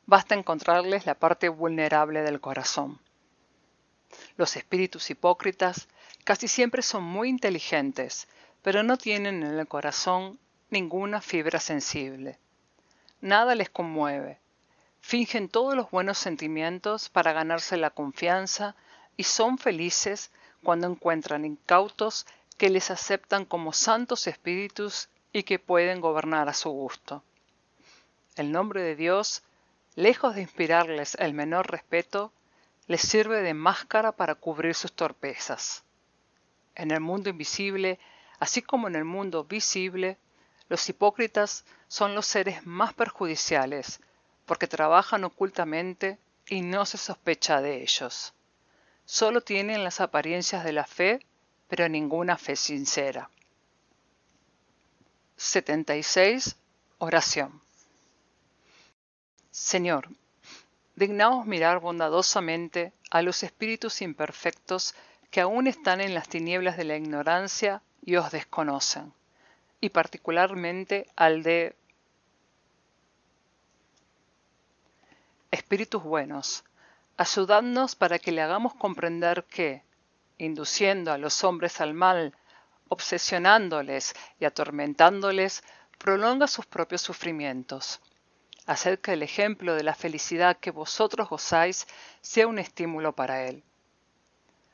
Basta encontrarles la parte vulnerable del corazón. Los espíritus hipócritas casi siempre son muy inteligentes, pero no tienen en el corazón ninguna fibra sensible. Nada les conmueve, Fingen todos los buenos sentimientos para ganarse la confianza y son felices cuando encuentran incautos que les aceptan como santos espíritus y que pueden gobernar a su gusto. El nombre de Dios, lejos de inspirarles el menor respeto, les sirve de máscara para cubrir sus torpezas. En el mundo invisible, así como en el mundo visible, los hipócritas son los seres más perjudiciales, porque trabajan ocultamente y no se sospecha de ellos. Solo tienen las apariencias de la fe, pero ninguna fe sincera. 76. Oración. Señor, dignaos mirar bondadosamente a los espíritus imperfectos que aún están en las tinieblas de la ignorancia y os desconocen, y particularmente al de espíritus buenos, ayudadnos para que le hagamos comprender que, induciendo a los hombres al mal, obsesionándoles y atormentándoles, prolonga sus propios sufrimientos. Haced que el ejemplo de la felicidad que vosotros gozáis sea un estímulo para él.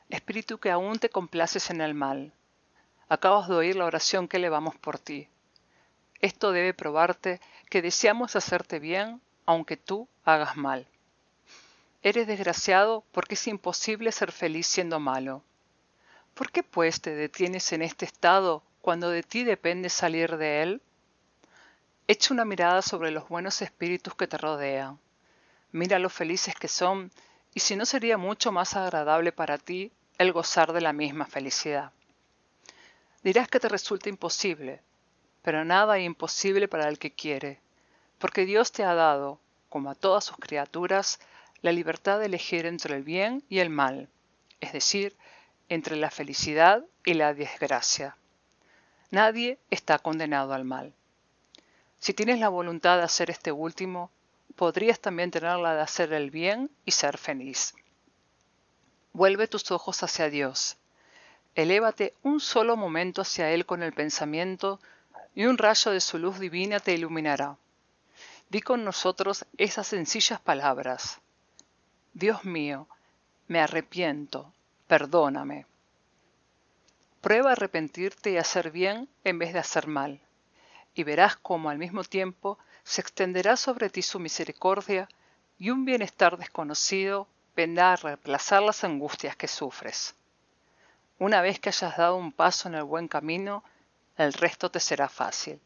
Espíritu que aún te complaces en el mal. Acabas de oír la oración que elevamos por ti. Esto debe probarte que deseamos hacerte bien aunque tú hagas mal. Eres desgraciado porque es imposible ser feliz siendo malo. ¿Por qué pues te detienes en este estado cuando de ti depende salir de él? Echa una mirada sobre los buenos espíritus que te rodean. Mira lo felices que son y si no sería mucho más agradable para ti el gozar de la misma felicidad. Dirás que te resulta imposible, pero nada imposible para el que quiere porque Dios te ha dado, como a todas sus criaturas, la libertad de elegir entre el bien y el mal, es decir, entre la felicidad y la desgracia. Nadie está condenado al mal. Si tienes la voluntad de hacer este último, podrías también tenerla de hacer el bien y ser feliz. Vuelve tus ojos hacia Dios. Elévate un solo momento hacia Él con el pensamiento y un rayo de su luz divina te iluminará. Di con nosotros esas sencillas palabras. Dios mío, me arrepiento, perdóname. Prueba a arrepentirte y hacer bien en vez de hacer mal, y verás cómo al mismo tiempo se extenderá sobre ti su misericordia y un bienestar desconocido vendrá a reemplazar las angustias que sufres. Una vez que hayas dado un paso en el buen camino, el resto te será fácil.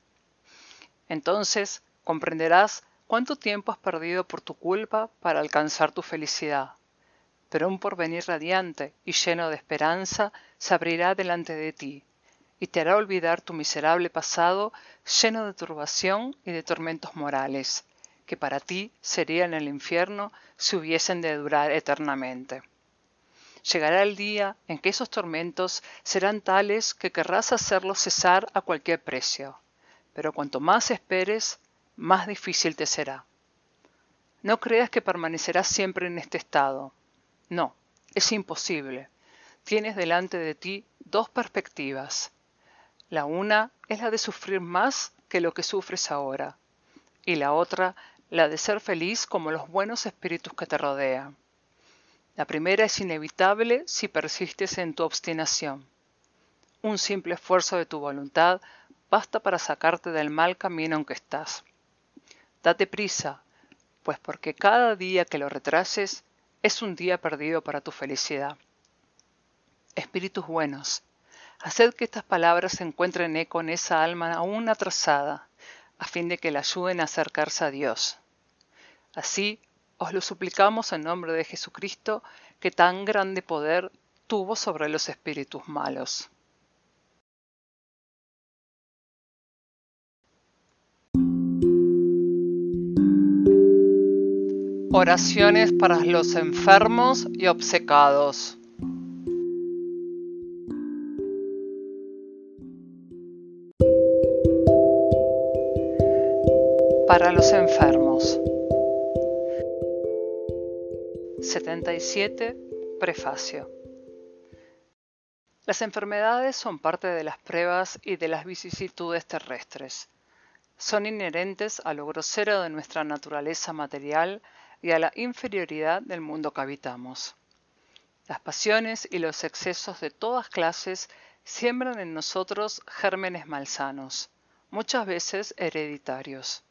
Entonces comprenderás cuánto tiempo has perdido por tu culpa para alcanzar tu felicidad. Pero un porvenir radiante y lleno de esperanza se abrirá delante de ti y te hará olvidar tu miserable pasado lleno de turbación y de tormentos morales, que para ti serían el infierno si hubiesen de durar eternamente. Llegará el día en que esos tormentos serán tales que querrás hacerlos cesar a cualquier precio, pero cuanto más esperes, más difícil te será. No creas que permanecerás siempre en este estado. No, es imposible. Tienes delante de ti dos perspectivas, la una es la de sufrir más que lo que sufres ahora, y la otra la de ser feliz como los buenos espíritus que te rodean. La primera es inevitable si persistes en tu obstinación. Un simple esfuerzo de tu voluntad basta para sacarte del mal camino en que estás. Date prisa, pues porque cada día que lo retrases es un día perdido para tu felicidad. Espíritus buenos, Haced que estas palabras encuentren eco en esa alma aún atrasada, a fin de que la ayuden a acercarse a Dios. Así, os lo suplicamos en nombre de Jesucristo, que tan grande poder tuvo sobre los espíritus malos. Oraciones para los enfermos y obcecados. para los enfermos. 77. Prefacio. Las enfermedades son parte de las pruebas y de las vicisitudes terrestres. Son inherentes a lo grosero de nuestra naturaleza material y a la inferioridad del mundo que habitamos. Las pasiones y los excesos de todas clases siembran en nosotros gérmenes malsanos, muchas veces hereditarios.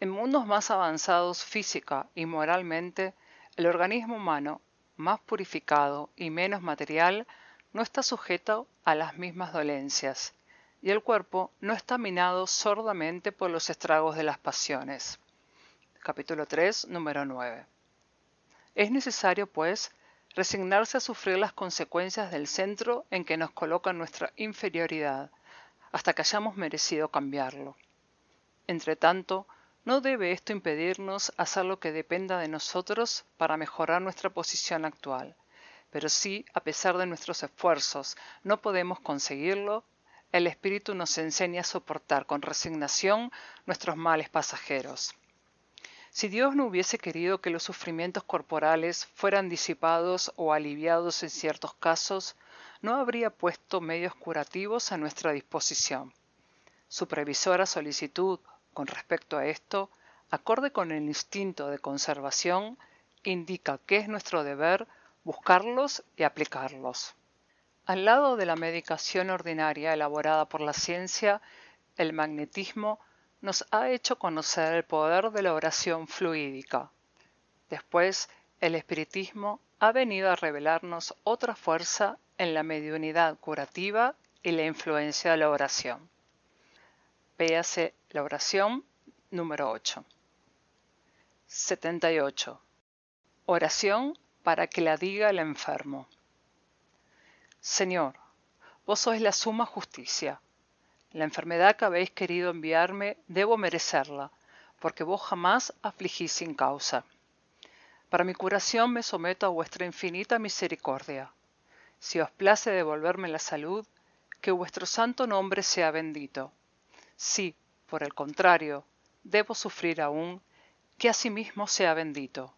En mundos más avanzados física y moralmente, el organismo humano, más purificado y menos material, no está sujeto a las mismas dolencias, y el cuerpo no está minado sordamente por los estragos de las pasiones. Capítulo 3, número 9. Es necesario, pues, resignarse a sufrir las consecuencias del centro en que nos coloca nuestra inferioridad, hasta que hayamos merecido cambiarlo. Entretanto, no debe esto impedirnos hacer lo que dependa de nosotros para mejorar nuestra posición actual, pero si, a pesar de nuestros esfuerzos, no podemos conseguirlo, el Espíritu nos enseña a soportar con resignación nuestros males pasajeros. Si Dios no hubiese querido que los sufrimientos corporales fueran disipados o aliviados en ciertos casos, no habría puesto medios curativos a nuestra disposición. Su previsora solicitud con respecto a esto, acorde con el instinto de conservación, indica que es nuestro deber buscarlos y aplicarlos. Al lado de la medicación ordinaria elaborada por la ciencia, el magnetismo nos ha hecho conocer el poder de la oración fluídica. Después, el espiritismo ha venido a revelarnos otra fuerza en la mediunidad curativa y la influencia de la oración. Véase la oración número 8. 78. Oración para que la diga el enfermo. Señor, vos sois la suma justicia. La enfermedad que habéis querido enviarme debo merecerla, porque vos jamás afligís sin causa. Para mi curación me someto a vuestra infinita misericordia. Si os place devolverme la salud, que vuestro santo nombre sea bendito. Sí, por el contrario, debo sufrir aún, que asimismo sea bendito.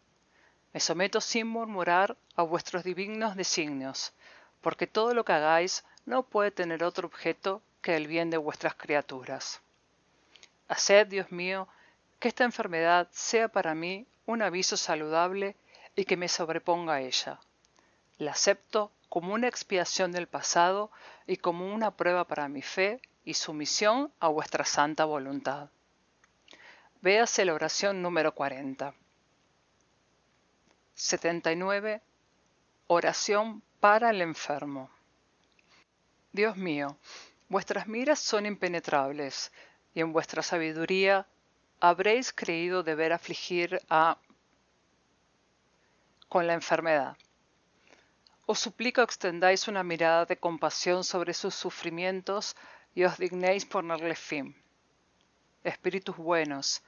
Me someto sin murmurar a vuestros divinos designios, porque todo lo que hagáis no puede tener otro objeto que el bien de vuestras criaturas. Haced, Dios mío, que esta enfermedad sea para mí un aviso saludable y que me sobreponga a ella. La acepto como una expiación del pasado y como una prueba para mi fe y sumisión a vuestra santa voluntad. Véase la oración número 40. 79. Oración para el enfermo. Dios mío, vuestras miras son impenetrables, y en vuestra sabiduría habréis creído deber afligir a con la enfermedad. Os suplico extendáis una mirada de compasión sobre sus sufrimientos y os dignéis ponerle fin. Espíritus buenos,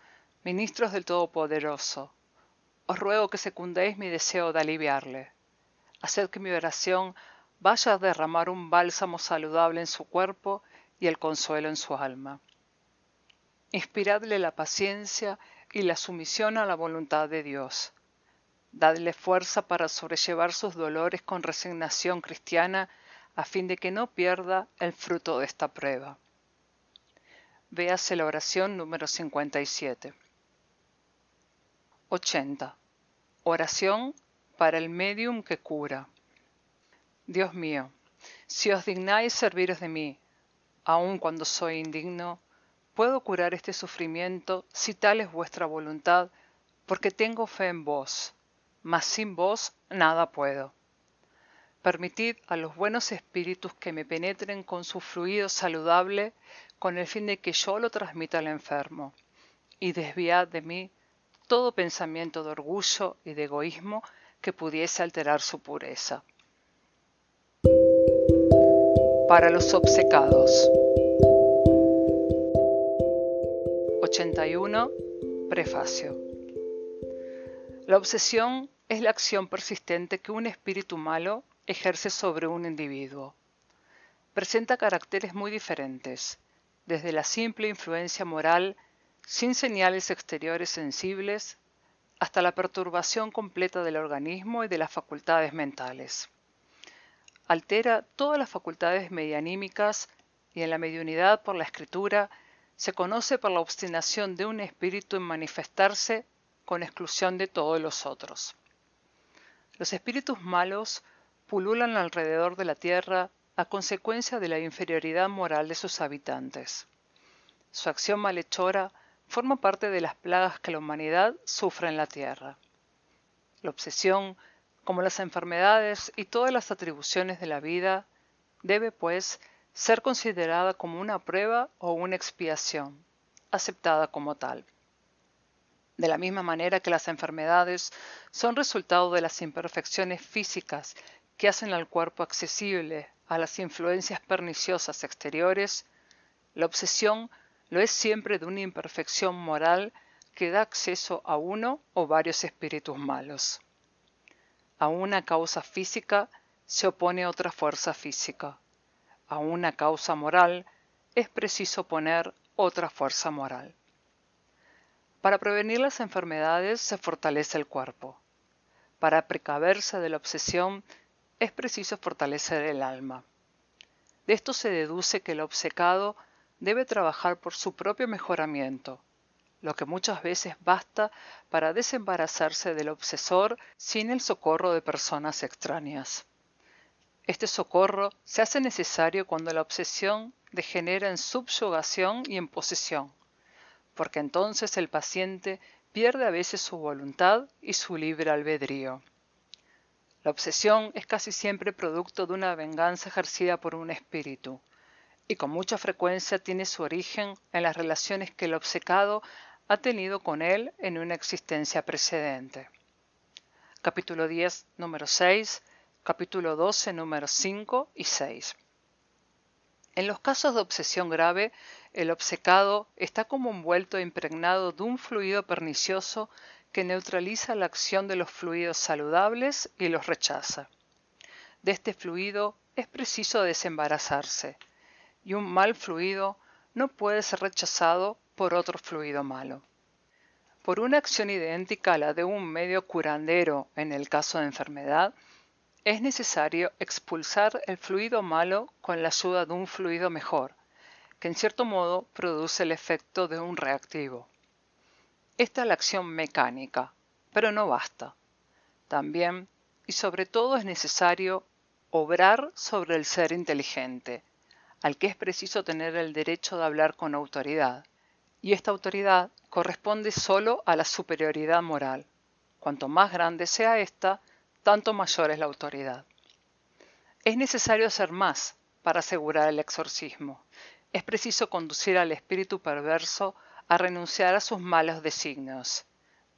ministros del Todopoderoso, os ruego que secundéis mi deseo de aliviarle. Haced que mi oración vaya a derramar un bálsamo saludable en su cuerpo y el consuelo en su alma. Inspiradle la paciencia y la sumisión a la voluntad de Dios. Dadle fuerza para sobrellevar sus dolores con resignación cristiana a fin de que no pierda el fruto de esta prueba. Véase la oración número 57. 80. Oración para el medium que cura. Dios mío, si os dignáis serviros de mí, aun cuando soy indigno, puedo curar este sufrimiento si tal es vuestra voluntad, porque tengo fe en vos, mas sin vos nada puedo. Permitid a los buenos espíritus que me penetren con su fluido saludable con el fin de que yo lo transmita al enfermo, y desviad de mí todo pensamiento de orgullo y de egoísmo que pudiese alterar su pureza. Para los obcecados. 81. Prefacio. La obsesión es la acción persistente que un espíritu malo ejerce sobre un individuo. Presenta caracteres muy diferentes, desde la simple influencia moral sin señales exteriores sensibles hasta la perturbación completa del organismo y de las facultades mentales. Altera todas las facultades medianímicas y en la mediunidad por la escritura se conoce por la obstinación de un espíritu en manifestarse con exclusión de todos los otros. Los espíritus malos pululan alrededor de la tierra a consecuencia de la inferioridad moral de sus habitantes. Su acción malhechora forma parte de las plagas que la humanidad sufre en la tierra. La obsesión, como las enfermedades y todas las atribuciones de la vida, debe, pues, ser considerada como una prueba o una expiación, aceptada como tal. De la misma manera que las enfermedades son resultado de las imperfecciones físicas que hacen al cuerpo accesible a las influencias perniciosas exteriores, la obsesión lo es siempre de una imperfección moral que da acceso a uno o varios espíritus malos. A una causa física se opone otra fuerza física. A una causa moral es preciso poner otra fuerza moral. Para prevenir las enfermedades se fortalece el cuerpo. Para precaverse de la obsesión es preciso fortalecer el alma. De esto se deduce que el obcecado debe trabajar por su propio mejoramiento, lo que muchas veces basta para desembarazarse del obsesor sin el socorro de personas extrañas. Este socorro se hace necesario cuando la obsesión degenera en subyugación y en posesión, porque entonces el paciente pierde a veces su voluntad y su libre albedrío. La obsesión es casi siempre producto de una venganza ejercida por un espíritu, y con mucha frecuencia tiene su origen en las relaciones que el obcecado ha tenido con él en una existencia precedente. Capítulo 10, número 6, capítulo 12, número 5 y 6. En los casos de obsesión grave, el obcecado está como envuelto e impregnado de un fluido pernicioso que neutraliza la acción de los fluidos saludables y los rechaza. De este fluido es preciso desembarazarse, y un mal fluido no puede ser rechazado por otro fluido malo. Por una acción idéntica a la de un medio curandero en el caso de enfermedad, es necesario expulsar el fluido malo con la ayuda de un fluido mejor, que en cierto modo produce el efecto de un reactivo. Esta es la acción mecánica, pero no basta. También y sobre todo es necesario obrar sobre el ser inteligente, al que es preciso tener el derecho de hablar con autoridad, y esta autoridad corresponde solo a la superioridad moral. Cuanto más grande sea ésta, tanto mayor es la autoridad. Es necesario hacer más para asegurar el exorcismo. Es preciso conducir al espíritu perverso a renunciar a sus malos designios.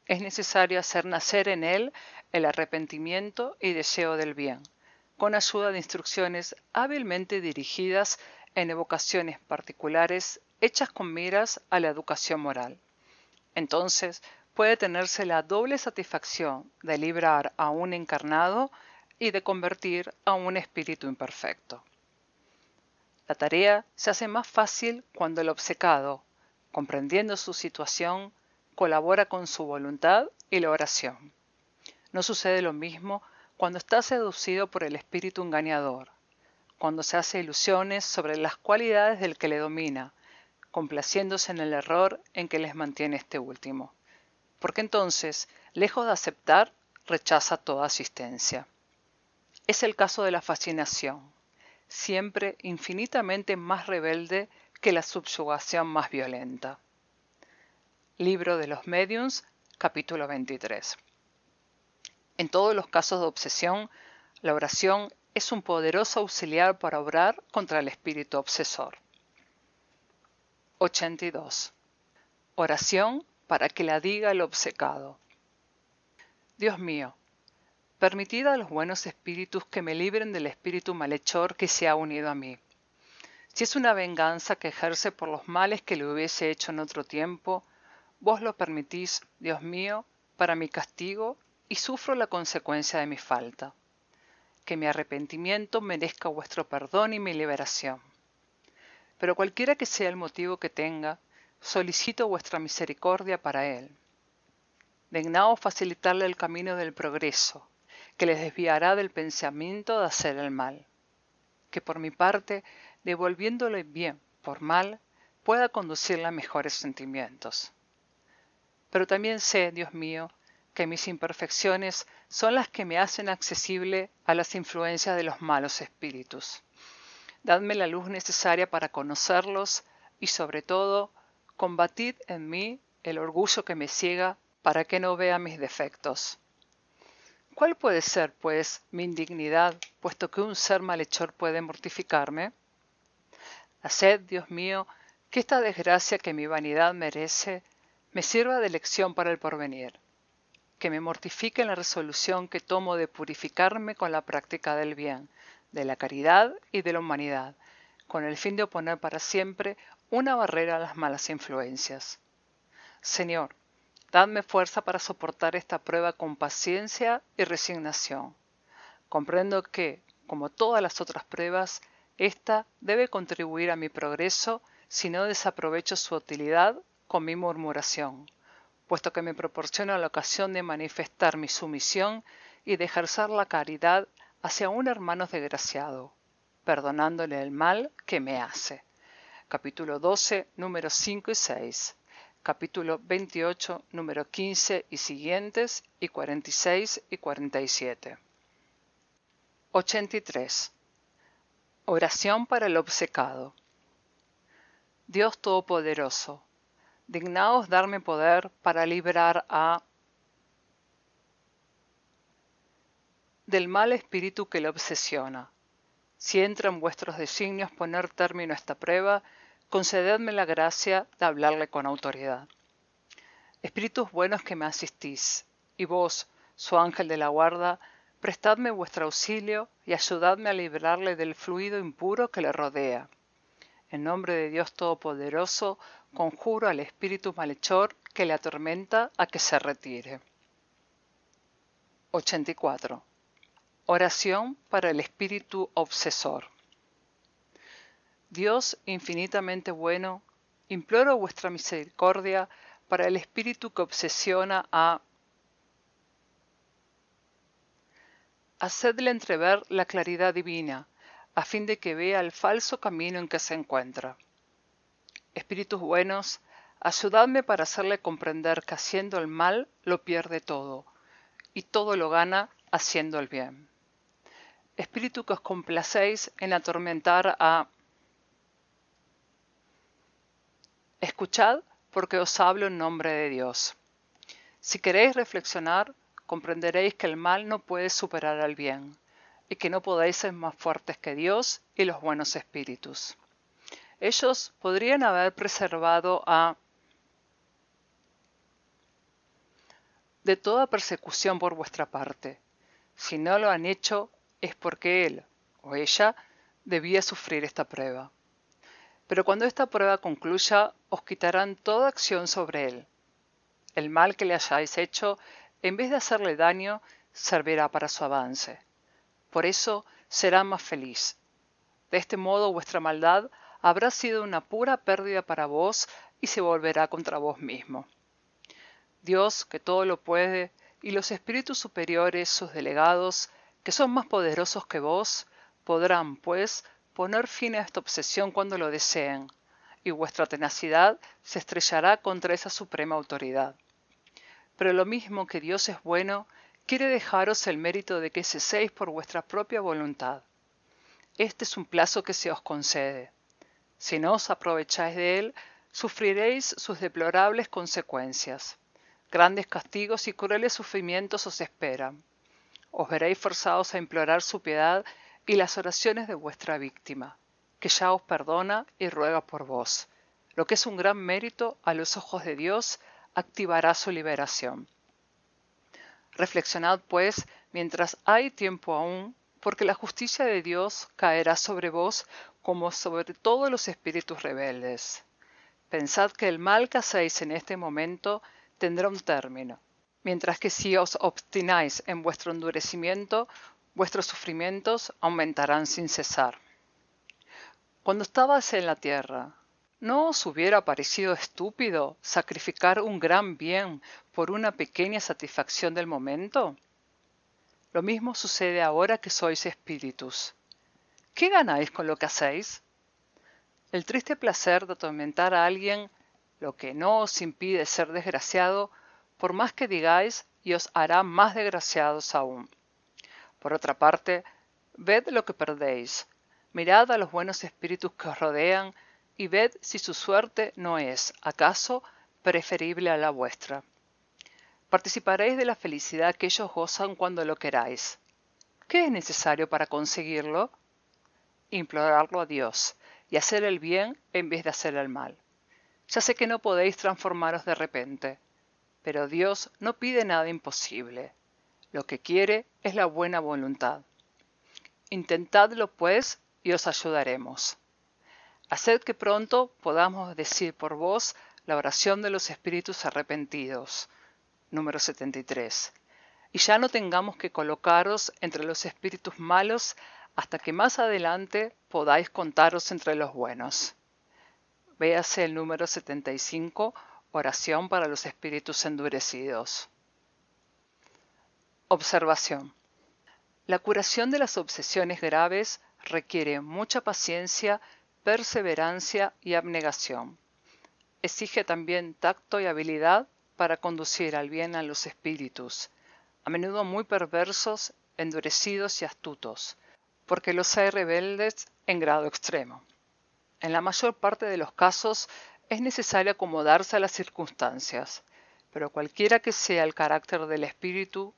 Es necesario hacer nacer en él el arrepentimiento y deseo del bien, con ayuda de instrucciones hábilmente dirigidas en evocaciones particulares hechas con miras a la educación moral. Entonces puede tenerse la doble satisfacción de librar a un encarnado y de convertir a un espíritu imperfecto. La tarea se hace más fácil cuando el obcecado, comprendiendo su situación, colabora con su voluntad y la oración. No sucede lo mismo cuando está seducido por el espíritu engañador, cuando se hace ilusiones sobre las cualidades del que le domina, complaciéndose en el error en que les mantiene este último. Porque entonces, lejos de aceptar, rechaza toda asistencia. Es el caso de la fascinación, siempre infinitamente más rebelde que la subyugación más violenta. Libro de los Mediums, capítulo 23. En todos los casos de obsesión, la oración es un poderoso auxiliar para obrar contra el espíritu obsesor. 82. Oración para que la diga el obcecado. Dios mío, permitid a los buenos espíritus que me libren del espíritu malhechor que se ha unido a mí. Si es una venganza que ejerce por los males que le hubiese hecho en otro tiempo, vos lo permitís, Dios mío, para mi castigo y sufro la consecuencia de mi falta. Que mi arrepentimiento merezca vuestro perdón y mi liberación pero cualquiera que sea el motivo que tenga, solicito vuestra misericordia para él. Dignaos facilitarle el camino del progreso, que les desviará del pensamiento de hacer el mal. Que por mi parte, devolviéndole bien por mal, pueda conducirle a mejores sentimientos. Pero también sé, Dios mío, que mis imperfecciones son las que me hacen accesible a las influencias de los malos espíritus. Dadme la luz necesaria para conocerlos y sobre todo, combatid en mí el orgullo que me ciega para que no vea mis defectos. ¿Cuál puede ser, pues, mi indignidad, puesto que un ser malhechor puede mortificarme? Haced, Dios mío, que esta desgracia que mi vanidad merece me sirva de lección para el porvenir, que me mortifique la resolución que tomo de purificarme con la práctica del bien, de la caridad y de la humanidad, con el fin de oponer para siempre una barrera a las malas influencias. Señor, dadme fuerza para soportar esta prueba con paciencia y resignación. Comprendo que, como todas las otras pruebas, ésta debe contribuir a mi progreso si no desaprovecho su utilidad con mi murmuración, puesto que me proporciona la ocasión de manifestar mi sumisión y de ejercer la caridad hacia un hermano desgraciado, perdonándole el mal que me hace. Capítulo 12, números 5 y 6. Capítulo 28, número 15 y siguientes, y 46 y 47. 83. Oración para el obcecado. Dios Todopoderoso, dignaos darme poder para librar a del mal espíritu que le obsesiona. Si entra en vuestros designios poner término a esta prueba, concededme la gracia de hablarle con autoridad. Espíritus buenos que me asistís, y vos, su ángel de la guarda, prestadme vuestro auxilio y ayudadme a librarle del fluido impuro que le rodea. En nombre de Dios Todopoderoso, conjuro al espíritu malhechor que le atormenta a que se retire. 84. Oración para el espíritu obsesor. Dios infinitamente bueno, imploro vuestra misericordia para el espíritu que obsesiona a... Hacedle entrever la claridad divina, a fin de que vea el falso camino en que se encuentra. Espíritus buenos, ayudadme para hacerle comprender que haciendo el mal lo pierde todo, y todo lo gana haciendo el bien. Espíritu que os complacéis en atormentar a... Escuchad porque os hablo en nombre de Dios. Si queréis reflexionar, comprenderéis que el mal no puede superar al bien, y que no podéis ser más fuertes que Dios y los buenos espíritus. Ellos podrían haber preservado a de toda persecución por vuestra parte. Si no lo han hecho, es porque él o ella debía sufrir esta prueba. Pero cuando esta prueba concluya, os quitarán toda acción sobre él. El mal que le hayáis hecho, en vez de hacerle daño, servirá para su avance. Por eso será más feliz. De este modo vuestra maldad habrá sido una pura pérdida para vos y se volverá contra vos mismo. Dios, que todo lo puede, y los espíritus superiores, sus delegados, que son más poderosos que vos, podrán, pues, poner fin a esta obsesión cuando lo deseen, y vuestra tenacidad se estrellará contra esa suprema autoridad. Pero lo mismo que Dios es bueno, quiere dejaros el mérito de que ceséis por vuestra propia voluntad. Este es un plazo que se os concede. Si no os aprovecháis de él, sufriréis sus deplorables consecuencias. Grandes castigos y crueles sufrimientos os esperan os veréis forzados a implorar su piedad y las oraciones de vuestra víctima, que ya os perdona y ruega por vos. Lo que es un gran mérito a los ojos de Dios, activará su liberación. Reflexionad, pues, mientras hay tiempo aún, porque la justicia de Dios caerá sobre vos como sobre todos los espíritus rebeldes. Pensad que el mal que hacéis en este momento tendrá un término, mientras que si os obstináis en vuestro endurecimiento, vuestros sufrimientos aumentarán sin cesar. Cuando estabas en la tierra, ¿no os hubiera parecido estúpido sacrificar un gran bien por una pequeña satisfacción del momento? Lo mismo sucede ahora que sois espíritus. ¿Qué ganáis con lo que hacéis? El triste placer de atormentar a alguien, lo que no os impide ser desgraciado, por más que digáis, y os hará más desgraciados aún. Por otra parte, ved lo que perdéis, mirad a los buenos espíritus que os rodean, y ved si su suerte no es, acaso, preferible a la vuestra. Participaréis de la felicidad que ellos gozan cuando lo queráis. ¿Qué es necesario para conseguirlo? Implorarlo a Dios y hacer el bien en vez de hacer el mal. Ya sé que no podéis transformaros de repente, pero Dios no pide nada imposible. Lo que quiere es la buena voluntad. Intentadlo, pues, y os ayudaremos. Haced que pronto podamos decir por vos la oración de los espíritus arrepentidos. Número 73. Y ya no tengamos que colocaros entre los espíritus malos hasta que más adelante podáis contaros entre los buenos. Véase el número 75 Oración para los espíritus endurecidos. Observación. La curación de las obsesiones graves requiere mucha paciencia, perseverancia y abnegación. Exige también tacto y habilidad para conducir al bien a los espíritus, a menudo muy perversos, endurecidos y astutos, porque los hay rebeldes en grado extremo. En la mayor parte de los casos es necesario acomodarse a las circunstancias, pero cualquiera que sea el carácter del espíritu,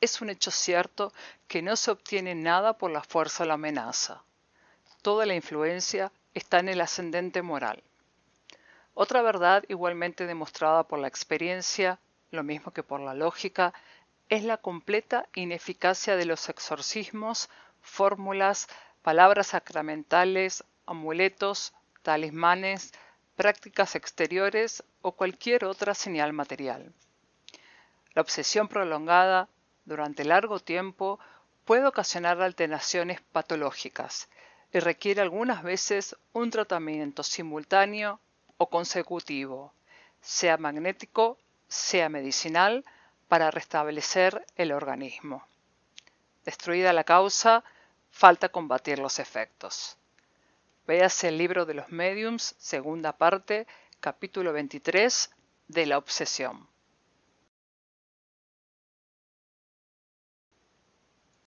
es un hecho cierto que no se obtiene nada por la fuerza o la amenaza. Toda la influencia está en el ascendente moral. Otra verdad igualmente demostrada por la experiencia, lo mismo que por la lógica, es la completa ineficacia de los exorcismos, fórmulas, palabras sacramentales, amuletos, talismanes, prácticas exteriores o cualquier otra señal material. La obsesión prolongada durante largo tiempo puede ocasionar alteraciones patológicas y requiere algunas veces un tratamiento simultáneo o consecutivo, sea magnético, sea medicinal, para restablecer el organismo. Destruida la causa, falta combatir los efectos. Véase el libro de los mediums, segunda parte, capítulo 23, de la obsesión.